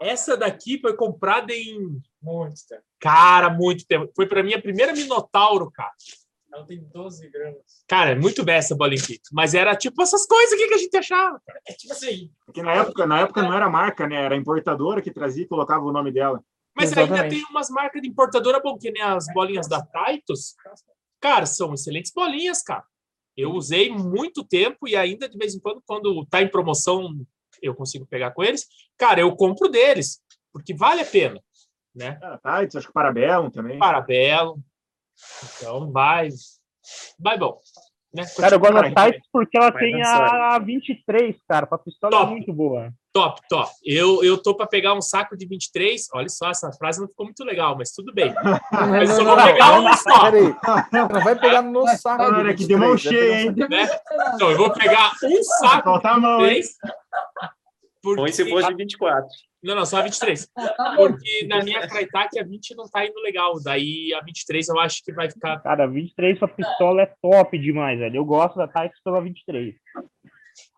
Essa daqui foi comprada em Muito. tá? cara, muito tempo. Foi para mim a primeira Minotauro, cara. Ela tem 12 gramas. Cara, é muito bem essa bolinha aqui. Mas era tipo essas coisas aqui que a gente achava. cara. É tipo assim. Porque na época, na época não era marca, né? Era a importadora que trazia e colocava o nome dela. Mas ainda Exatamente. tem umas marcas de importadora bom, que nem as bolinhas da Titus. Cara, são excelentes bolinhas, cara. Eu usei muito tempo e ainda de vez em quando, quando tá em promoção, eu consigo pegar com eles. Cara, eu compro deles, porque vale a pena, né? Ah, tá, acho que Parabellum também. Parabelo. Então, vai. Vai bom. Né? Cara, eu gosto da Tights porque ela vai tem dançar. a 23, cara. Pra pistola Top. é muito boa. Top, top. Eu, eu tô para pegar um saco de 23. Olha só, essa frase não ficou muito legal, mas tudo bem. Mas eu não, vou não, pegar um só. Peraí, não vai pegar no saco. Cara, de que deu mão 23, vai cheia, hein? Né? Então, eu vou pegar um saco Falta a de mão, hein? 23. Porque... Ruim se fosse 24. Não, não, só a 23. Tá bom. Porque na minha Crytek a 20 não tá indo legal. Daí a 23 eu acho que vai ficar. Cara, 23 pra pistola é top demais, velho. Eu gosto da Tights pela 23.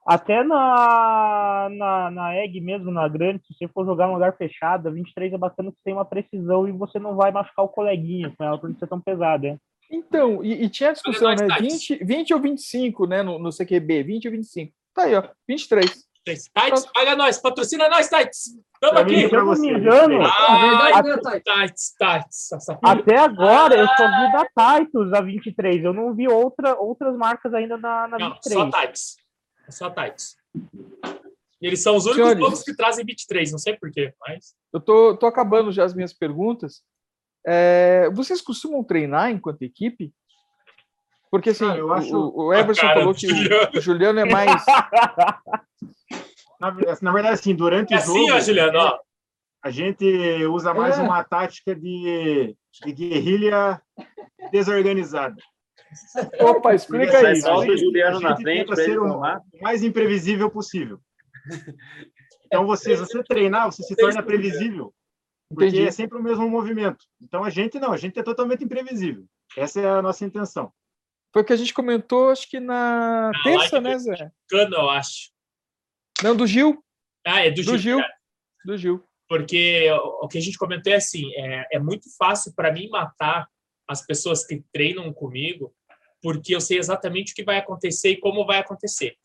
Até na, na, na egg mesmo, na grande, se você for jogar num lugar fechado, a 23 é bacana que você tem uma precisão e você não vai machucar o coleguinha com ela por não ser tão pesada. hein? Então, e, e tinha a discussão, né? nós, Tights. 20, 20 ou 25, né? No, no CQB, 20 ou 25. Tá aí, ó, 23. Tights, paga nós, patrocina nós, Pra mim, aqui. Se eu não você, me engano, É verdade. Essa até agora eu só vi da Titus a 23. Eu não vi outra, outras marcas ainda na, na Não, 23. só Tights. É Só Tights. E eles são os únicos Senhores. que trazem 23, não sei porquê, mas. Eu tô, tô acabando já as minhas perguntas. É, vocês costumam treinar enquanto equipe? Porque assim, eu o- acho- o, o Everson falou que Juliano. o Juliano é mais. [LAUGHS] Na, na verdade, assim, durante É o assim, jogo, ó, Juliano, ó. a gente usa mais É. uma tática de, de guerrilha desorganizada. Opa, explica aí. a Solta o gente- Juliano na frente ele ser o mais imprevisível possível. Então, você, se você treinar, você se torna previsível. Porque Entendi. é sempre o mesmo movimento. Então, a gente não, a gente é totalmente imprevisível. Essa é a nossa intenção. Foi o que a gente comentou, acho que na terça, live né, Zé? Cano, eu acho. Não, do Gil. Ah, é do, Do Gil. Gil. Do Gil. Porque o que a gente comentou é assim: é, é muito fácil para mim matar as pessoas que treinam comigo, porque eu sei exatamente o que vai acontecer e como vai acontecer.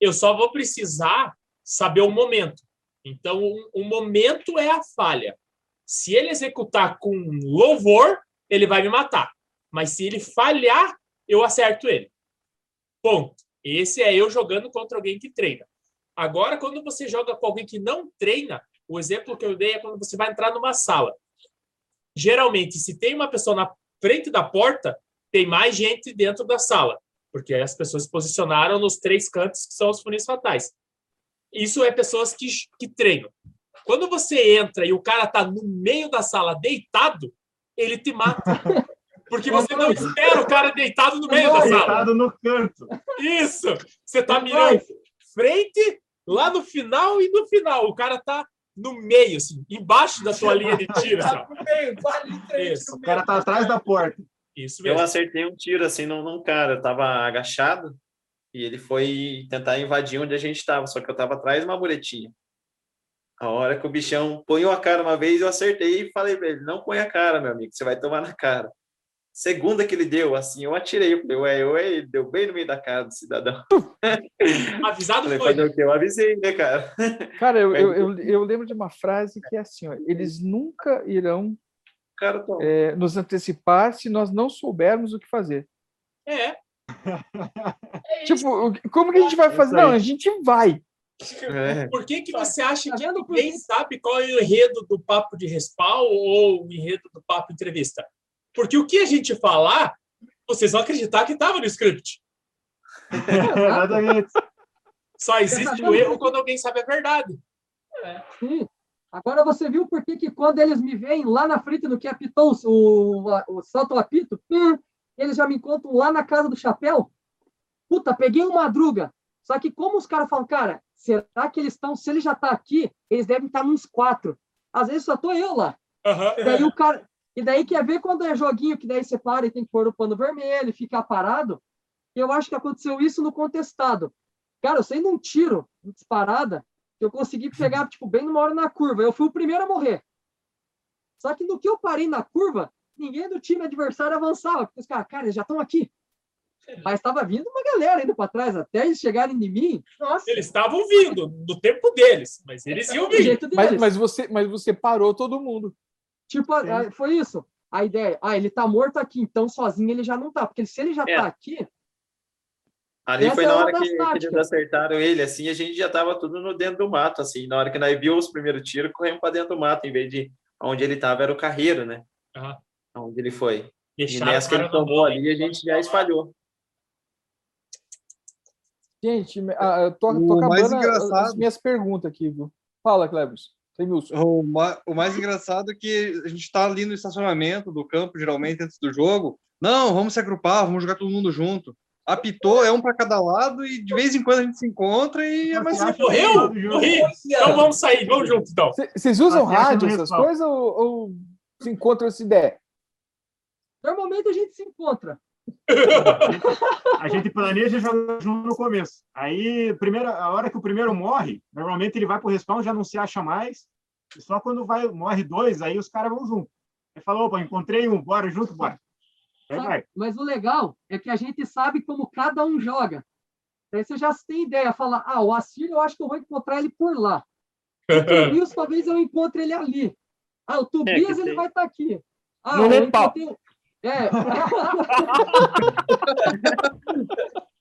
Eu só vou precisar saber o momento. Então, o, o momento é a falha. Se ele executar com louvor, ele vai me matar. Mas se ele falhar, eu acerto ele. Ponto. Esse é eu jogando contra alguém que treina. Agora, quando você joga com alguém que não treina, o exemplo que eu dei é quando você vai entrar numa sala. Geralmente, se tem uma pessoa na frente da porta, tem mais gente dentro da sala, porque as pessoas se posicionaram nos três cantos que são os funis fatais. Isso é pessoas que, que treinam. Quando você entra e o cara tá no meio da sala deitado, ele te mata. [LAUGHS] Porque você não espera o cara deitado no meio da sala. Deitado no canto. Isso! Você tá mirando frente, lá no final e no final. O cara tá no meio, assim, embaixo da tua linha de tiro. Assim, ó. No meio, vale Isso. no O cara tá atrás da porta. Isso Eu mesmo. acertei um tiro assim num, num cara, eu tava agachado e ele foi tentar invadir onde a gente tava, só que eu tava atrás de uma muretinha. A hora que o bichão põe a cara uma vez, eu acertei e falei pra ele: não põe a cara, meu amigo, você vai tomar na cara. Segunda que ele deu, assim, eu atirei, eu falei, ué, ué, ele deu bem no meio da cara do cidadão. [LAUGHS] Avisado Falei, foi. fazer? Eu avisei, né, cara? Cara, eu, eu, eu, eu lembro de uma frase que é assim: ó, eles nunca irão cara tomou. é, nos antecipar se nós não soubermos o que fazer. É. [LAUGHS] Tipo, o- como que a gente vai fazer? Isso aí. Não, a gente vai. É. Por que, que você acha Tá que por ninguém sabe qual é o enredo do papo de respawn ou o enredo do papo entrevista? Porque o que a gente falar, vocês vão acreditar que estava no script. Exatamente. Só existe o erro quando alguém sabe a verdade. Sim. Agora você viu por que, que quando eles me veem lá na frente no que apitou o, o, o salto apito, hum, eles já me encontram lá na casa do chapéu? Puta, peguei um madruga. Só que como os caras falam, cara, será que eles estão, se ele já tá aqui, eles devem estar uns quatro. Às vezes só tô eu lá. E daí o cara. E daí quer ver quando é joguinho que daí você para e tem que pôr o pano vermelho e ficar parado. Eu acho que aconteceu isso no contestado. Cara, eu sei num tiro, disparada, que eu consegui pegar, tipo, bem numa hora na curva. Eu fui o primeiro a morrer. Só que no que eu parei na curva, ninguém do time adversário avançava. Porque os caras, cara, eles já estão aqui. Mas estava vindo uma galera indo para trás, até eles chegarem em mim. Nossa, Eles estavam vindo no tempo deles, mas eles iam do vir. Mas, mas, você, mas você parou todo mundo. Tipo, Sim. ah, foi isso. A ideia, ah, ele tá morto aqui, então sozinho ele já não tá. Porque se ele já É. tá aqui, Ali foi é na hora que, que eles acertaram ele, assim, a gente já tava tudo no dentro do mato, assim. Na hora que nós viu os primeiros tiros, corremos para dentro do mato, em vez de onde ele tava era o carreiro, né? Aham. Onde ele foi. E Deixaram nessa que ele tomou ali, a gente já espalhou. Gente, ah, eu tô, tô mais acabando as engraçado- minhas perguntas aqui, viu? Fala, Cleves. O, o mais engraçado é que a gente está ali no estacionamento do campo, geralmente antes do jogo. Não, vamos se agrupar, vamos jogar todo mundo junto. Apitou, é um para cada lado e de vez em quando a gente se encontra e é mais Morreu? Morri? Então vamos sair, vamos junto então. Cê- Vocês usam Até acha rádio, essas coisas, ou, ou se encontram essa ideia? Normalmente a gente se encontra. A gente planeja jogar junto no começo. Aí, primeira, a hora que o primeiro morre, normalmente ele vai pro respawn, já não se acha mais. E só quando vai, morre dois, aí os caras vão junto. Aí fala, opa, encontrei um, bora junto, bora. Aí sabe? vai. Mas o legal é que a gente sabe como cada um joga. Aí você já tem ideia, fala, ah, o Assir eu acho que eu vou encontrar ele por lá. [LAUGHS] O Tobias talvez eu encontre ele ali. Ah, o Tobias ele tem. vai estar aqui. Ah, No eu Nepal. encontrei É. [LAUGHS]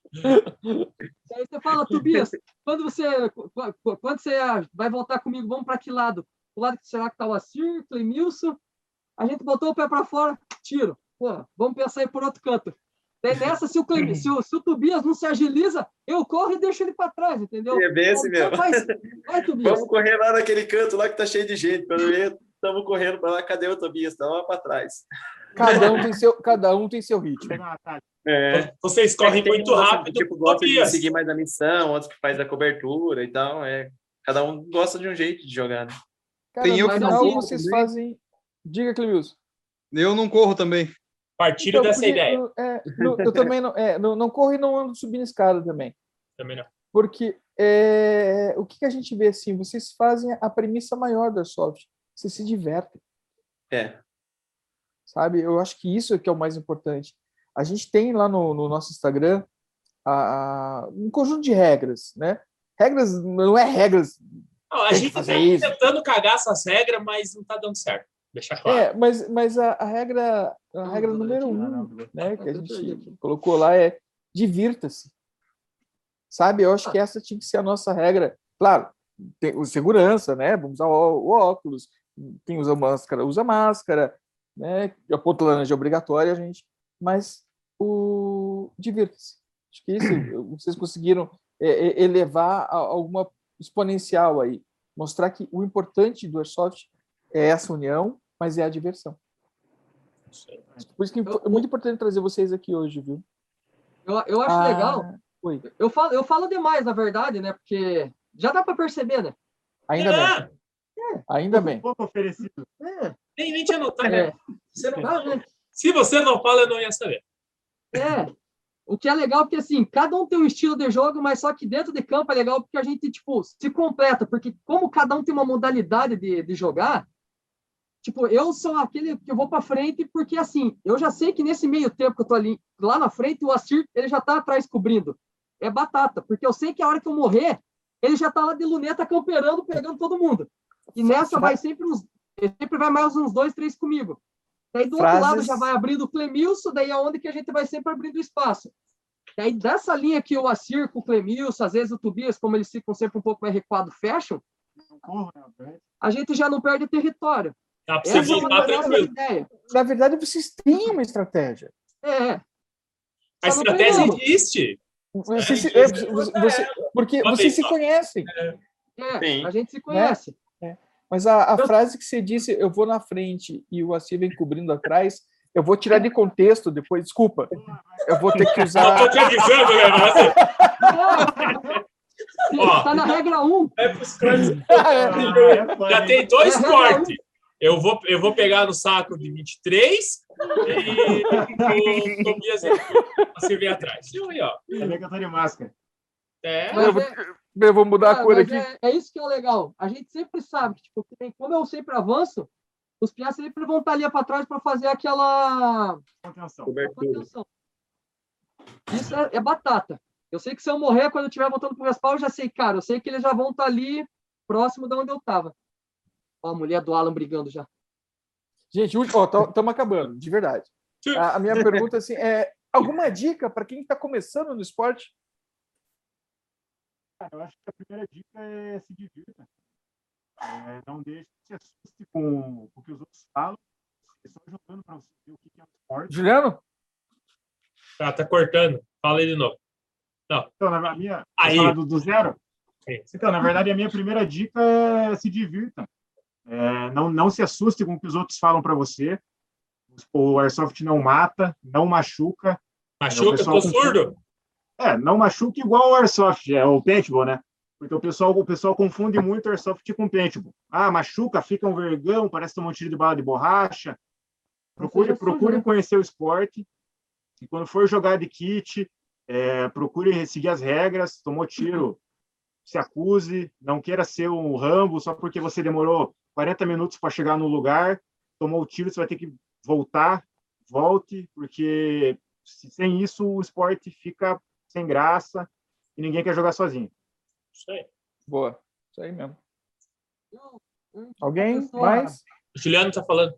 Aí você fala, Tobias, quando você, qu- qu- quando você vai voltar comigo, vamos para que lado? O lado que será que está o Assir, Clemilson? A gente botou o pé para fora, tiro. Pô, vamos pensar aí por outro canto. Daí nessa, se o, Clem, se, o, se o Tobias não se agiliza, eu corro e deixo ele para trás, entendeu? É bem assim mesmo. vai, vai, Tobias. Vamos correr lá naquele canto lá que tá cheio de gente. Quando ver, estamos correndo para lá. Cadê o Tobias? Tá lá para trás. Cada um [LAUGHS] tem seu, cada um tem seu ritmo. Uma tática. É. Vocês correm Tem muito rápido. Tipo, gosta de seguir mais a missão, outros que faz a cobertura e tal. É. Cada um gosta de um jeito de jogar, né? Cara, Tem eu que não vocês também. fazem. Diga, Clemilson. Eu não corro também. Partilho Então, dessa porque ideia. Eu, é, eu também não, é, não, não corro e não ando subindo escada também. Também não. Porque é, o que, que a gente vê assim? Vocês fazem a premissa maior da Soft. Vocês se divertem, É. sabe? Eu acho que isso é que é o mais importante. A gente tem lá no, no nosso Instagram a- a- um conjunto de regras, né? Regras não é regras. Não, a gente tá isso. tentando cagar essas regras, mas não tá dando certo. Deixa claro. É, mas, mas a, a regra, a regra número um né, que a gente colocou lá é divirta-se. Sabe? Eu acho que essa tinha que ser a nossa regra. Claro, tem o segurança, né? Vamos usar o, o óculos, quem usa máscara, usa máscara, né? A ponta laranja é obrigatória, gente. Mas o divirta-se. Acho que isso [CLEARS THROAT] vocês conseguiram é, é, elevar a, alguma exponencial aí. Mostrar que o importante do Airsoft é essa união, mas é a diversão. Por isso que é muito importante trazer vocês aqui hoje, viu? Eu, eu acho Ah, legal. Oi, Eu falo, eu falo demais, na verdade, né? Porque já dá para perceber, né? ainda bem, Ah, ainda bem. Pouco oferecido. É, nem, nem tinha notado. né? é, Você não- dá, né? Se você não fala, eu não ia saber. É. O que é legal, porque assim, cada um tem um estilo de jogo, mas só que dentro de campo é legal porque a gente, tipo, se completa, porque como cada um tem uma modalidade de, de jogar, tipo, eu sou aquele que eu vou para frente, porque assim, eu já sei que nesse meio tempo que eu tô ali, lá na frente, o Assir, ele já tá atrás cobrindo. É batata, porque eu sei que a hora que eu morrer, ele já tá lá de luneta camperando, pegando todo mundo. E nessa vai sempre uns, sempre vai mais uns dois, três comigo. Daí do outro lado Frases- já vai abrindo o Clemilson, daí é onde que a gente vai sempre abrindo espaço. Daí dessa linha que o Assir com o Clemilson, às vezes o Tobias, como eles ficam sempre um pouco mais recuado, fecham, a gente já não perde território. Dá pra você é uma voltar tranquilo. ideias. Na verdade, vocês têm uma estratégia. É, A Só estratégia existe. Você se- É, é, é você- porque vocês se conhecem. é, Sim. a gente se conhece. Mas a, a Eu- frase que você disse, eu vou na frente e o Assir vem cobrindo atrás, eu vou tirar de contexto depois, desculpa. Eu vou ter que Eu usar. tô te avisando, né? Mas, Ó. tá na regra 1. é pros cortes. [LAUGHS] Ah, é foda, Já tem dois É, é, cortes. Eu vou, eu vou pegar no saco de 23 e o Tobias servir atrás. E aí, ó. Que eu tô de máscara. É, Mas Eu vou, é- eu vou mudar a Ah, cor aqui. É, é isso que é o legal. A gente sempre sabe que, tipo, que como eu sempre avanço, os piás sempre vão estar ali para trás para fazer aquela contenção. Isso é, é batata. Eu sei que se eu morrer, quando eu estiver voltando pro respaldo, eu já sei, cara, eu sei que eles já vão estar ali próximo de onde eu tava. Ó, a mulher do Alan brigando já. Gente, estamos acabando, de verdade. A, a minha [LAUGHS] pergunta assim, é: alguma dica para quem está começando no esporte? Cara, eu acho que a primeira dica é se divirta. É, não deixe que se assuste com o que os outros falam. É só jogando para você ver o que é o esporte. Juliano? tá, tá cortando. Fala aí de novo. Então, na minha. Aí. Do, do zero? Sim. Então, na verdade, a minha primeira dica é se divirta. É, não, não se assuste com o que os outros falam para você. O Airsoft não mata, não machuca. Machuca, pessoal tô surdo. É, não machuca igual o Airsoft, é o paintball, né? Porque o pessoal, o pessoal confunde muito Airsoft com paintball. Ah, machuca, fica um vergão, parece tomar um tiro de bala de borracha. Procure, procure conhecer o esporte. E quando for jogar de kit, é, procure seguir as regras. Tomou tiro, se acuse. Não queira ser um Rambo só porque você demorou 40 minutos para chegar no lugar. Tomou o tiro, você vai ter que voltar. Volte, porque se- sem isso o esporte fica sem graça e ninguém quer jogar sozinho. Isso aí. Boa. Isso aí mesmo. Alguém mais? O Juliano tá falando.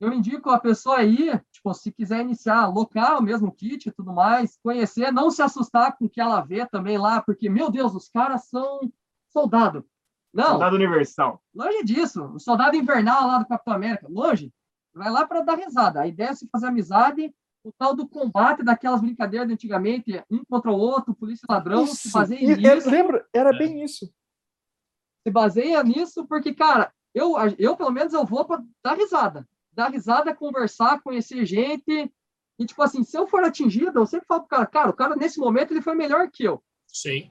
Eu indico a pessoa aí, tipo, se quiser iniciar local mesmo, kit e tudo mais, conhecer, não se assustar com o que ela vê também lá, porque, meu Deus, os caras são soldado. Não, Soldado Universal. longe disso. O soldado invernal lá do Capitão América, longe. Vai lá para dar risada. A ideia é se fazer amizade, o tal do combate daquelas brincadeiras de antigamente, um contra o outro, polícia e ladrão, se Isso. baseia E- nisso. lembra? Era É. bem isso. se baseia nisso, porque, cara, eu, eu pelo menos eu vou para dar risada. Dar risada, conversar, conhecer gente. E, tipo assim, se eu for atingido, eu sempre falo pro cara, cara, o cara nesse momento ele foi melhor que eu. Sim.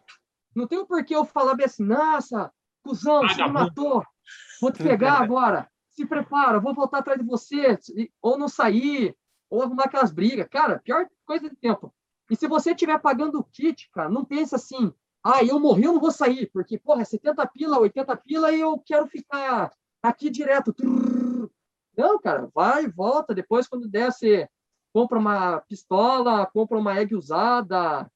Não tem o porquê eu falar bem assim, nossa, cuzão, você me Vagabundo. matou, vou te pegar [LAUGHS] agora, se prepara, vou voltar atrás de você, e- ou não sair, ou arrumar aquelas brigas. Cara, pior coisa de tempo. E se você estiver pagando o kit, cara, não pensa assim, ah, eu morri, eu não vou sair, porque, porra, é 70 pila, 80 pila e eu quero ficar aqui direto. Não, cara, vai, volta, depois quando der, você compra uma pistola, compra uma egg usada,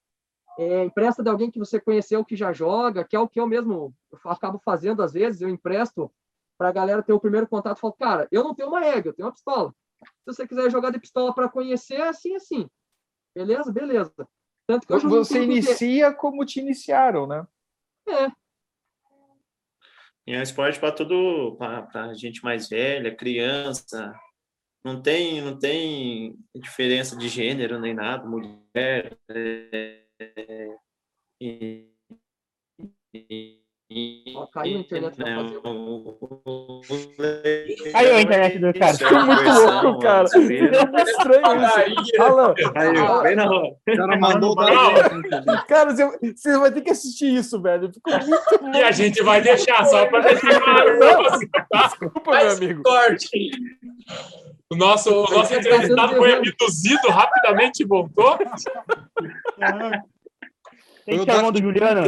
é, empresta de alguém que você conheceu que já joga, que é o que eu mesmo acabo fazendo às vezes, eu empresto para a galera ter o primeiro contato, falo, cara, eu não tenho uma egg, eu tenho uma pistola. Se você quiser jogar de pistola para conhecer, é assim, assim. Beleza? Beleza. Tanto que hoje Você tenho que inicia como te iniciaram, né? É, E é um esporte para tudo, para gente mais velha, criança. Não tem, não tem diferença de gênero nem nada, mulher. é, e, e- Ó, caiu a internet pra fazer Aí a internet do cara. É uma Muito louco, cara. É estranho isso. Alan, Aí, bem na hora. O cara mandou o Não. cara, você, vai ter que assistir isso, velho. Ficou muito [LAUGHS] E a gente vai deixar só para deixar claro. Desculpa, meu amigo. Corte. O nosso, o nosso entrevistado foi abduzido, rapidamente voltou. Tem que a mão do Juliano.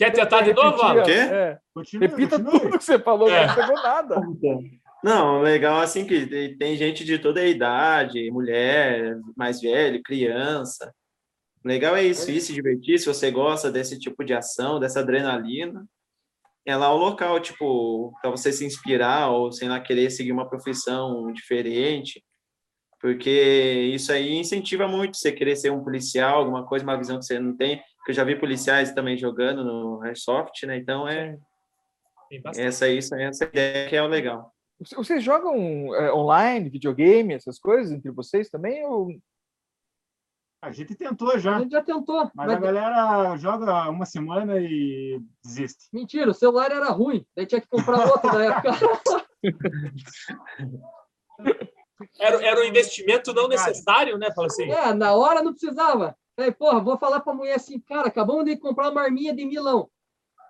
Quer tentar de novo, quê? É. Repita continue. tudo que você falou, É. não pegou nada. Não, legal assim que tem- gente de toda a idade, mulher, mais velho, criança. Legal é isso, ir se divertir, se você gosta desse tipo de ação, dessa adrenalina. É lá o local, tipo, para você se inspirar ou, sei lá, querer seguir uma profissão diferente. Porque isso aí incentiva muito você querer ser um policial, alguma coisa, uma visão que você não tem. Porque eu já vi policiais também jogando no Airsoft, né? Então é bastante. essa, isso, essa ideia que é o legal. Vocês jogam é, online, videogame, essas coisas entre vocês também? Ou... A gente tentou a já, gente já tentou. mas mas- a galera joga uma semana e desiste. Mentira, o celular era ruim. Daí tinha que comprar outro na época. [LAUGHS] Era, era um investimento não necessário, né? Fala assim. É, na hora não precisava. Aí, porra, vou falar pra mulher assim, cara, acabamos de comprar uma arminha de milão.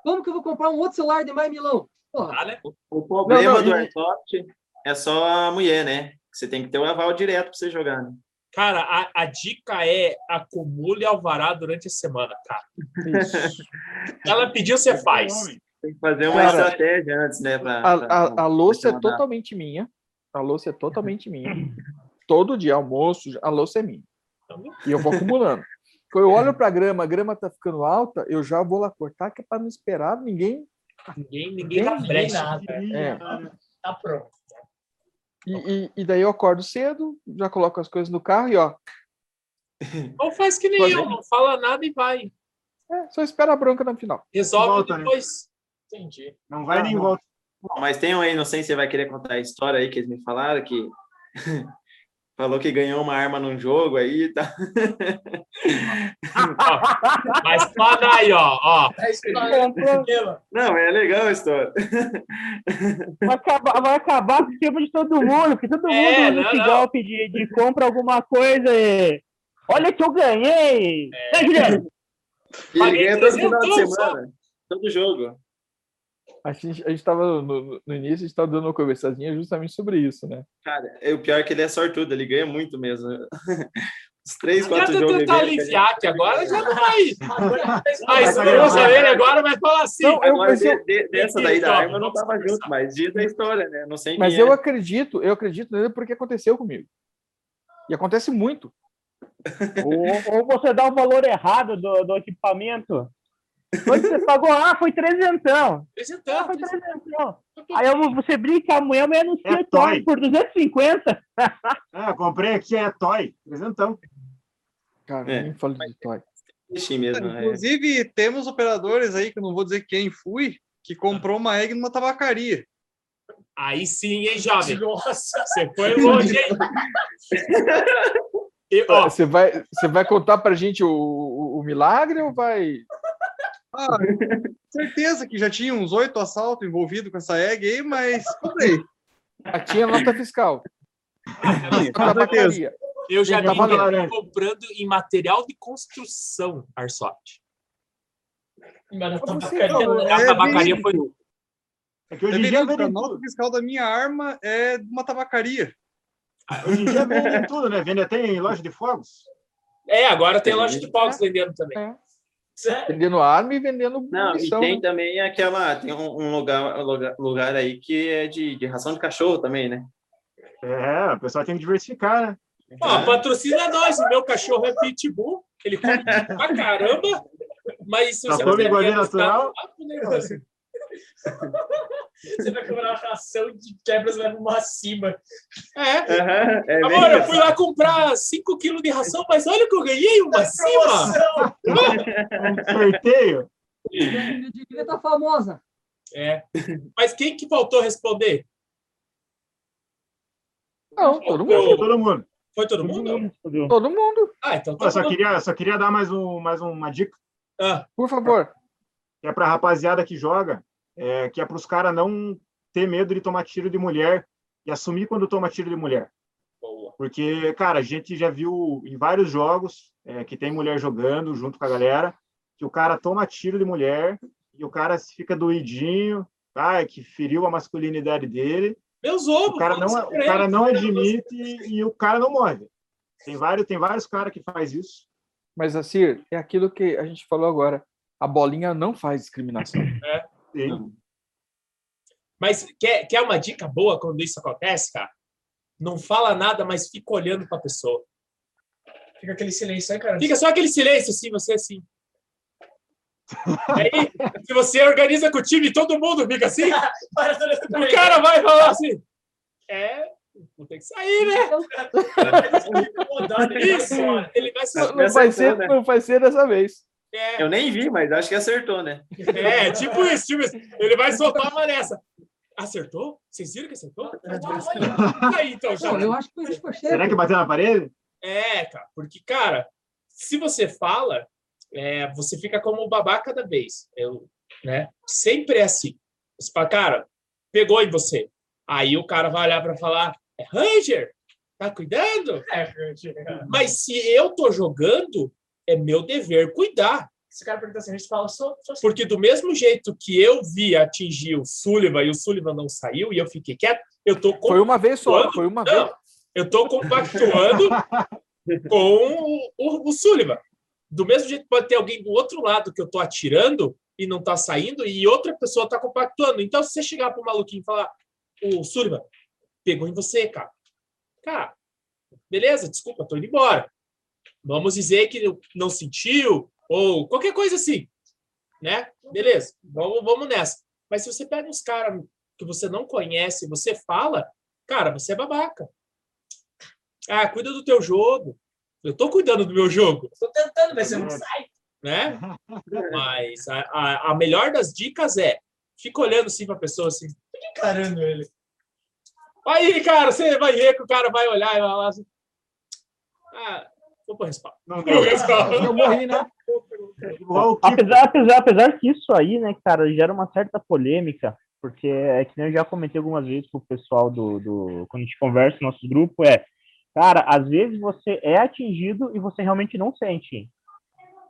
Como que eu vou comprar um outro celular de mais milão? Porra, Ah, né? O problema Não, não, do e- Airsoft é só a mulher, né? Você tem que ter o aval direto para você jogar, né? Cara, a, a dica é acumule alvará durante a semana, cara. Isso. [LAUGHS] Ela pediu, você faz. Tem que fazer uma Cara, estratégia antes, né? Pra, A, pra- a, a louça é pra totalmente minha. A louça é totalmente minha. [LAUGHS] Todo dia almoço, a louça é minha. E eu vou acumulando. Quando eu olho para a grama, a grama tá ficando alta, eu já vou lá cortar, que é para não esperar ninguém. Ninguém, ninguém Ninguém brecha. nada. É. Tá pronto. E, e, e daí eu acordo cedo, já coloco as coisas no carro e ó, Ou faz que nem Pode eu, ir. não fala nada e vai. é, só espera a bronca no final. Resolve Volta, né? depois. Entendi. Não vai Ah, nem não. volta. Bom, Mas tem um aí, não sei se você vai querer contar a história aí que eles me falaram, que Falou que ganhou uma arma num jogo aí, tá? [LAUGHS] Mas fala aí, ó, ó. Comprou- dela. Não, é legal a história. Vai acabar, vai acabar com o tempo de todo mundo, porque todo mundo É, usa não, esse não. golpe de, de compra alguma coisa e. Olha que eu ganhei! É. Né, Juliano? E ganha todo final de 300 só. semana. Todo jogo. A gente, a gente tava no, no início, a gente tava dando uma conversazinha justamente sobre isso, né? Cara, é, o pior é que ele é sortudo, ele ganha muito mesmo. [LAUGHS] Os três, Não quatro jogos. tentar ele ganha. aliviar, que agora já não [LAUGHS] vai. Mas Vai o gravar. Rosalene agora vai falar assim. Não, eu- Agora, mas eu- de- de- dessa daí da Então, arma eu não tava junto, mas diz da história, né? Não sei Mas eu é. acredito, eu acredito nele porque aconteceu comigo. E acontece muito. [LAUGHS] ou, ou você dá o valor errado do, do equipamento. Quando você pagou, ah, foi trezentão. Ah, Apresentando. foi trezentão. Aí eu- você brinca, amanhã eu anuncia É toy. por 250. [LAUGHS] Ah, comprei aqui, é Toy. Presentão. Cara, É. nem falo de toy. Ixi mesmo. é. Inclusive, temos operadores aí, que eu não vou dizer quem fui, que comprou uma egg numa tabacaria. Aí sim, hein, jovem? Nossa. Você foi longe, hein? [LAUGHS] E, ó, Você vai, você vai contar pra gente o, o, o milagre ou vai. Ah, certeza que já tinha uns oito assaltos envolvidos com essa egg aí, mas [LAUGHS] comprei. Ah, tinha nota fiscal. Certeza. Eu já vi laranja. comprando em material de construção Airsoft. Mas Você- tabacaria, Não? A É tabacaria foi. É que É hoje em dia a nota fiscal da minha arma é de uma tabacaria. Hoje em dia vendem tudo, né? Vende até em loja de fogos. É, agora tem loja de fogos vendendo também. Sério? Vendendo arma e vendendo Não, e munição. tem né? também aquela. Tem um, um lugar, lugar, lugar aí que é de, de ração de cachorro também, né? É, o pessoal tem que diversificar, né? Ó, patrocina nós. O meu cachorro é pitbull. Ele come pra caramba. Mas se você come quiser natural? tá. [LAUGHS] Você vai comprar uma ração de quebras leva uma acima. É. Aham, é Amor, eu fui lá comprar 5 quilos de ração, mas olha o que eu ganhei, uma cima. Um [LAUGHS] sorteio. Devia estar tá famosa. É. Mas quem que faltou responder? Não, todo Foi mundo. todo mundo. Foi todo mundo? Todo mundo. Ah, então Eu tá só bom. queria, só queria dar mais, um, mais uma dica, Ah, Por favor. que é para a rapaziada que joga, é, que é para os caras não ter medo de tomar tiro de mulher e assumir quando toma tiro de mulher. boa. Porque, cara, a gente já viu em vários jogos é, que tem mulher jogando junto com a galera, que o cara toma tiro de mulher e o cara fica doidinho, ah, que feriu a masculinidade dele. Meus ovos. O cara não, isso o cara não admite e, e o cara não morre. Tem vários, tem vários caras que faz isso. Mas, Assir, é aquilo que a gente falou agora. A bolinha não faz discriminação. Sim. Mas quer, quer uma dica boa quando isso acontece, cara? Não fala nada, mas fica olhando pra pessoa. Fica aquele silêncio aí, cara. Fica só aquele silêncio assim, você assim. Aí, se você organiza com o time, todo mundo fica assim, [LAUGHS] Para o cara vai falar assim. É, vou ter que sair, né? [LAUGHS] Isso, ele vai se. Não vai, ser, né? não vai ser dessa vez. É, Eu nem vi, mas acho que acertou, né? é, tipo isso, tipo isso. Ele vai soltar uma nessa. Acertou? Vocês viram que acertou? Aí, então, já. Pô, eu acho que eu. Será que bateu na parede? É, cara, porque, cara, se você fala, é, você fica como o babaca da vez. Eu, né? Sempre é assim. Você fala, cara, pegou em você. Aí o cara vai olhar para falar, é Ranger, tá cuidando? É, Mas se eu tô jogando, é meu dever cuidar. Se o cara pergunta assim, a gente fala, sou, sou assim. Porque do mesmo jeito que eu vi atingir o Sullivan e o Sullivan não saiu e eu fiquei quieto, eu tô com Foi uma vez só. Quando? Foi uma Não, vez. eu estou compactuando [LAUGHS] com o, o- o Sullivan. Do mesmo jeito que pode ter alguém do outro lado que eu estou atirando e não está saindo, e outra pessoa está compactuando. Então, se você chegar para o maluquinho e falar, o Sullivan, pegou em você, cara. Cara, beleza, desculpa, estou indo embora. Vamos dizer que não sentiu, ou qualquer coisa assim. Né? Beleza, vamos, vamos nessa. Mas se você pega uns caras que você não conhece, você fala, cara, você é babaca. Ah, cuida do teu jogo. Eu tô cuidando do meu jogo, Tô tentando, mas você não sai. né? Mas a, a, a melhor das dicas é fica olhando assim pra pessoa assim. Fica encarando ele. Aí, cara, você vai ver que o cara vai olhar e vai falar assim. Ah, vou pro respaldo. Não deu. Eu morri, né? Apesar, apesar, apesar que isso aí, né, cara, gera uma certa polêmica, porque é que nem eu já comentei algumas vezes com o pessoal do, do quando a gente conversa no nosso grupo, é, cara, às vezes você é atingido e você realmente não sente.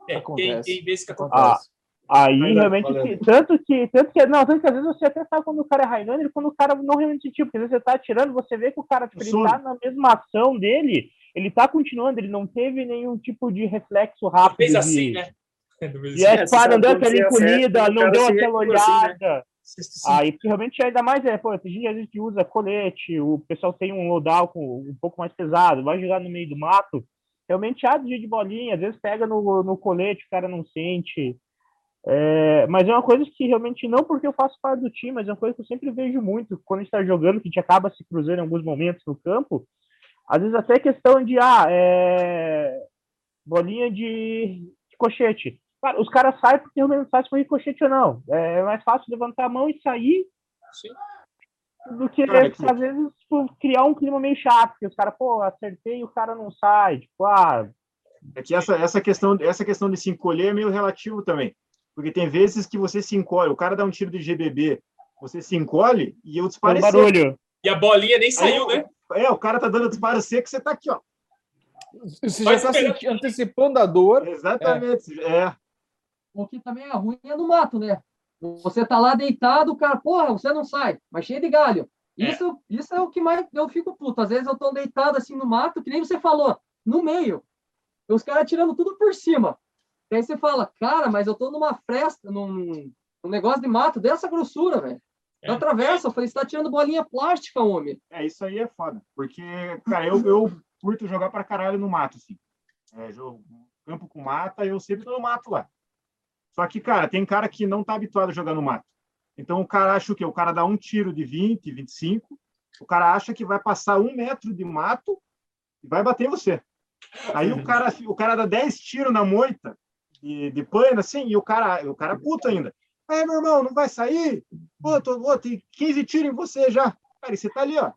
É, tem, Acontece. tem vezes que Ah, acontece. Aí Vai, realmente, tanto que, tanto que, não, tanto que às vezes você até sabe quando o cara é Highlander e quando o cara não realmente sentiu, porque às vezes você tá atirando, você vê que o cara, tipo, ele tá na mesma ação dele, ele tá continuando, ele não teve nenhum tipo de reflexo rápido. Fez de, assim, né? Do mesmo [LAUGHS] E ah, não sabe deu quando aquela encolhida, o não deu aquela assim, né? olhada. Aí, porque realmente ainda mais é, pô, gente às vezes que usa colete, o pessoal tem um loadout com um pouco mais pesado, vai jogar no meio do mato, realmente há dia de bolinha, às vezes pega no, no colete, o cara não sente. É, mas é uma coisa que realmente não porque eu faço parte do time, mas é uma coisa que eu sempre vejo muito quando a gente está jogando, que a gente acaba se cruzando em alguns momentos no campo. Às vezes até questão de ah, é, bolinha de, de cochete. Cara, os caras saem porque realmente não sabe se foi ricochete ou não. É mais fácil levantar a mão e sair Sim. do que Cara, que- às vezes tipo, criar um clima meio chato, porque os caras, pô, acertei e o cara não sai. Tipo, ah, É que essa, essa, questão, essa questão de se encolher é meio relativo também. Porque tem vezes que você se encolhe, o cara dá um tiro de GBB, você se encolhe e faz é seco. barulho. E a bolinha nem saiu, Aí, né? É, o cara tá dando disparo seco, você tá aqui, ó. Você Vai já esperando. antecipando a dor. Exatamente. É. O que também é ruim é no mato, né? Você tá lá deitado, o cara, porra, você não sai, mas cheio de galho. É. Isso, isso é o que mais eu fico puto. Às vezes eu tô deitado assim no mato, que nem você falou, no meio. E os caras tirando tudo por cima. E aí você fala, cara, mas eu tô numa fresta, num, num negócio de mato dessa grossura, velho. É. Na travessa, eu falei, você tá tirando bolinha plástica, homem. É, isso aí é foda. Porque, cara, eu, eu curto jogar pra caralho no mato, assim. É, jogo, campo com mata, eu sempre tô no mato lá. Só que, cara, tem cara que não tá habituado a jogar no mato. Então o cara acha o quê? O cara dá um tiro de 20, 25, o cara acha que vai passar um metro de mato e vai bater em você. Aí o cara, o cara dá 10 tiros na moita de, de pano, assim, e o cara, o cara puto ainda. Aí, meu irmão, não vai sair? Pô, tô, pô, tem 15 tiros em você já. Cara, e você tá ali, ó.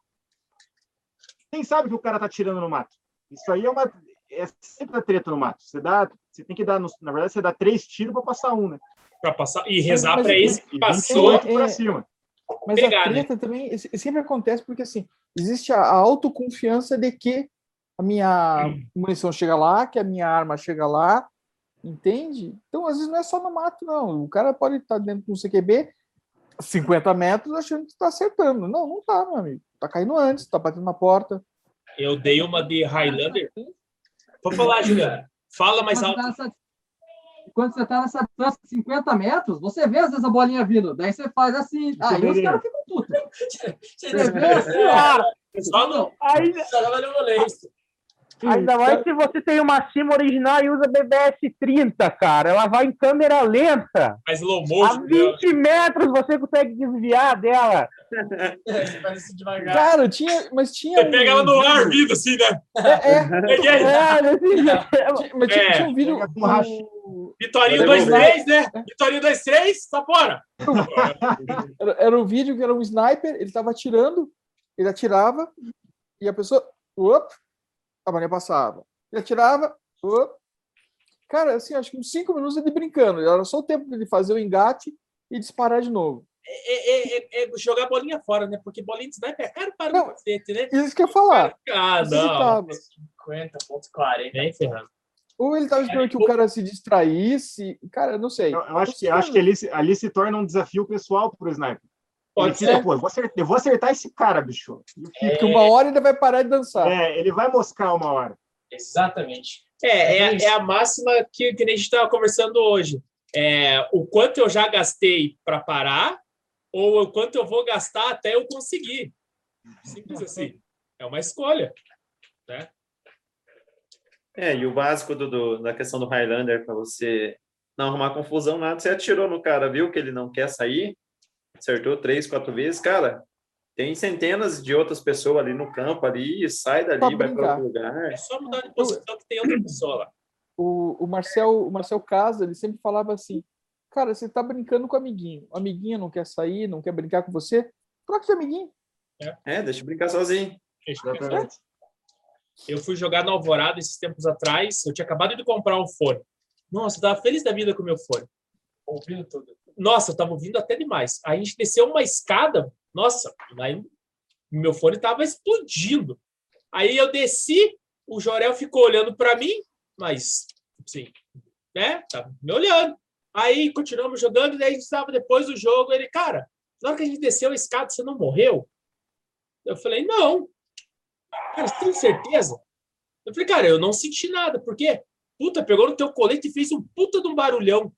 Quem sabe que o cara tá tirando no mato? Isso aí é uma. É sempre a treta no mato. Você dá. Você tem que dar. no- na verdade, você dá três tiros para passar um, né? Pra passar e rezar pra e- esse que passou. 28 É, pra é. cima. Mas Pegar, a né? treta também se- sempre acontece porque assim, existe a, a autoconfiança de que a minha munição chega lá, que a minha arma chega lá, entende? Então, às vezes não é só no mato, não. O cara pode estar dentro do CQB 50 metros achando que está acertando. Não, não tá, meu amigo. Tá caindo antes, tá batendo na porta. Eu dei uma de Highlander. Vou falar, Juliana. Fala mais alto. você tá nessa- Quando você tá nessa distância de 50 metros, você vê às vezes a bolinha vindo. Daí você faz assim. Aí os caras ficam putos. [LAUGHS] Você Você vê assim, ó. Só no, Ainda, Jogava no. Ainda mais se você tem uma cima original e usa BBS 30, cara. Ela vai em câmera lenta. mais low A motion. né? 20 metros você consegue desviar dela. Você faz isso devagar. Cara, tinha, mas tinha. Você pega ela no ar vindo assim, né? É, é. [LAUGHS] É, desse jeito. Tinha- Mas tinha, É. tinha um vídeo. O- Vitorinho Vai 2-3, né? Vitorinho 2-3, só fora. Era, era um vídeo que era um sniper, ele tava atirando, ele atirava, e a pessoa. Op, a mané passava. Ele atirava. Cara, assim, acho que uns cinco minutos ele brincando. Era só o tempo dele fazer o engate e disparar de novo. É, é- é- é jogar bolinha fora, né? Porque bolinha de sniper é caro para Não. o cacete, né? Isso que eu ia falar. Ah, não. tava- 50.40. Nem ferrando. Ou ele tava esperando que o cara se distraísse. Cara, não sei. Eu, eu acho que, acho que ali, se- ali se torna um desafio pessoal pro sniper. Pode ele fica, ser. pô, eu vou, acertar, eu vou acertar esse cara, bicho. E fica- Porque uma hora ele vai parar de dançar. É, ele vai moscar uma hora. Exatamente. É, é, é a máxima que, que a gente estava conversando hoje. É, o quanto eu já gastei para parar ou o quanto eu vou gastar até eu conseguir. Simples assim. É uma escolha. É, e o básico do, do- da questão do Highlander, para você não arrumar confusão, nada, você atirou no cara, viu que ele não quer sair, acertou três, quatro vezes, cara. Tem centenas de outras pessoas ali no campo, ali, sai dali, Pra vai para outro lugar. É só mudar de posição que tem outra pessoa lá. O, o Marcel, o Marcel Casa, ele sempre falava assim: Cara, você tá brincando com o amiguinho. O amiguinho não quer sair, não quer brincar com você. Troca de amiguinho. É, deixa eu brincar sozinho. Exatamente. Eu fui jogar no Alvorada esses tempos atrás. Eu tinha acabado de comprar um fone. Nossa, eu tava feliz da vida com o meu fone. Ouvindo tudo. Nossa, eu tava ouvindo até demais. Aí a gente desceu uma escada. Nossa, aí meu fone tava explodindo. Aí eu desci, o Jorel ficou olhando para mim, mas, sim, né? Tava me olhando. Aí continuamos jogando, daí a gente estava depois do jogo. Ele, cara, na hora que a gente desceu a escada, você não morreu? Eu falei, não. Cara, você tem certeza? Eu falei, cara, eu não senti nada, porque, puta, pegou no teu colete e fez um puta de um barulhão.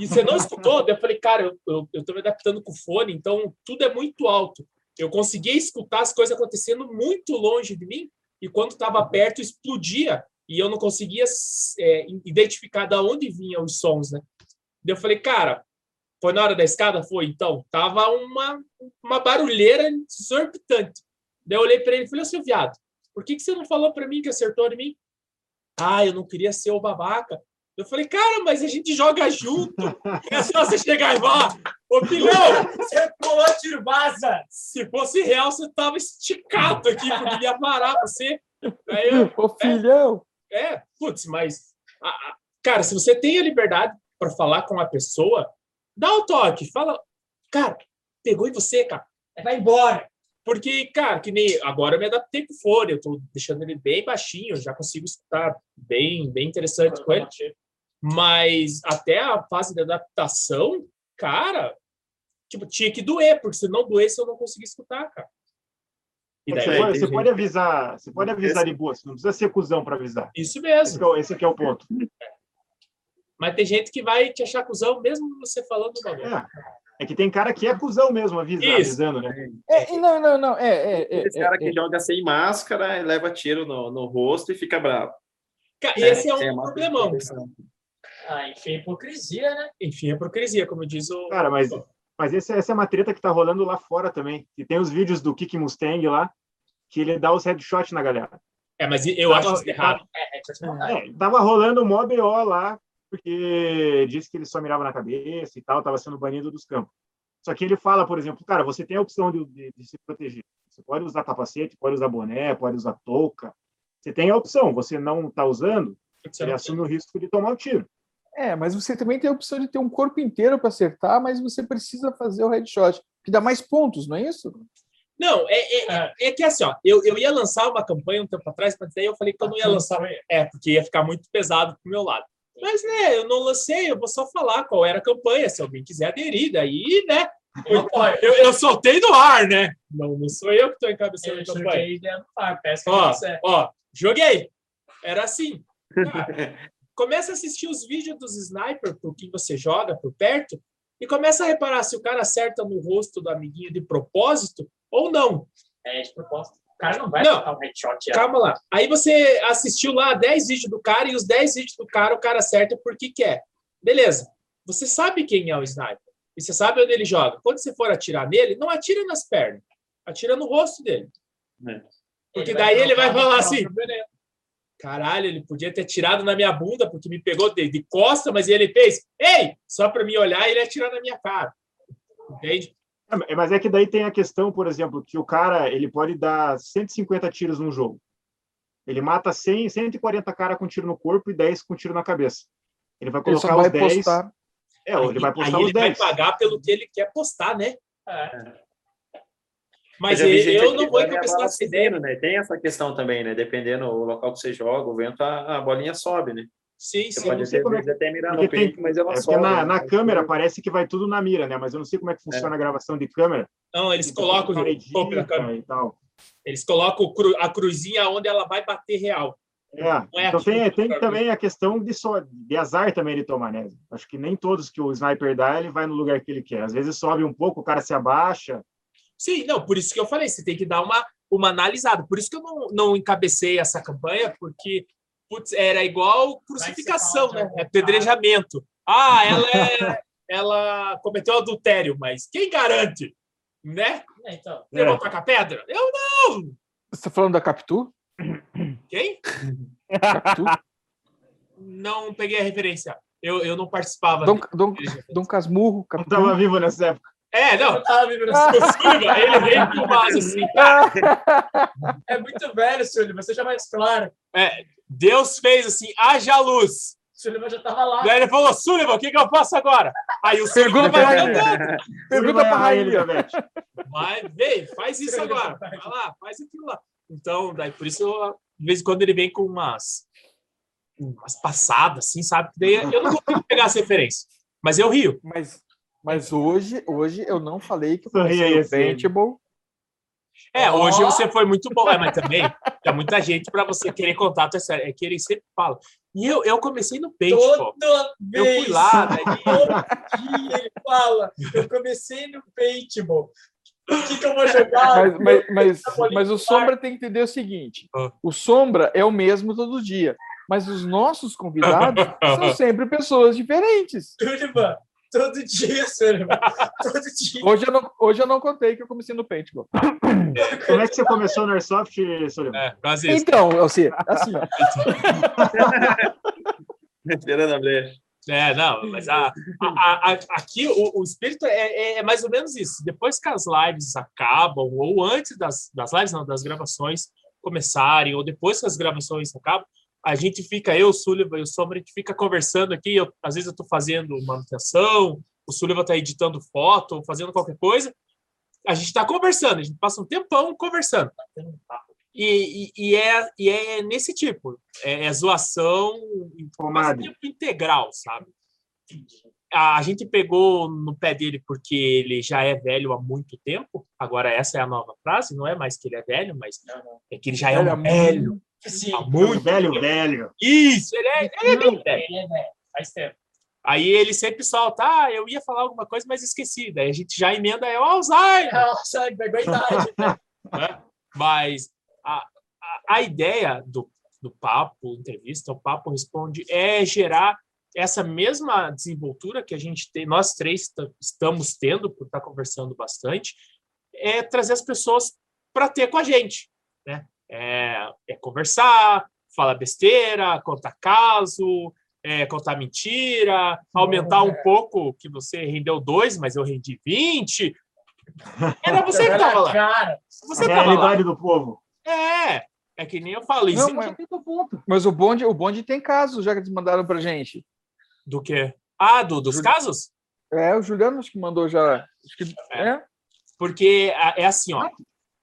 E você não escutou? Eu falei, cara, eu, eu, eu tô me adaptando com fone, então tudo é muito alto. Eu conseguia escutar as coisas acontecendo muito longe de mim, e quando estava perto, explodia, e eu não conseguia é, identificar de onde vinham os sons, né? Eu falei, cara, foi na hora da escada? Foi, então. Tava uma, uma barulheira exorbitante. Daí eu olhei para ele e falei, seu viado, por que, que você não falou para mim que acertou em mim? Ah, eu não queria ser o babaca. Eu falei, cara, mas a gente joga junto. É só você chegar e falar, ô filhão, Você pulou vaza! se fosse real, você tava esticado aqui, porque ia parar você. Aí eu, [LAUGHS] Ô, filhão! é, putz, mas, a- a- cara, se você tem a liberdade para falar com a pessoa, dá o toque, fala, cara, pegou em você, cara. Vai embora! Porque, cara, que nem agora eu me adaptei com o fone, eu tô deixando ele bem baixinho, já consigo escutar bem, bem interessante com ele. Mas até a fase de adaptação, cara, tipo, tinha que doer, porque se não doesse eu não conseguia escutar, cara. E daí, Você, É, pode, você pode avisar, você pode avisar de boa, você não precisa ser cuzão para avisar. isso Esse, mesmo. que é esse aqui é o ponto. [LAUGHS] Mas tem gente que vai te achar cuzão, mesmo você falando o bagulho. É, é que tem cara que é cuzão mesmo, avisa, Isso. avisando, né? É, e não, não, não. É, é, é, Esse cara é, que joga sem máscara, leva tiro no, no rosto e fica bravo. Cara, esse é um É uma problemão. Ah, enfim, hipocrisia, né? Enfim, é hipocrisia, como diz o. Cara, mas, mas esse, essa é uma treta que tá rolando lá fora também. E tem os vídeos do Kiki Mustang lá, que ele dá os headshots na galera. É, mas eu acho isso errado. É, é, é, É, tava rolando um mó BO lá, porque disse que ele só mirava na cabeça e tal, tava sendo banido dos campos. Só que ele fala, por exemplo, cara, você tem a opção de, de- de se proteger. Você pode usar capacete, pode usar boné, pode usar touca. Você tem a opção, você não tá usando, ele assume o risco de tomar o tiro. É, mas você também tem a opção de ter um corpo inteiro para acertar, mas você precisa fazer o headshot, que dá mais pontos, não é isso? Não, é, é, é- é que assim, ó, eu, eu ia lançar uma campanha um tempo atrás, mas daí eu falei que eu não ia lançar. É, porque ia ficar muito pesado pro meu lado. Mas, né, eu não lancei, eu vou só falar qual era a campanha, se alguém quiser aderir, daí, né? Eu, eu, eu soltei no ar, né? Não, não sou eu que estou encabeçando Eu a campanha. joguei dentro do par, peço que Ó, você. ó, joguei. Era assim. [LAUGHS] Cara, começa a assistir os vídeos dos sniper por que você joga por perto e começa a reparar se o cara acerta no rosto do amiguinho de propósito ou não. É, de propósito. O cara não vai Não. um headshot. já. Calma lá. Aí você assistiu lá 10 vídeos do cara e os 10 vídeos do cara o cara acerta porque quer. Beleza. Você sabe quem é o sniper. E você sabe onde ele joga. Quando você for atirar nele, não atira nas pernas. Atira no rosto dele. Porque vai daí ele trocar vai falar assim. Caralho, ele podia ter tirado na minha bunda porque me pegou de, de costa, mas ele fez, ei, só para me olhar e ele atirar na minha cara. Entende? É, Mas é que daí tem a questão, por exemplo, que o cara ele pode dar 150 tiros num jogo. Ele mata 100, 140 cara com tiro no corpo e 10 com tiro na cabeça. Ele vai Ele colocar vai os 10. postar. É, ele vai postar Aí os ele vai 10. pagar pelo que ele quer postar, né? É. Mas eu, eu não vou essa ideia. cedendo, né? Tem essa questão também, né? Dependendo do local que você joga, o vento, a, a bolinha sobe, né? Sim, Você sim. pode ter, como é até mirar no porque tem- peito, mas ela É porque sobe. na, né? na câmera parece que vai tudo na mira, né? Mas eu não sei como é que funciona a gravação de câmera. Não, eles Então, colocam o topo da câmera. e tal. Eles colocam cru- a cruzinha onde ela vai bater real. É, é então tem, que tem também a questão de, só, de azar também de tomar, né? Acho que nem todos que o sniper dá, ele vai no lugar que ele quer. Às vezes sobe um pouco, o cara se abaixa. Sim, não, por isso que eu falei, você tem que dar uma, uma analisada. Por isso que eu não, não encabecei essa campanha, porque putz, era igual crucificação, né? É de pedrejamento. Ah, ela é, ela cometeu adultério, mas quem garante? Né? É, então. Você É. com a pedra? Eu não! Você está falando da Capitu? Quem? Capitu? Não peguei a referência. Eu, eu não participava. Dom, de- Dom, Dom Casmurro, Não Capitu. estava vivo nessa época. É, não. Eu tava O. Sullivan, ele vem com umas assim. [LAUGHS] É muito velho, Sullivan. Seja mais claro. É, Deus fez assim, haja luz. O Sullivan já tava lá. Daí ele falou, Sullivan, o que, que eu faço agora? Aí o Sullivan Pergunta vai pra cantando. Pergunta pra rainha. Elizabeth. Vai, vem, faz isso agora. Vai lá, faz aquilo lá. Então, daí por isso, eu, de vez em quando ele vem com umas, umas passadas, assim, sabe? Daí eu não consigo pegar essa referência. Mas eu rio. Mas, mas hoje, hoje eu não falei que eu Sorri aí, o assim. paintball. É, hoje Ó. você foi muito bom. É, mas também tem muita gente para você querer contato, é sério. É que ele sempre fala. E eu, eu comecei no paintball. Toda Eu vez. fui lá, daí Todo dia ele fala. Eu comecei no paintball. O que, que eu vou jogar? Mas, mas, mas, Tá mas o Sombra tem que entender o seguinte: Ah. o Sombra é o mesmo todo dia, mas os nossos convidados [LAUGHS] são sempre pessoas diferentes. Sullivan. Todo dia, Sullivan. Todo dia. Hoje eu não, hoje eu não contei que eu comecei no paintball. Como é que você começou no Airsoft, Sullivan? É, quase isso. Então, assim, assim ó, Esperando a brecha. É, não, mas a, a- a- aqui o, o espírito é, é- é mais ou menos isso. Depois que as lives acabam, ou antes das, das lives, não, das gravações começarem, ou depois que as gravações acabam, a gente fica, eu, o Sullivan e o Sombra, a gente fica conversando aqui. Eu, às vezes eu estou fazendo manutenção, o Sullivan está editando foto, ou fazendo qualquer coisa. A gente está conversando, a gente passa um tempão conversando. E, e- e é, e é nesse tipo, é, é zoação tempo integral, sabe? A, a gente pegou no pé dele porque ele já é velho há muito tempo. Agora, essa é a nova frase, não é mais que ele é velho, mas é que ele já é Ele é um velho. Sim. Há muito velho, velho. Isso, ele é, ele é bem velho. Ele é velho. Faz tempo. Aí ele sempre solta, ah, eu ia falar alguma coisa, mas esqueci. Daí a gente já emenda, é o Alzheimer. [LAUGHS] Nossa, pegou a idade. né? Mas a, a, a ideia do, do papo, entrevista, o papo responde, é gerar essa mesma desenvoltura que a gente tem, nós três estamos tendo por estar conversando bastante, é trazer as pessoas para ter com a gente, né? É, é conversar, falar besteira, contar caso, é, contar mentira, aumentar um pouco que você rendeu dois, mas eu rendi 20. Era você que estava lá. Cara, Você A tava lá. realidade do povo. É, é que nem eu falo. Não, mas- mas o bonde, o bonde tem casos já que eles mandaram pra gente. Do quê? Ah, do, dos casos? É, o Juliano acho que mandou já. Acho que, é. Porque ah, é assim, ó.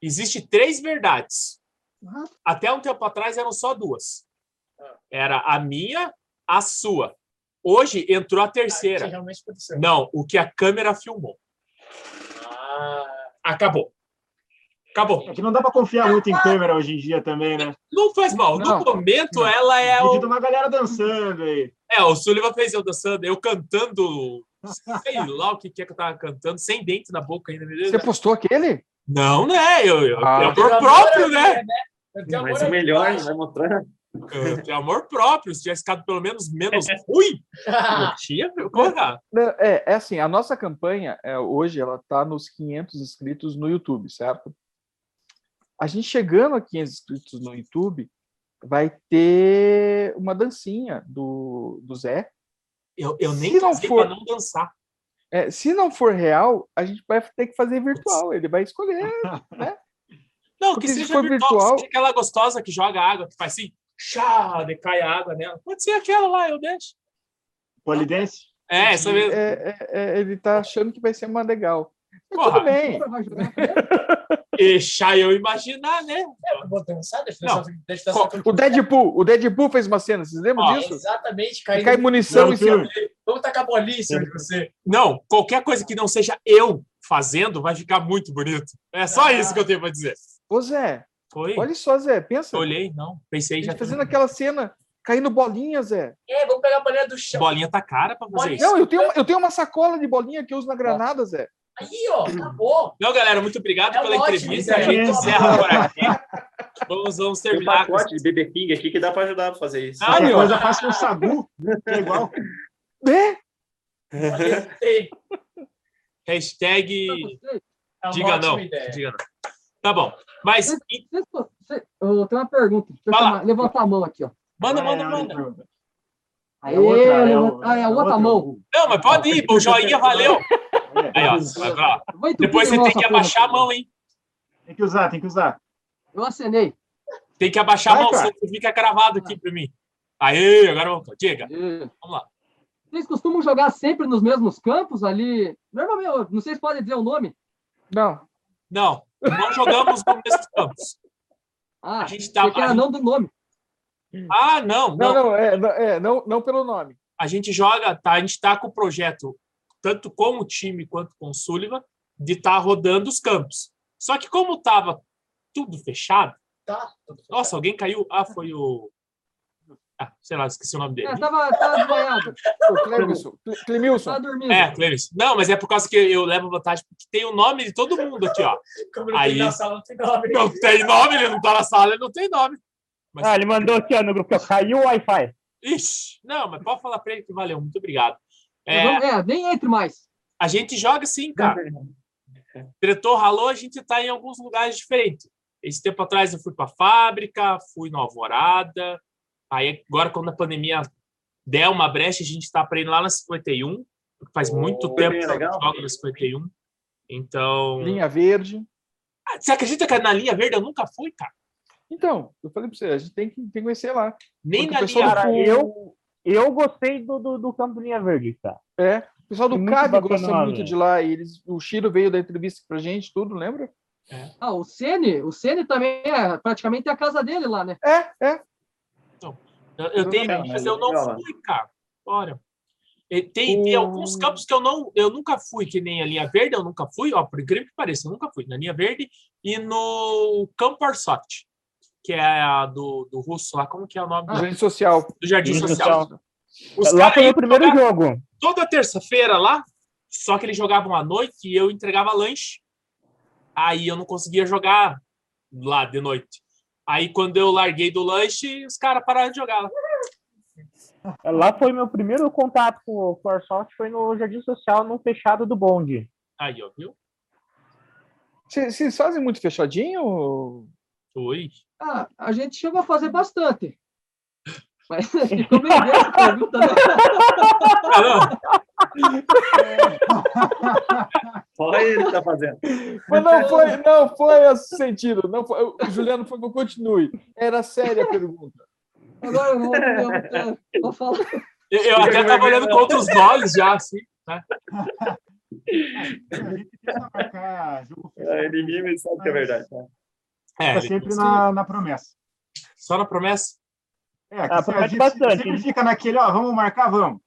Existe três verdades. Ah. Até um tempo atrás eram só duas. Era a minha, a sua. Hoje entrou a terceira. realmente aconteceu. Não, o que a câmera filmou. Ah, Acabou. Acabou. É que não dá pra confiar muito em câmera hoje em dia também, né? Não faz mal. No Não. momento, ela é Vídeo o. de uma galera dançando aí. É, o Sullivan fez eu dançando, eu cantando. Sei lá o que que é que eu tava cantando, sem dente na boca ainda. Você postou aquele? Não, né? Eu, eu, Ah. eu Pelo amor amor próprio, a né? Tenho Mas amor o melhor, Deus. vai mostrar. Tenho amor próprio. Se tivesse ficado pelo menos menos [LAUGHS] ruim, eu [LAUGHS] tinha. Não, É, é assim, a nossa campanha é, hoje ela está nos 500 inscritos no YouTube, certo? A gente chegando a 500 inscritos no YouTube, vai ter uma dancinha do, do Zé. Eu, eu nem Se não for- não dançar. É, se não for real, a gente vai ter que fazer virtual. Ele vai escolher. [LAUGHS] Não, Porque que se seja for virtual, virtual- aquela gostosa que joga água, que faz assim, chá, decai água nela. Pode ser aquela lá, eu deixo. Polidense? É, essa mesmo. É, é, é, ele tá achando que vai ser uma legal. Porra. tudo bem. [LAUGHS] Deixar eu imaginar, né? Vou dançar, deixa Não. dançar. O Deadpool, o Deadpool fez uma cena, vocês lembram Ó, disso? Exatamente, caindo. cai munição Não, em cima. Vamos tacar bolinha em cima de você. Não, qualquer coisa que não seja eu fazendo vai ficar muito bonito. É só Ah. isso que eu tenho pra dizer. Ô Zé, Foi? olha só, Zé, pensa. Olhei, não. Pensei já. fazendo aquela cena, caindo bolinha, Zé. É, vamos pegar a bolinha do chão. Bolinha tá cara pra fazer Bolinha- isso. Não, eu tenho, uma- eu tenho uma sacola de bolinha que eu uso na granada, Zé. Aí, ó, acabou. Não, galera, muito obrigado É pela ótimo, entrevista. A gente encerra por aqui. Vamos, vamos Tem um terminar. com pacote de BB King aqui que dá para ajudar a fazer isso. Ah, meu. coisa faz com o Sagu, que é igual. É? Hashtag É uma diga não. Diga não. Tá bom. Mas e- você- Eu tenho uma pergunta. Deixa eu levantar a mão aqui, ó. manda, manda, é, manda. Aê, é outra, é ah, é a é outra mão. Não, mas pode ir. O joinha valeu. É, Aí, ó. vai lá. Eu Depois de você tem que abaixar a mão, hein? Tem que usar, tem que usar. Eu acenei. Tem que abaixar a Vai, mão, cara. senão você fica gravado aqui pra mim. Aê, agora vamos. Diga, vamos lá. Vocês costumam jogar sempre nos mesmos campos ali? Normalmente, eu não sei se pode dizer o nome. Não. Não, não jogamos no mesmo campus. Ah, A gente tá. a não do nome. Ah, não, Não, não. não, é, não, é, não, não pelo nome. A gente joga, tá? A gente tá com o projeto, tanto com o time quanto com o Sullivan, de estar rodando os campos. Só que como tava tudo fechado, Tá. tudo fechado. nossa, alguém caiu. Ah, foi o. Ah, sei lá, esqueci o nome dele. É, tava, tava desmaiado. [LAUGHS] O Clemilson. Cle- Clemilson. Tava dormindo. É, Cleves. Não, mas é por causa que eu levo vantagem, porque tem o nome de todo mundo aqui, ó. Como não Aí- tem na sala, não tem nome. Não tem nome, ele não tá na sala, ele não tem nome. Mas, Ah, ele mandou aqui ó, no grupo, caiu o Wi-Fi. ixi, não, mas pode falar pra ele que valeu, muito obrigado. É, vamos- é, nem entre mais. a gente joga sim, cara. Tretou, ralou, a gente tá em alguns lugares diferentes. Esse tempo atrás eu fui pra fábrica, fui no Alvorada. Aí agora, quando a pandemia der uma brecha, a gente tá pra ir lá na 51, porque faz muito Oh, tempo bem que legal. jogo na 51. Então. Linha verde. Ah, Você acredita que na linha verde eu nunca fui, cara? Então, eu falei pra você, a gente tem que, tem que conhecer lá. Nem Porque na linha Cara, verde. eu, eu gostei do, do, do campo Linha Verde, cara. É, o pessoal do Muito CAD bacana gosta lá, muito velho. de lá. E eles, o Chiro veio da entrevista pra gente, tudo, lembra? Ah, o Sene, o Sene também é praticamente a casa dele lá, né? É, é. Eu, eu tenho, mas eu não fui, cara. Olha. Tem, tem alguns campos que eu não, eu nunca fui, que nem a linha verde, eu nunca fui, ó, por incrível que pareça, eu nunca fui na linha verde e no Campo Airsoft, que é a do, do russo lá, como que é o nome? Ah, do, Rede social. do Jardim Jardim Social. Social. Lá foi o primeiro jogo. toda terça-feira lá, só que eles jogavam à noite e eu entregava lanche. Aí eu não conseguia jogar lá de noite. Aí quando eu larguei do lanche, os caras pararam de jogar lá. Lá foi meu primeiro contato com, com o Airsoft, foi no Jardim Social, no fechado do bonde. Aí, ó, viu? Vocês vocês fazem muito fechadinho? Oi. Ah, a gente chegou a fazer bastante. Mas [LAUGHS] ficou bem bem essa pergunta, né? Olha ele tá fazendo. Mas não foi, não foi esse sentido. Não foi, o Juliano foi que eu continue. Era séria a pergunta. Agora eu vou, eu, eu, vou falar. Eu, eu até tava olhando com outros olhos já, assim. Ele ri, mas sabe que é verdade. né? É, Tá sempre na, na promessa. só na promessa. É, que Ah, a promete gente bastante. sempre fica naquele, ó, vamos marcar, vamos.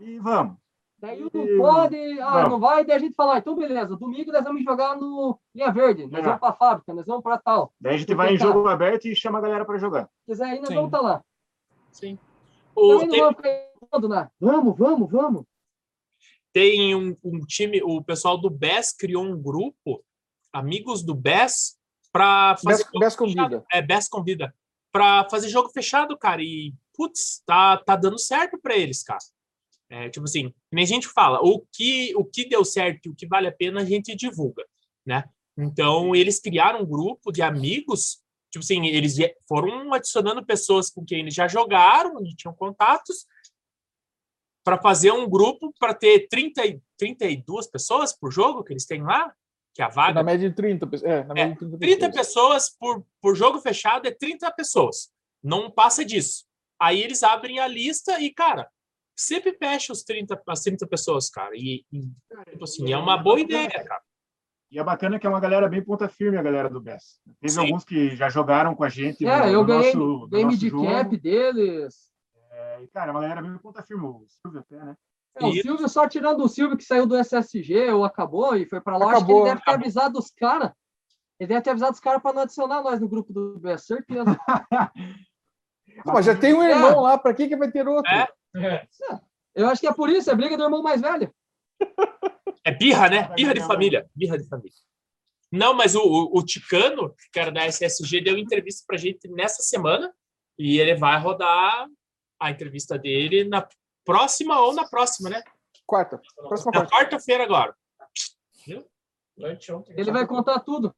E vamos. Daí não pode, ah, Não. não vai, daí a gente fala, ah, então beleza, domingo nós vamos jogar no Linha Verde, nós É. vamos pra fábrica, nós vamos pra tal. Daí a gente vai em jogo aberto e chama a galera para jogar. Se quiser ir, nós Sim. vamos estar lá. Sim. O, Também não tem, vamos né? Vamos, vamos, vamos. tem um, um time, o pessoal do BES criou um grupo, amigos do BES, para fazer. Best, best convida. É, BES convida. Para fazer jogo fechado, cara. E, putz, tá, tá dando certo para eles, cara. É, tipo assim, nem a gente fala, o que, o que deu certo e o que vale a pena a gente divulga, né? Então, eles criaram um grupo de amigos, tipo assim, eles foram adicionando pessoas com quem eles já jogaram, onde tinham contatos, para fazer um grupo para ter 30, e- 32 pessoas por jogo que eles têm lá, que é a vaga Na média de 30 pessoas. É, na média de 30 30 pessoas. pessoas por, por jogo fechado é 30 pessoas. Não passa disso. Aí eles abrem a lista e, cara, sempre fecha os 30, as 30 pessoas, cara. E, e, tipo assim, é uma boa ideia, cara. E é bacana que é uma galera bem ponta firme, a galera do BES. Teve Sim. alguns que já jogaram com a gente. É, no- eu no ganhei nosso, no game nosso de jogo. cap deles. É, e, cara, é uma galera bem ponta firme. O Silvio até, né? É, o. Silvio, só tirando o Silvio que saiu do SSG ou acabou e foi pra lá, acho que Acabou, ele deve ter acabou. avisado os caras. Ele deve ter avisado os caras pra não adicionar nós no grupo do BS, certeza. [LAUGHS] Ah, mas já tem um irmão lá, pra que, que vai ter outro? É. É. Eu acho que é por isso, é briga do irmão mais velho. É birra, né? Birra de família. Birra de família. Não, mas o, o, o Ticano, que era da SSG, deu entrevista pra gente nessa semana e ele vai rodar a entrevista dele na próxima ou na próxima, né? Quarta. Próxima Na quarta. quarta-feira agora. Anteontem. Ele vai contar tudo.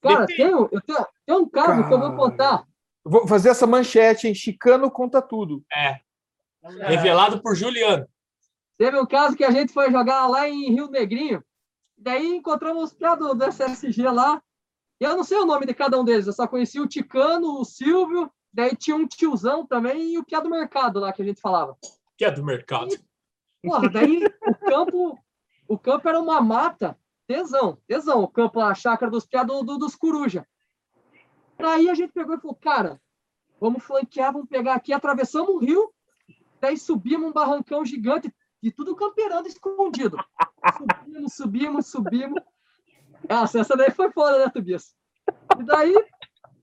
Cara, tem, um- eu tenho, tem um caso que eu vou Cara. contar. Vou fazer essa manchete, hein? Chicano conta tudo. É. Revelado por Juliano. Teve um caso que a gente foi jogar lá em Rio Negrinho. Daí encontramos os piá do, do SSG lá. E eu não sei o nome de cada um deles, eu só conheci o Ticano, o Silvio, daí tinha um tiozão também e o piá do mercado lá que a gente falava. Que é do mercado. Porra, daí o campo, o campo era uma mata, tesão, tesão, o campo, a chácara dos piá do, do- dos coruja. Daí a gente pegou e falou, cara, vamos flanquear, vamos pegar aqui, atravessamos o rio, daí subimos um barrancão gigante e tudo camperando escondido. Subimos, subimos, subimos. Nossa, essa daí foi foda, né, Tobias? E daí,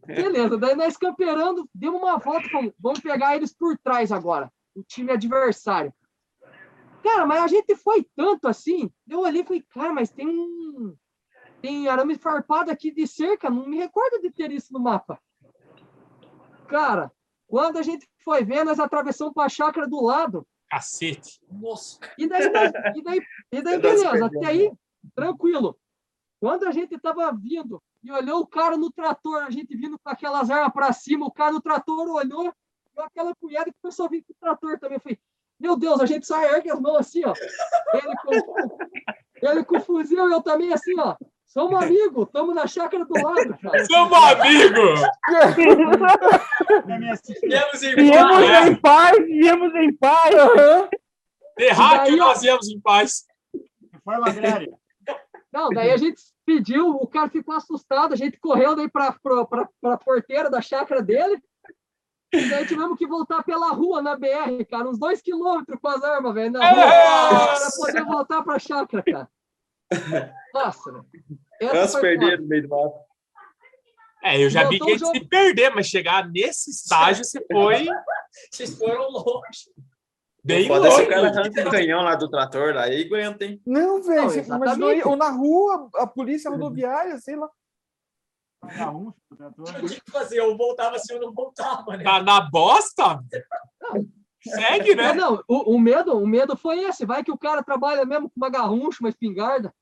beleza, daí nós camperando, demos uma volta, falamos, vamos pegar eles por trás agora, o time adversário. Cara, mas a gente foi tanto assim, eu olhei e falei, cara, mas tem um. Tem arame farpado aqui de cerca, não me recordo de ter isso no mapa. Cara, quando a gente foi ver, nós atravessamos para a chácara do lado, Cacete. Nossa. e daí, nós- e daí, e daí Pedaço beleza, até aí, tranquilo. Quando a gente tava vindo e olhou o cara no trator, a gente vindo com aquelas armas para cima, o cara no trator olhou, deu aquela punhada e começou a vir com o trator também. Eu falei, meu Deus, a gente só ergue as mãos assim, ó. Ele com, ele com o fuzil, eu também assim, ó. Somos amigos, estamos na chácara do lado, cara. Somos amigos! Viemos em Viemos paz. em paz, viemos em paz. E daí, ó- nós viemos em paz. Reforma agrária. Não, daí a gente pediu, o cara ficou assustado, a gente correu daí para a porteira da chácara dele. E daí tivemos que voltar pela rua na BR, cara, uns dois quilômetros com as armas, velho, na rua, para poder voltar para a chácara, cara. [LAUGHS] Nossa, foi perderam foda. no meio do mato. É, eu já vi Voltou que antes jogo. de perder, mas chegar nesse estágio você foi [LAUGHS] Vocês foram longe. bem Foda se longe. o cara arranca o canhão lá do trator, lá, aí aguenta, hein? Não, velho, ou na rua, a polícia rodoviária, sei lá. Trator. Eu tinha que fazer, eu voltava assim, eu não voltava, né? Tá na bosta? Segue, Mas né? não, o, o medo, o medo foi esse, vai que o cara trabalha mesmo com uma garruncha, uma espingarda.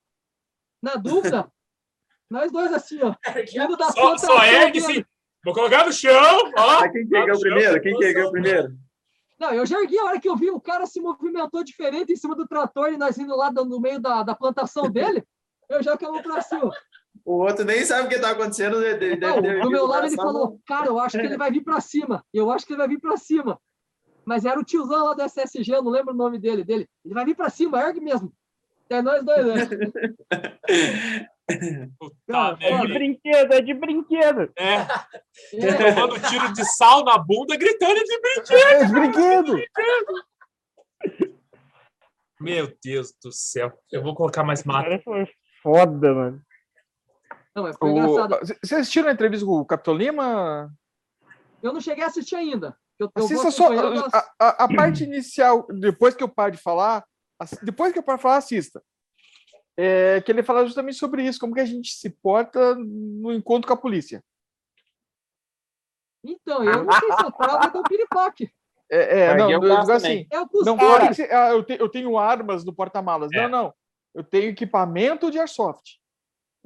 Na dúvida, [LAUGHS] nós dois assim, ó, indo da Só, planta só ergue sim. Vou colocar no chão, ó. Mas quem que ergueu primeiro? Quem que ergueu primeiro? Não, eu já ergui a hora que eu vi o cara se movimentou diferente em cima do trator e nós indo lá no meio da, da plantação dele. Eu já caí pra cima. O outro nem sabe o que tá acontecendo. Deve, deve, Não, deve do meu lado ele falou, cara, eu acho que ele vai vir pra cima. Eu acho que ele vai vir pra cima. Mas era o tiozão lá do SSG, eu não lembro o nome dele. dele. Ele vai vir pra cima, ergue mesmo. É nós dois, né? [LAUGHS] Puta Cara, É de brinquedo, é de brinquedo. É, É, tomando tiro de sal na bunda, gritando de brinquedo. É de brinquedo. Meu Deus do céu. Eu vou colocar mais mato. Cara, foi foda, mano. Não, foi O- engraçado. c- Vocês assistiram a entrevista com o Capitão Lima? Eu não cheguei a assistir ainda. Eu, eu Assista só acompanhando as- a, a- a parte inicial, depois que eu paro de falar, depois que eu paro de falar, assista. É, que ele fala justamente sobre isso, como que a gente se porta no encontro com a polícia. Então, eu não sei se eu tava do piripaque. É, é, Aí não, eu eu digo assim, É o não pode ser, ah, eu, te- eu tenho armas no porta-malas. É. Não, não. Eu tenho equipamento de airsoft.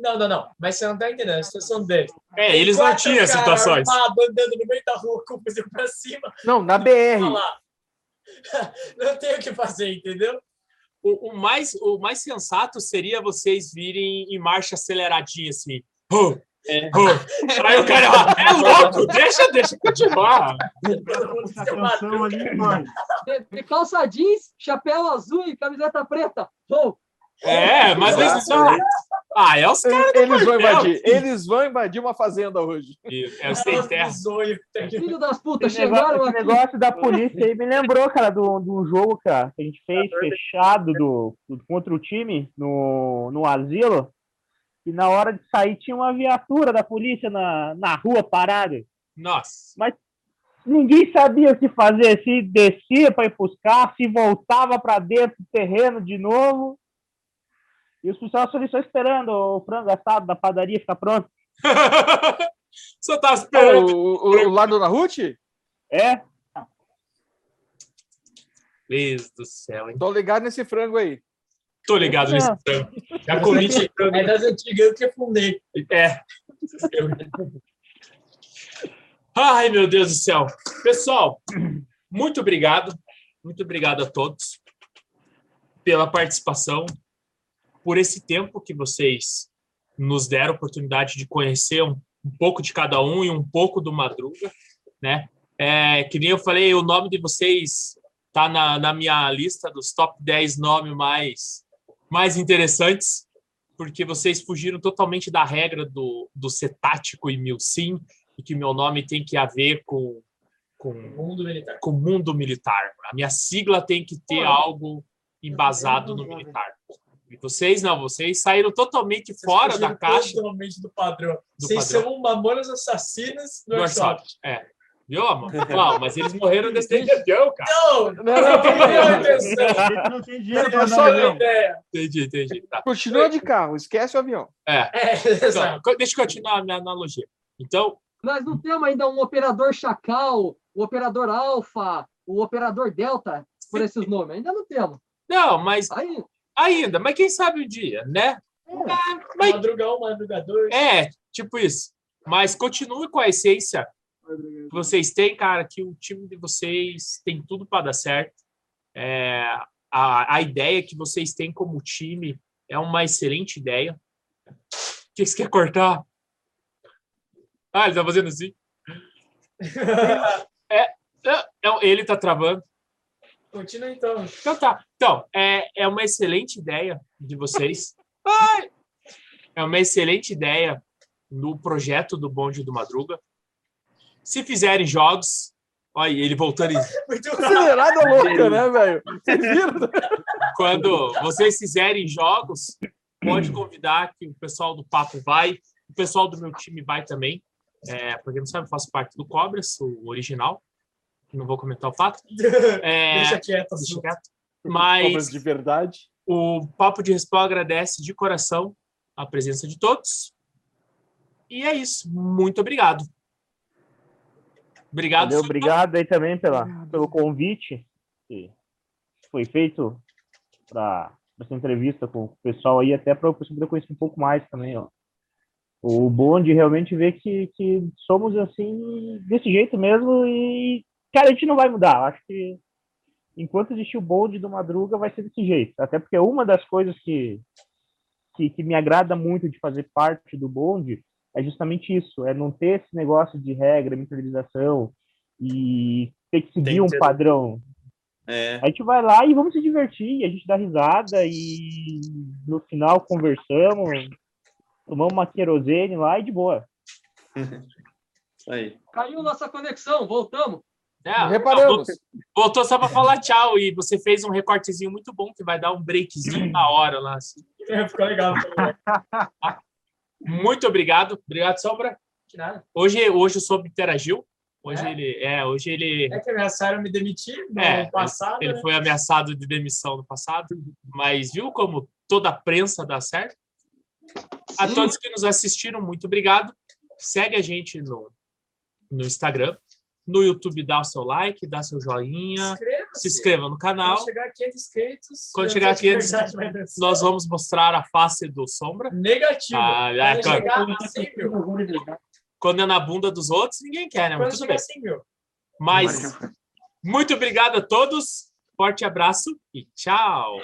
Não, não, não. Mas você não tá entendendo a situação dele. É, eles não tinham situações. armado, andando no meio da rua com o fuzil pra cima. Não, na BR. [LAUGHS] Não tem o que fazer, entendeu? O, o mais, o mais sensato seria vocês virem em marcha aceleradinha, assim. Oh, É. oh. Aí o cara, é louco, deixa, deixa continuar. Ali, mano. [LAUGHS] De, de calça jeans, chapéu azul e camiseta preta. Oh, É, mas eles são. Ah, é os caras. Eles vão invadir. Eles vão invadir uma fazenda hoje. É o sem terra. Tá filho das putas, chegaram aqui. negócio da polícia aí me lembrou, cara, do, do jogo, cara, que a gente fez fechado do, do- contra o time no, no asilo. E na hora de sair tinha uma viatura da polícia na, na rua parada. Nossa. Ninguém sabia o que fazer, se descia para ir buscar, se voltava para dentro do terreno de novo. E os policiais ali só esperando o frango assado da padaria ficar pronto. [LAUGHS] Só O, esperando. o, o lado da Ruth? É, Deus do céu, hein? Tô ligado nesse frango aí. Tô ligado nesse frango. Já comi esse frango. É das antigas eu que afundei. É. Ai, meu Deus do céu. Pessoal, muito obrigado. Muito obrigado a todos. pela participação, por esse tempo que vocês nos deram a oportunidade de conhecer um, um pouco de cada um e um pouco do Madruga, né? É, que nem eu falei, o nome de vocês tá na, na minha lista dos top 10 nomes mais, mais interessantes, porque vocês fugiram totalmente da regra do, do ser tático e mil sim, e que meu nome tem que haver com com Mundo militar. com mundo militar. A minha sigla tem que ter algo embasado no militar. E vocês não, vocês saíram totalmente fora da caixa Totalmente do padrão. Do Vocês padrão. são mamonas assassinas do do Airsoft. Airsoft. É. Viu, amor? Não, mas eles morreram desse avião, cara. Não, Não, não, não, não, não, atenção. A gente não tem dinheiro Não, para só não. Entendi, entendi. Tá. Continua de carro, esquece o avião. É. É. Então, deixa eu continuar a minha analogia. Então, Nós não temos ainda um operador Chacal, o operador Alfa, o operador Delta, por esses nomes. Ainda não temos. não, mas Aí, ainda, mas quem sabe um dia, né? Ah, mas Madrugão, madrugador. É, tipo isso. Mas continue com a essência que vocês têm, cara, que o time de vocês tem tudo para dar certo. É, a, a ideia que vocês têm como time é uma excelente ideia. O que você quer cortar? Ah, ele tá fazendo assim. [LAUGHS] É, é, ele tá travando. Continua então. Então tá. Então, é, é uma excelente ideia de vocês. [LAUGHS] Ai! É uma excelente ideia no projeto do Bonde do Madruga. Se fizerem jogos, olha ele voltando. [LAUGHS] Muito. Acelerada louca, né, velho? Quando vocês fizerem jogos, pode convidar que o pessoal do Papo vai, o pessoal do meu time vai também. É, porque não sabe, eu faço parte do Cobras, o original. Não vou comentar o fato. [LAUGHS] É, Deixa quieto. deixa assunto. quieto. Obras Mas de verdade. O Papo de Respawn agradece de coração a presença de todos. E é isso. Muito obrigado. Obrigado. Valeu, obrigado aí também pela, pelo convite que foi feito para essa entrevista com o pessoal aí, até para eu poder conhecer um pouco mais também, ó. O bom de realmente ver que, que somos assim, desse jeito mesmo e, cara, a gente não vai mudar. Eu Acho que enquanto existir o bonde do Madruga vai ser desse jeito. Até porque uma das coisas que, que, que me agrada muito de fazer parte do bonde é justamente isso, é não ter esse negócio de regra, mentalização e ter que seguir Tem um ter- padrão. É, A gente vai lá e vamos se divertir, a gente dá risada e no final conversamos, tomamos uma querosene lá e de boa. [LAUGHS] aí. caiu nossa conexão, voltamos. É, Reparamos. Voltou só para falar tchau. E você fez um recortezinho muito bom que vai dar um breakzinho na hora lá. assim. [LAUGHS] É, Ficou legal. [LAUGHS] Muito obrigado. Obrigado, Sombra. Que nada. Hoje, hoje o Sombra interagiu. Hoje É? ele. É, hoje ele. É que ameaçaram me demitir no É, passado. Ele né? foi ameaçado de demissão no passado, mas viu como toda a prensa dá certo? A Sim. todos que nos assistiram, muito obrigado. Segue a gente no, no Instagram. No YouTube, dá o seu like, dá seu joinha, Inscreva-se. se inscreva no canal. Quando chegar a 500 inscritos. Quando chegar a sei de 500, verdade, vai dançar. Nós vamos mostrar a face do Sombra. Negativo. Ah, já, Quando chegar a 100 mil. Quando é na bunda dos outros, ninguém quer, né? Mas Quando tudo chegar bem. a 100 mil. Mas muito obrigado a todos. Forte abraço e tchau.